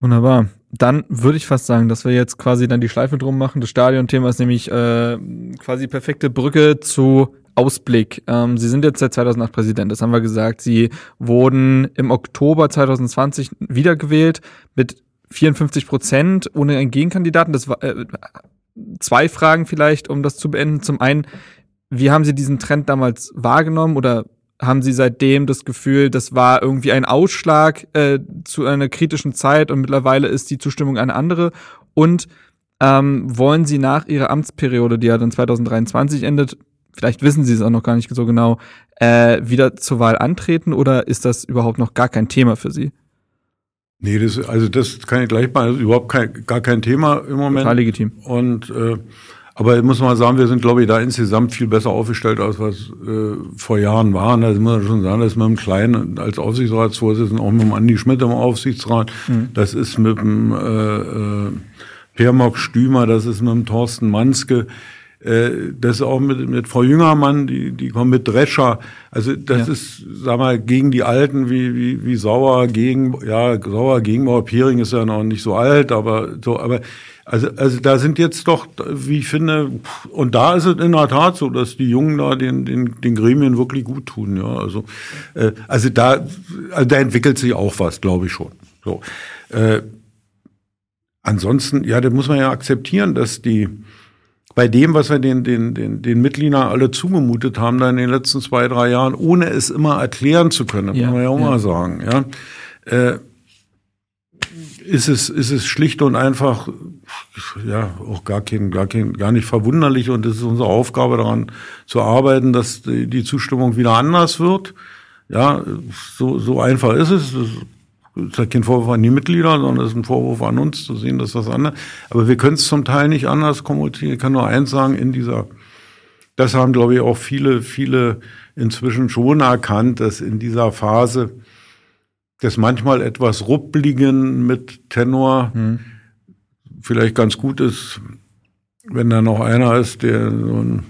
Wunderbar. Dann würde ich fast sagen, dass wir jetzt quasi dann die Schleife drum machen. Das Stadionthema ist nämlich äh, quasi perfekte Brücke zu Ausblick. Ähm, Sie sind jetzt seit 2008 Präsident, das haben wir gesagt. Sie wurden im Oktober 2020 wiedergewählt mit 54 Prozent ohne einen Gegenkandidaten. Das war äh, zwei Fragen vielleicht, um das zu beenden. Zum einen, wie haben Sie diesen Trend damals wahrgenommen oder haben Sie seitdem das Gefühl, das war irgendwie ein Ausschlag äh, zu einer kritischen Zeit und mittlerweile ist die Zustimmung eine andere? Und ähm, wollen Sie nach Ihrer Amtsperiode, die ja dann 2023 endet, vielleicht wissen Sie es auch noch gar nicht so genau, äh, wieder zur Wahl antreten oder ist das überhaupt noch gar kein Thema für Sie? nee, das, also das kann ich gleich mal, das ist überhaupt kein, gar kein Thema im Moment. Total legitim. Und äh, aber ich muss mal sagen, wir sind, glaube ich, da insgesamt viel besser aufgestellt, als was äh, vor Jahren waren. Da muss man schon sagen, das ist mit dem Kleinen als Aufsichtsratsvorsitzenden, auch mit dem Andi Schmidt im Aufsichtsrat, das ist mit dem äh, äh, Permok Stümer, das ist mit dem Thorsten Manske, äh, das ist auch mit, mit Frau Jüngermann, die, die kommen mit Drescher. Also das Ja. ist, sag mal, gegen die Alten wie, wie, wie Sauer gegen, ja, Sauer Gegenbauer Piering ist ja noch nicht so alt, aber so, aber also, also da sind jetzt doch, wie ich finde, und da ist es in der Tat so, dass die Jungen da den, den, den Gremien wirklich gut tun, ja. Also, äh, also da, also da entwickelt sich auch was, glaube ich schon. So. Äh, ansonsten, ja, da muss man ja akzeptieren, dass die, bei dem, was wir den, den, den, den Mitgliedern alle zugemutet haben, da in den letzten zwei, drei Jahren, ohne es immer erklären zu können, Ja, muss man ja auch ja. mal sagen, ja, äh, ist es, ist es schlicht und einfach, ja, auch gar kein, gar kein, gar nicht verwunderlich und es ist unsere Aufgabe daran zu arbeiten, dass die, Zustimmung wieder anders wird. Ja, so, so einfach ist es. Das ist ja kein Vorwurf an die Mitglieder, sondern es ist ein Vorwurf an uns, zu sehen, dass das anders. Aber wir können es zum Teil nicht anders kommunizieren. Ich kann nur eins sagen, in dieser, das haben, glaube ich, auch viele, viele inzwischen schon erkannt, dass in dieser Phase des manchmal etwas ruppligen mit Tenor vielleicht ganz gut ist, wenn da noch einer ist, der so ein,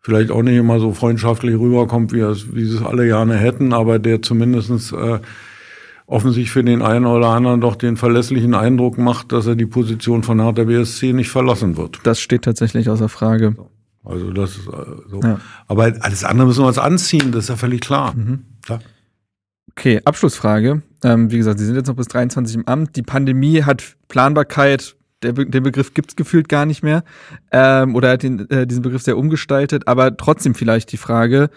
vielleicht auch nicht immer so freundschaftlich rüberkommt, wie, es, wie sie es alle gerne hätten, aber der zumindestens äh, offensichtlich für den einen oder anderen doch den verlässlichen Eindruck macht, dass er die Position von Hertha BSC nicht verlassen wird. Das steht tatsächlich außer Frage. Also das ist äh, so. Ja. Aber alles andere müssen wir uns anziehen, das ist ja völlig klar. klar. Okay, Abschlussfrage. Ähm, wie gesagt, Sie sind jetzt noch bis 23 im Amt. Die Pandemie hat Planbarkeit, der, Be den Begriff gibt's gefühlt gar nicht mehr. Ähm, oder hat den, äh, diesen Begriff sehr umgestaltet. Aber trotzdem vielleicht die Frage,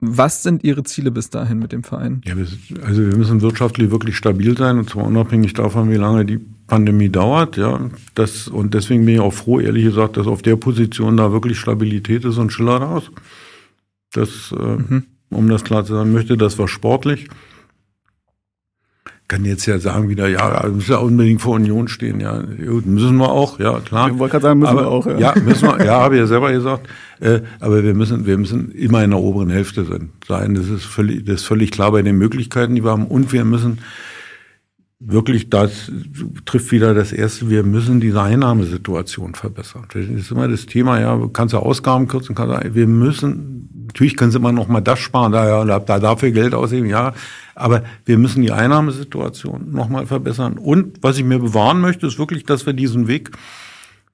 was sind Ihre Ziele bis dahin mit dem Verein? Ja, also wir müssen wirtschaftlich wirklich stabil sein, und zwar unabhängig davon, wie lange die Pandemie dauert. Ja, das, und deswegen bin ich auch froh, ehrlich gesagt, dass auf der Position da wirklich Stabilität ist und Schiller ist. Das, äh, um das klar zu sagen, möchte, das war sportlich. Kann jetzt ja sagen wieder, ja, müssen ja unbedingt vor Union stehen. Ja, gut, müssen wir auch, ja, klar. Ich wollte gerade sagen, müssen aber, wir auch, ja. Ja, müssen wir, ja, habe ich ja selber gesagt. Äh, aber wir müssen, wir müssen immer in der oberen Hälfte sein. Das ist völlig, das ist völlig klar bei den Möglichkeiten, die wir haben. Und wir müssen wirklich, das trifft wieder das erste, wir müssen diese Einnahmesituation verbessern. Das ist immer das Thema, ja, kannst du Ausgaben kürzen, kannst du, wir müssen, natürlich können sie immer noch mal das sparen, da, ja, da dafür Geld ausgeben, ja, aber wir müssen die Einnahmesituation noch mal verbessern. Und was ich mir bewahren möchte, ist wirklich, dass wir diesen Weg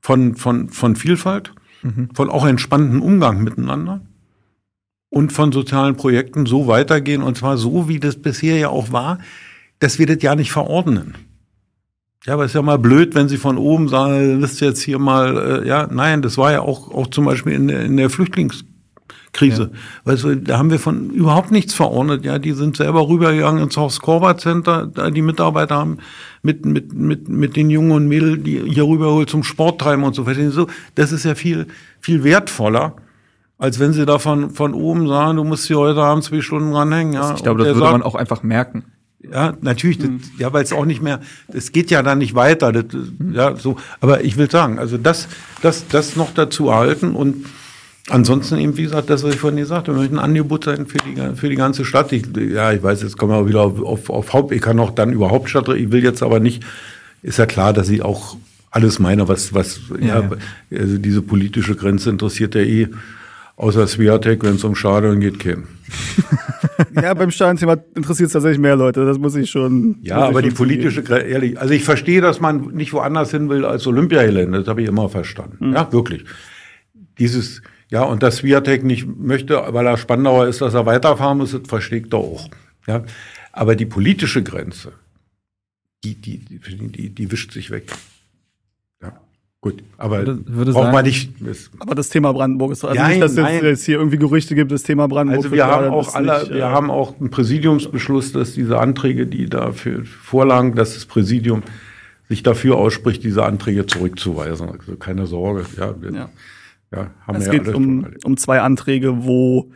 von, von, von Vielfalt, mhm. von auch entspannten Umgang miteinander, und von sozialen Projekten so weitergehen, und zwar so, wie das bisher ja auch war, dass wir das ja nicht verordnen. Ja, aber es ist ja mal blöd, wenn Sie von oben sagen, wisst ihr jetzt hier mal, äh, ja, nein, das war ja auch, auch zum Beispiel in der, in der Flüchtlingskrise. Ja. Weißt du, da haben wir von überhaupt nichts verordnet. Ja, die sind selber rübergegangen ins Haus Corvat Center, da die Mitarbeiter haben mit, mit, mit, mit den Jungen und Mädels, die hier rüberholt zum Sport treiben und so weiter. So, das ist ja viel, viel wertvoller als wenn sie da von, von oben sagen, du musst hier heute Abend zwei Stunden ranhängen. Ja. Ich glaube, das würde sagt, man auch einfach merken. Ja, natürlich, mhm. das, ja, weil es auch nicht mehr, es geht ja dann nicht weiter, das, mhm. ja, so. Aber ich will sagen, also das, das, das noch dazu erhalten und ansonsten eben, wie gesagt, das, was ich vorhin gesagt habe, wir möchten ein Angebot sein für die, für die ganze Stadt. Ich, ja, ich weiß, jetzt kommen wir wieder auf, auf, auf Haupt, ich kann auch dann über Hauptstadt, ich will jetzt aber nicht, ist ja klar, dass ich auch alles meine, was, was, ja, ja. also diese politische Grenze interessiert ja eh Außer Sviatek, wenn es um Stadion geht, kennen. ja, beim Stadionthema interessiert es tatsächlich mehr Leute. Das muss ich schon. Ja, aber die politische, ehrlich, also ich verstehe, dass man nicht woanders hin will als Olympiagelände. Das habe ich immer verstanden. Mhm. Ja, wirklich. Dieses, ja, und dass Sviatek nicht möchte, weil er Spandauer ist, dass er weiterfahren muss, das ich doch auch. Ja, aber die politische Grenze, die, die, die, die, die wischt sich weg. Gut, aber würde, würde braucht man nicht. Aber das Thema Brandenburg ist also nein, nicht, dass es jetzt hier irgendwie Gerüchte gibt, das Thema Brandenburg. Also wir haben auch alle, nicht, wir äh, haben auch einen Präsidiumsbeschluss, dass diese Anträge, die dafür vorlagen, dass das Präsidium sich dafür ausspricht, diese Anträge zurückzuweisen. Also keine Sorge. Ja, wir, ja. Ja haben es wir geht um, um zwei Anträge, wo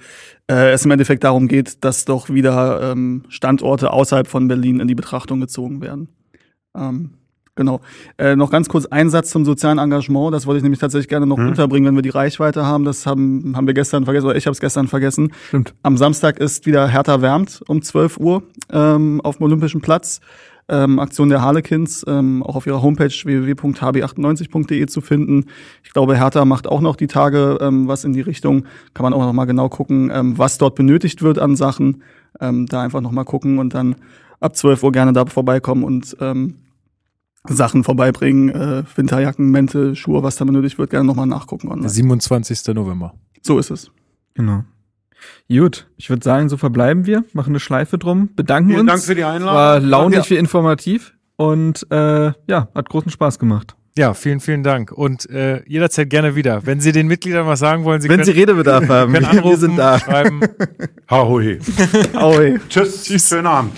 äh, es im Endeffekt darum geht, dass doch wieder ähm, Standorte außerhalb von Berlin in die Betrachtung gezogen werden. Ähm, Genau. Äh, noch ganz kurz ein Satz zum sozialen Engagement. Das wollte ich nämlich tatsächlich gerne noch hm. unterbringen, wenn wir die Reichweite haben. Das haben, haben wir gestern vergessen, oder ich habe es gestern vergessen. Stimmt. Am Samstag ist wieder Hertha wärmt um 12 Uhr ähm, auf dem Olympischen Platz. Ähm, Aktion der Harlequins, ähm, auch auf ihrer Homepage www.hb98.de zu finden. Ich glaube, Hertha macht auch noch die Tage ähm, was in die Richtung. Kann man auch noch mal genau gucken, ähm, was dort benötigt wird an Sachen. Ähm, da einfach noch mal gucken und dann ab 12 Uhr gerne da vorbeikommen und ähm, Sachen vorbeibringen, äh, Winterjacken, Mäntel, Schuhe, was da benötigt wird, gerne nochmal nachgucken. Online. 27. November. So ist es. Genau. Gut, ich würde sagen, so verbleiben wir, machen eine Schleife drum, bedanken Vielen uns. Dank für die Einladung. War launig wie informativ und äh, ja, hat großen Spaß gemacht. Ja, vielen, vielen Dank. Und äh, jederzeit gerne wieder. Wenn Sie den Mitgliedern was sagen wollen, Sie Wenn können, Sie Redebedarf haben, können anrufen, wir sind da. schreiben. Ahoi. Ahoi. Tschüss. Tschüss. Schönen Abend.